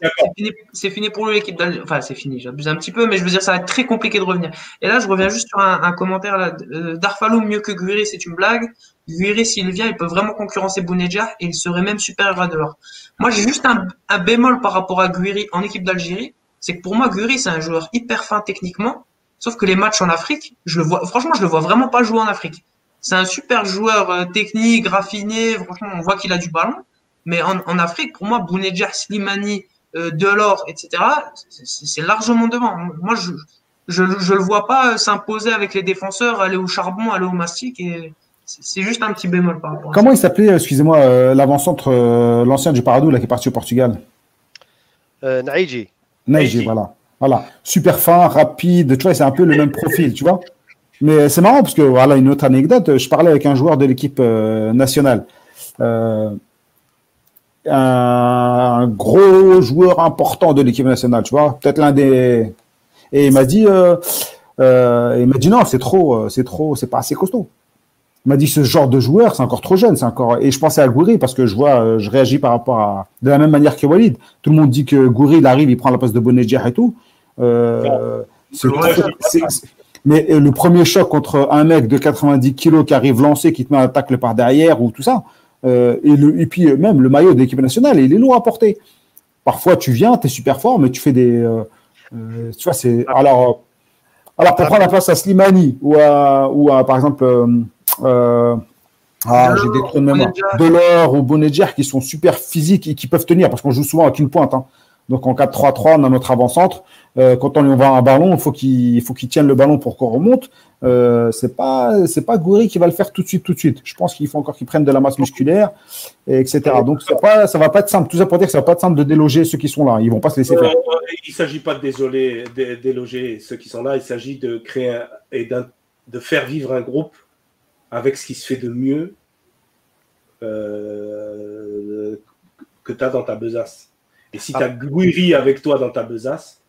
Speaker 5: c'est fini, pour lui l'équipe Enfin, c'est fini, j'abuse un petit peu, mais je veux dire, ça va être très compliqué de revenir. Et là, je reviens juste sur un, commentaire là. Euh, Darfalo mieux que Guiri, c'est une blague. Guiri, s'il vient, il peut vraiment concurrencer Bounedjah et il serait même supérieur à dehors. Moi, j'ai juste un, un, bémol par rapport à Guiri en équipe d'Algérie. C'est que pour moi, Guiri, c'est un joueur hyper fin techniquement, Sauf que les matchs en Afrique, je le vois, franchement, je le vois vraiment pas jouer en Afrique. C'est un super joueur euh, technique, raffiné. Franchement, on voit qu'il a du ballon. Mais en, Afrique, pour moi, Bounedjah, Slimani, euh, Delors, etc., c'est largement devant. Moi, je, je, je le vois pas s'imposer avec les défenseurs, aller au charbon, aller au mastic. Et c'est juste un petit bémol par rapport.
Speaker 1: Comment il s'appelait, excusez-moi, euh, l'avant-centre, euh, l'ancien du Paradou, là, qui est parti au Portugal?
Speaker 2: Euh, Naïji.
Speaker 1: Naïji, voilà. Voilà, super fin, rapide, tu vois, c'est un peu le même profil, tu vois. Mais c'est marrant parce que, voilà, une autre anecdote, je parlais avec un joueur de l'équipe euh, nationale. Euh, un gros joueur important de l'équipe nationale, tu vois, peut-être l'un des. Et il m'a dit, euh, non, c'est trop, c'est trop, c'est pas assez costaud. Il m'a dit ce genre de joueur, c'est encore trop jeune, c'est encore. Et je pensais à Goury parce que je vois, je réagis par rapport à de la même manière que Walid. Tout le monde dit que Goury, arrive, il prend la place de Bonedjah et tout. Euh, mais euh, le premier choc contre un mec de 90 kilos qui arrive lancé, qui te met un tacle par derrière ou tout ça, euh, et, le, et, puis même le maillot de l'équipe nationale, il est lourd à porter. Parfois, tu viens, tu es super fort, mais tu fais des. tu vois, c'est. Alors, alors, pour prendre la place à Slimani ou à, ou à par exemple, ah, j'ai des trous de mémoire. Delors ou Bonedjer qui sont super physiques et qui peuvent tenir parce qu'on joue souvent avec une pointe. Hein. Donc en 4-3-3, on a notre avant-centre. Euh, quand on lui envoie un ballon, il faut qu'il faut qu'il tienne le ballon pour qu'on remonte. Euh, c'est pas c'est pas Goury qui va le faire tout de suite tout de suite. Je pense qu'il faut encore qu'il prenne de la masse musculaire, et etc. Donc c'est pas ça va pas être simple. Tout ça pour dire que ça va pas être simple de déloger ceux qui sont là. Ils vont pas se laisser faire.
Speaker 3: Euh, il s'agit pas de désoler, de déloger ceux qui sont là. Il s'agit de créer et de faire vivre un groupe avec ce qui se fait de mieux euh, que tu as dans ta besace. Et si tu as Guiri avec toi dans ta besace,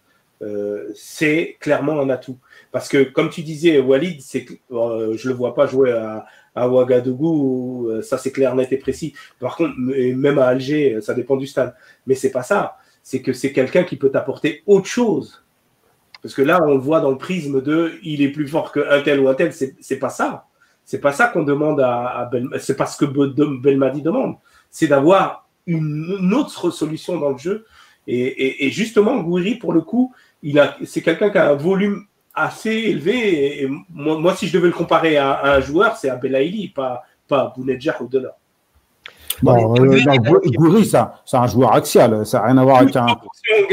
Speaker 3: euh, c'est clairement un atout. Parce que, comme tu disais, Walid, c'est, euh, je ne le vois pas jouer à, à Ouagadougou, euh, ça c'est clair, net et précis. Par contre, même à Alger, ça dépend du stade. Mais c'est pas ça. C'est que c'est quelqu'un qui peut t'apporter autre chose. Parce que là, on le voit dans le prisme de il est plus fort qu'un tel ou un tel. C'est, c'est pas ça. C'est pas ça qu'on demande à, à C'est pas ce que Belmadi demande. C'est d'avoir une, autre solution dans le jeu. Et, justement, Gouiri, pour le coup, c'est quelqu'un qui a un volume assez élevé. Et, moi, si je devais le comparer à, un joueur, c'est à Belaïli, pas, pas à Bounedjah ou Delors.
Speaker 1: Bon, euh, Goury, c'est un joueur axial, ça n'a rien à voir avec un.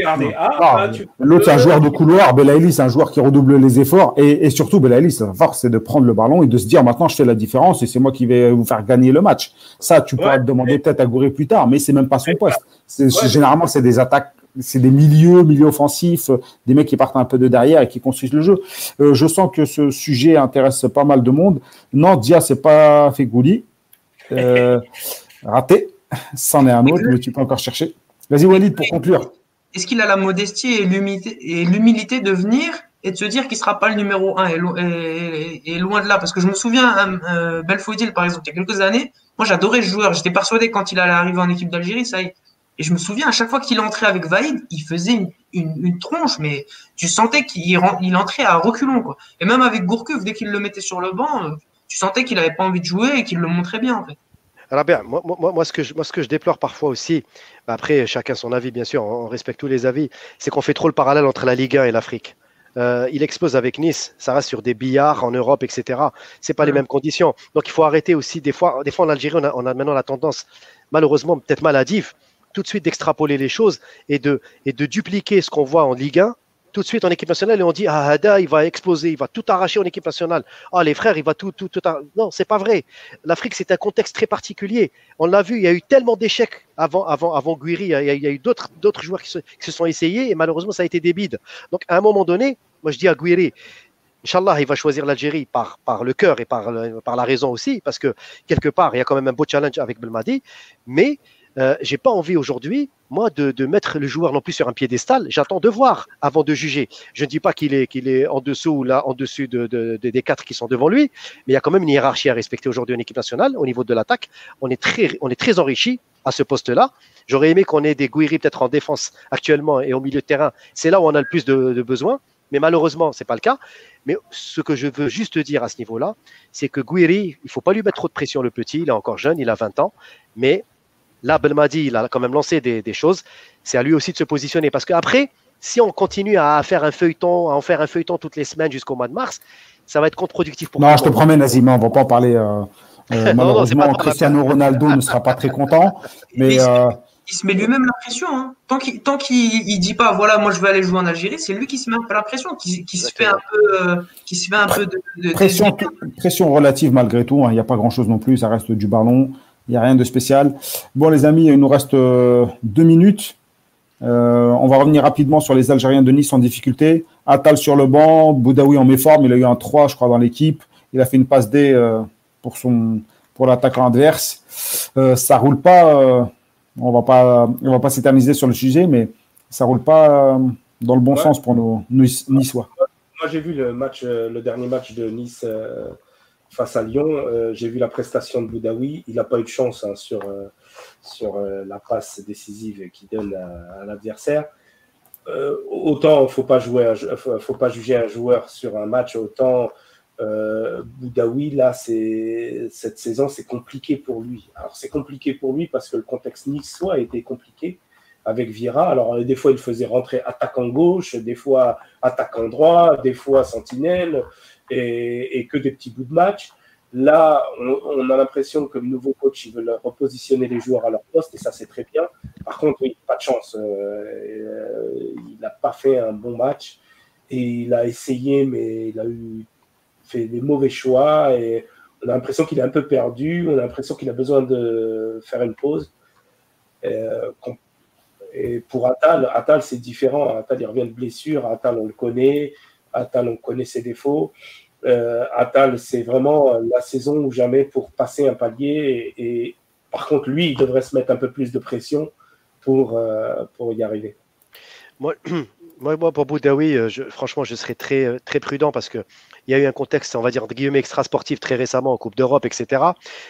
Speaker 1: Ah, l'autre, c'est un joueur de couloir. Belaïli, c'est un joueur qui redouble les efforts. Et, surtout, Belaïli, sa force, c'est de prendre le ballon et de se dire maintenant, je fais la différence et c'est moi qui vais vous faire gagner le match. Ça, tu pourras te demander peut-être à Goury plus tard, mais c'est même pas son poste. Généralement, c'est des attaques c'est des milieux, milieux offensifs, des mecs qui partent un peu de derrière et qui construisent le jeu. Euh, je sens que ce sujet intéresse pas mal de monde. Non, Dia, c'est pas Fegouli. Euh, Raté. C'en est un autre, mais tu peux encore chercher. Vas-y, Walid, pour conclure.
Speaker 5: Est-ce qu'il a la modestie et l'humilité de venir et de se dire qu'il ne sera pas le numéro 1 et, loin de là? Parce que je me souviens, euh, Belfodil, par exemple, il y a quelques années, moi j'adorais ce joueur. J'étais persuadé quand il allait arriver en équipe d'Algérie, ça y est. Et je me souviens, à chaque fois qu'il entrait avec Vaïd, il faisait une, tronche, mais tu sentais qu'il il entrait à reculons. Quoi. Et même avec Gourcuff, dès qu'il le mettait sur le banc, euh, tu sentais qu'il n'avait pas envie de jouer et qu'il le montrait bien. En fait.
Speaker 2: Alors bien, moi, moi, moi, ce que je, moi, ce que je déplore parfois aussi, bah, après chacun son avis, bien sûr, on, respecte tous les avis, c'est qu'on fait trop le parallèle entre la Ligue 1 et l'Afrique. Euh, il expose avec Nice, ça reste sur des billards en Europe, etc. C'est pas les mêmes conditions. Donc il faut arrêter aussi. Des fois, des fois en Algérie, on a, on a maintenant la tendance, malheureusement, peut-être maladive, tout de suite d'extrapoler les choses et de, et de dupliquer ce qu'on voit en Ligue 1 tout de suite en équipe nationale et on dit ah Hada il va exploser, il va tout arracher en équipe nationale. Ah les frères, il va tout tout tout. Non, c'est pas vrai. L'Afrique c'est un contexte très particulier. On l'a vu, il y a eu tellement d'échecs avant avant avant Guiri. Il y a, eu d'autres d'autres joueurs qui se, sont essayés et malheureusement ça a été des bides. Donc à un moment donné, moi je dis à Guiri, Inch'Allah, il va choisir l'Algérie par, par le cœur et par, par la raison aussi, parce que quelque part, il y a quand même un beau challenge avec Belmadi. Mais euh, j'ai pas envie aujourd'hui, moi, de, de, mettre le joueur non plus sur un piédestal. J'attends de voir avant de juger. Je ne dis pas qu'il est, qu'il est en dessous ou là, en dessus de, de, des quatre qui sont devant lui, mais il y a quand même une hiérarchie à respecter aujourd'hui en équipe nationale. Au niveau de l'attaque, on est très, on est très enrichi à ce poste-là. J'aurais aimé qu'on ait des Gouiri peut-être en défense actuellement et au milieu de terrain. C'est là où on a le plus de, de besoins. Mais malheureusement, c'est pas le cas. Mais ce que je veux juste dire à ce niveau-là, c'est que Gouiri, il faut pas lui mettre trop de pression, le petit. Il est encore jeune, il a 20 ans. Mais Là, Belmadi, il a quand même lancé des, choses. C'est à lui aussi de se positionner. Parce qu'après, si on continue à faire un feuilleton, à en faire un feuilleton toutes les semaines jusqu'au mois de mars, ça va être contre-productif pour
Speaker 1: Non, je te promets, Nazim, on ne va pas en parler. Euh, euh, malheureusement, Cristiano Ronaldo ne sera pas très content. Mais,
Speaker 5: euh, il se met lui-même la pression. Hein. Tant qu'il qu'il dit pas, voilà, moi je vais aller jouer en Algérie, c'est lui qui se met un peu la pression, qui, se fait un peu, qui se fait un peu de,
Speaker 1: pression, pression relative malgré tout. Hein. Il n'y a pas grand-chose non plus. Ça reste du ballon. Il n'y a rien de spécial. Bon, les amis, il nous reste euh, deux minutes. Euh, on va revenir rapidement sur les Algériens de Nice en difficulté. Attal sur le banc, Boudaoui en méforme. Il a eu un 3, je crois, dans l'équipe. Il a fait une passe D euh, pour, son, pour l'attaquant adverse. Euh, ça roule pas. on va pas, on va pas s'éterniser sur le sujet, mais ça roule pas dans le bon sens pour nos, Niçois.
Speaker 3: Moi, j'ai vu le match, le dernier match de Nice face à Lyon, euh, j'ai vu la prestation de Boudaoui. Il n'a pas eu de chance hein, sur, euh, sur euh, la passe décisive qu'il donne à, l'adversaire. autant il ne faut, pas faut pas juger un joueur sur un match, autant Boudaoui, là, cette saison, c'est compliqué pour lui. Alors, c'est compliqué pour lui parce que le contexte niçois a été compliqué avec Vira. Alors, des fois, il faisait rentrer attaquant gauche, des fois attaquant droit, des fois sentinelle et, que des petits bouts de match. Là, on, a l'impression que le nouveau coach, il veut repositionner les joueurs à leur poste, et ça, c'est très bien. Par contre, oui, pas de chance. Euh, euh, il n'a pas fait un bon match, et il a essayé, mais il a fait des mauvais choix, et on a l'impression qu'il est un peu perdu, on a l'impression qu'il a besoin de faire une pause. Euh, et pour Atal, Atal c'est différent. Atal, il revient de blessure. Atal, on le connaît. Atal, on connaît ses défauts. Euh, Atal, c'est vraiment la saison ou jamais pour passer un palier. Et, par contre, lui, il devrait se mettre un peu plus de pression pour, euh, pour y arriver.
Speaker 2: Moi, moi, pour Boudaoui, euh, franchement, je serais très, très prudent parce que il y a eu un contexte, on va dire, de guillemets extra-sportif très récemment en Coupe d'Europe, etc.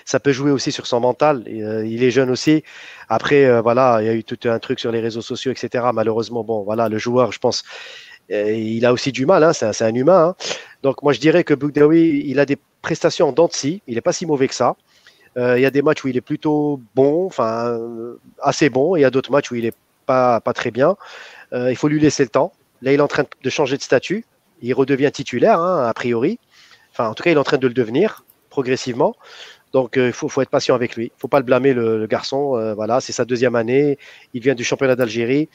Speaker 2: Ça peut jouer aussi sur son mental. il est jeune aussi. Après, voilà, il y a eu tout un truc sur les réseaux sociaux, etc. Malheureusement, bon, voilà, le joueur, je pense, il a aussi du mal, hein, c'est un, humain. Hein. Donc moi je dirais que Bougdaoui, il a des prestations en dents il n'est pas si mauvais que ça. Euh, il y a des matchs où il est plutôt bon, enfin euh, assez bon, et il y a d'autres matchs où il n'est pas, très bien. Euh, il faut lui laisser le temps. Là, il est en train de changer de statut. Il redevient titulaire, hein, a priori. Enfin, en tout cas, il est en train de le devenir progressivement. Donc, il faut, être patient avec lui. Il ne faut pas le blâmer, le, garçon. voilà, c'est sa deuxième année. Il vient du championnat d'Algérie.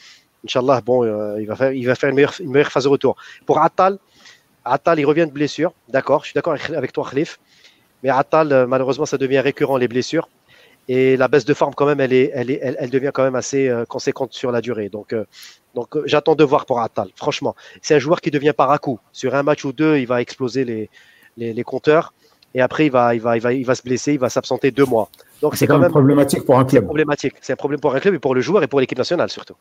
Speaker 2: Inch'Allah, bon, il, va faire, il va faire une meilleure, une meilleure phase de retour. Pour Attal, Attal, il revient de blessure. D'accord, je suis d'accord avec toi, Khalif. Mais Attal, euh, malheureusement, ça devient récurrent, les blessures. Et la baisse de forme, quand même, elle, est, elle, est, elle, devient quand même assez euh, conséquente sur la durée. Donc, euh, donc j'attends de voir pour Attal, franchement. C'est un joueur qui devient par à coup. Sur un match ou deux, il va exploser les, les, compteurs. Et après, il va, il, va, il, va, il va se blesser, il va s'absenter deux mois.
Speaker 1: Donc c'est quand, même problématique pour un club.
Speaker 2: Problématique. C'est un problème pour un club et pour le joueur et pour l'équipe nationale surtout.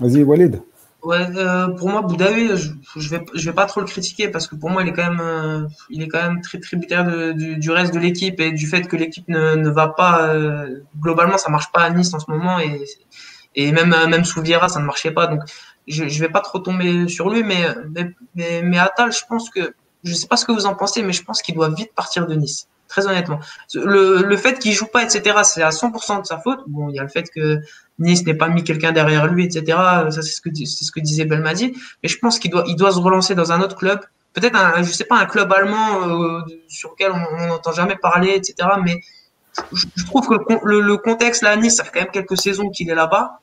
Speaker 1: Vas-y, Walid.
Speaker 5: Ouais, euh, pour moi, Boudaoui, je, je, vais, je vais pas trop le critiquer parce que pour moi, il est quand même, euh, il est quand même très tributaire du, du, reste de l'équipe et du fait que l'équipe ne, ne va pas, euh, globalement, ça marche pas à Nice en ce moment et, et même, même sous Vieira, ça ne marchait pas. Donc, je, je vais pas trop tomber sur lui, mais, mais, mais, Attal, je pense que, je sais pas ce que vous en pensez, mais je pense qu'il doit vite partir de Nice très honnêtement. Le, le fait qu'il joue pas, etc., c'est à 100% de sa faute. Bon, il y a le fait que Nice n'ait pas mis quelqu'un derrière lui, etc. Ça, c'est ce que, c'est ce que disait Belmadi. Mais je pense qu'il doit, il doit se relancer dans un autre club. Peut-être un, je sais pas, un club allemand euh, sur lequel on n'entend jamais parler, etc. Mais je, trouve que le, le, contexte là Nice, ça fait quand même quelques saisons qu'il est là-bas.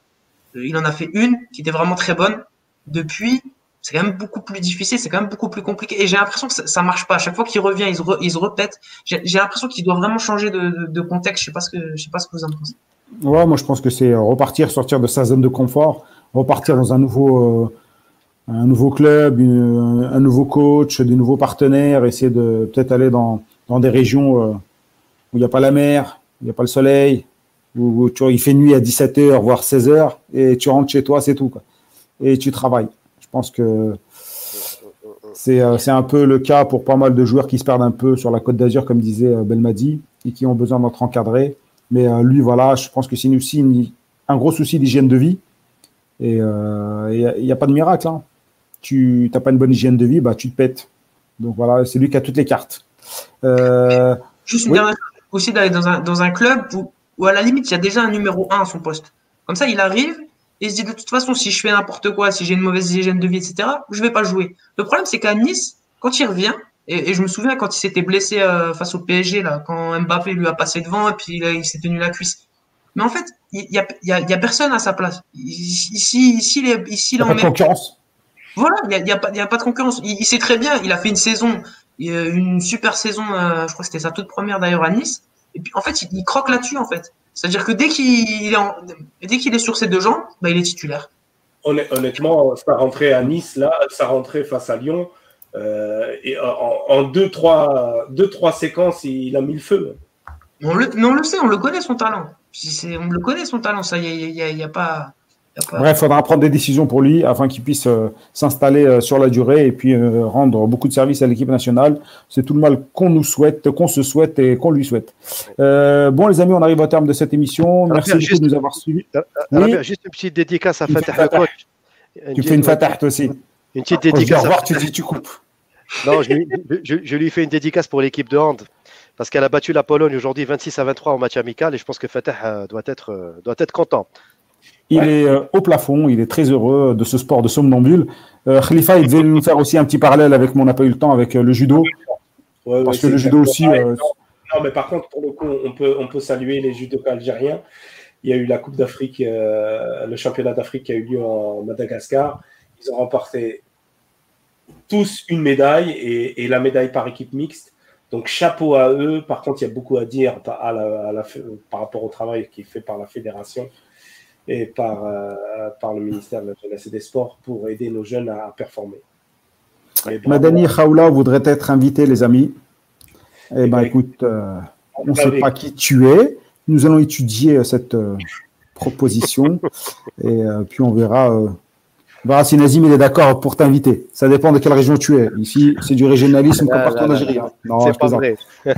Speaker 5: Euh, il en a fait une qui était vraiment très bonne. Depuis, c'est quand même beaucoup plus difficile, c'est quand même beaucoup plus compliqué. Et j'ai l'impression que ça, ça, marche pas. À chaque fois qu'il revient, il se, il se répète. J'ai l'impression qu'il doit vraiment changer de, contexte. Je sais sais pas ce que vous en pensez.
Speaker 1: Ouais, moi je pense que c'est euh, repartir, sortir de sa zone de confort, repartir dans un nouveau, euh, un nouveau club, un nouveau coach, des nouveaux partenaires, essayer de peut-être aller dans, dans des régions euh, où il n'y a pas la mer, il n'y a pas le soleil, où, tu, il fait nuit à 17h, voire 16h, et tu rentres chez toi, c'est tout. Et tu travailles. Je pense que c'est un peu le cas pour pas mal de joueurs qui se perdent un peu sur la Côte d'Azur, comme disait Belmadi, et qui ont besoin d'être encadrés. Mais euh, lui, voilà, je pense que c'est aussi un gros souci d'hygiène de vie. Et il euh, n'y a, pas de miracle. Hein. Tu n'as pas une bonne hygiène de vie, bah, tu te pètes. Donc voilà, c'est lui qui a toutes les cartes.
Speaker 5: Euh, Juste une dernière aussi d'aller dans un, dans un club où, à la limite, il y a déjà un numéro 1 à son poste. Comme ça, il arrive il se dit de toute façon, si je fais n'importe quoi, si j'ai une mauvaise hygiène de vie, etc., je vais pas jouer. Le problème, c'est qu'à Nice, quand il revient, et, et, je me souviens quand il s'était blessé euh, face au PSG, là, quand Mbappé lui a passé devant et puis là, il s'est tenu la cuisse. Mais en fait, il y a, y, a, y a, personne à sa place. Ici, ici, il est, ici,
Speaker 1: il a pas de concurrence.
Speaker 5: Voilà, il n'y a, pas, y a pas de concurrence. Il, il, sait très bien, il a fait une saison, une super saison, euh, je crois que c'était sa toute première d'ailleurs à Nice. Et puis en fait, il, il croque là-dessus en fait. C'est-à-dire que dès qu'il est, en, dès qu'il est sur ses deux jambes, bah, il est titulaire.
Speaker 3: Honnêtement, sa rentrée à Nice, là, sa rentrée face à Lyon, euh, et en, deux, trois, deux, trois séquences, il a mis le feu.
Speaker 5: On le, mais on le sait, on le connaît son talent. On le connaît son talent, ça, il n'y a, y a, pas.
Speaker 1: Bref, il faudra prendre des décisions pour lui afin qu'il puisse euh, s'installer euh, sur la durée et puis rendre beaucoup de services à l'équipe nationale. C'est tout le mal qu'on nous souhaite, qu'on se souhaite et qu'on lui souhaite. bon, les amis, on arrive au terme de cette émission. Merci beaucoup de nous avoir suivis.
Speaker 2: Juste une petite dédicace à Fatah
Speaker 1: Tu fais une Fatah aussi.
Speaker 2: Une petite dédicace.
Speaker 1: Au revoir, tu dis tu coupes.
Speaker 2: Non, je, lui fais une dédicace pour l'équipe de hand parce qu'elle a battu la Pologne aujourd'hui 26 à 23 en match amical et je pense que Fatah euh, doit être, euh, doit être content.
Speaker 1: Il est euh, au plafond, il est très heureux de ce sport de somnambule. Khalifa, il devait nous faire aussi un petit parallèle avec, mon on n'a pas eu le temps, avec le judo. parce que le judo aussi.
Speaker 3: Non, mais par contre, pour le coup, on peut, on peut saluer les judokas algériens. Il y a eu la Coupe d'Afrique, le championnat d'Afrique qui a eu lieu en Madagascar. Ils ont remporté tous une médaille et, la médaille par équipe mixte. Donc chapeau à eux. Par contre, il y a beaucoup à dire à la, par rapport au travail qui est fait par la fédération et par, euh, par le ministère de la Jeunesse et des Sports pour aider nos jeunes à, performer.
Speaker 1: Madani Khaoula voudrait être invité, les amis. Eh bien, écoute, euh, on ne sait pas qui tu es. Nous allons étudier cette euh, proposition et puis on verra bah, si Nazim il est d'accord pour t'inviter. Ça dépend de quelle région tu es. Ici, c'est du régionalisme comme partout en Algérie.
Speaker 2: Non, c'est pas vrai.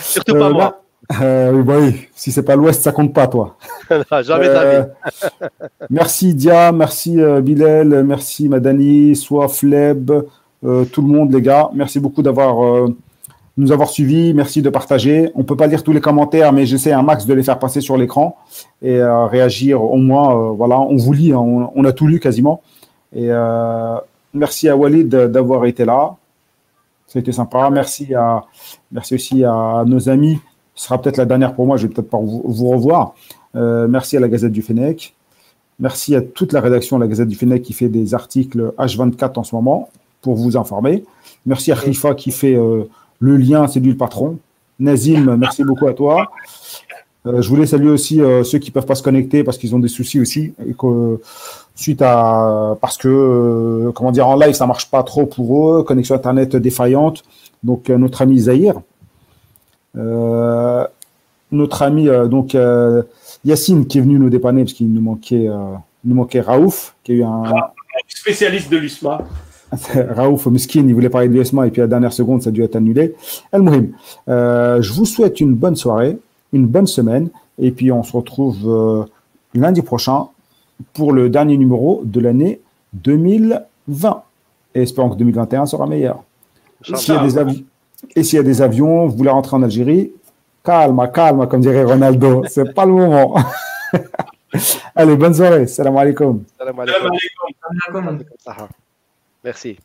Speaker 2: Surtout pas moi.
Speaker 1: Euh, oui, bah oui, si c'est pas l'Ouest, ça compte pas, toi.
Speaker 2: Jamais
Speaker 1: Euh,
Speaker 2: vie.
Speaker 1: merci Dia, merci euh, Bilal, merci Madani, Soif, Leb, euh, tout le monde, les gars. Merci beaucoup d'avoir euh, nous avoir suivis. Merci de partager. On peut pas lire tous les commentaires, mais j'essaie un max de les faire passer sur l'écran et euh, réagir au moins. euh, voilà, on vous lit, hein, on, on a tout lu quasiment. Et euh, merci à Walid d'avoir été là. C'était sympa. Merci à, merci aussi à nos amis. Ce sera peut-être la dernière pour moi. Je vais peut-être pas vous, revoir. Euh, merci à la Gazette du Fennec. Merci à toute la rédaction de la Gazette du Fennec qui fait des articles H24 en ce moment pour vous informer. Merci à Khalifa qui fait euh, le lien, c'est lui le patron. Nazim, merci beaucoup à toi. Euh, je voulais saluer aussi ceux qui peuvent pas se connecter parce qu'ils ont des soucis aussi. Et que, suite à parce que comment dire en live ça marche pas trop pour eux, connexion internet défaillante. Donc notre ami Zahir, notre ami euh, donc euh, Yacine qui est venu nous dépanner parce qu'il nous manquait euh, il nous manquait Raouf qui a eu un
Speaker 3: Spécialiste de l'USMA.
Speaker 1: Raouf Miskin, il voulait parler de l'USMA et puis à la dernière seconde, ça a dû être annulé. El Mouhim, euh, je vous souhaite une bonne soirée, une bonne semaine, et puis on se retrouve euh, lundi prochain pour le dernier numéro de l'année 2020. Et espérons que 2021 sera meilleur. S'il y a des avi- et s'il y a des avions, vous voulez rentrer en Algérie, calme, calme, comme dirait Ronaldo, c'est pas le moment. Allez, bonne soirée, salam alaikum.
Speaker 2: Salam
Speaker 3: Salam
Speaker 2: alaikum.
Speaker 3: alaikum.
Speaker 5: Salam alaikum.
Speaker 2: Merci.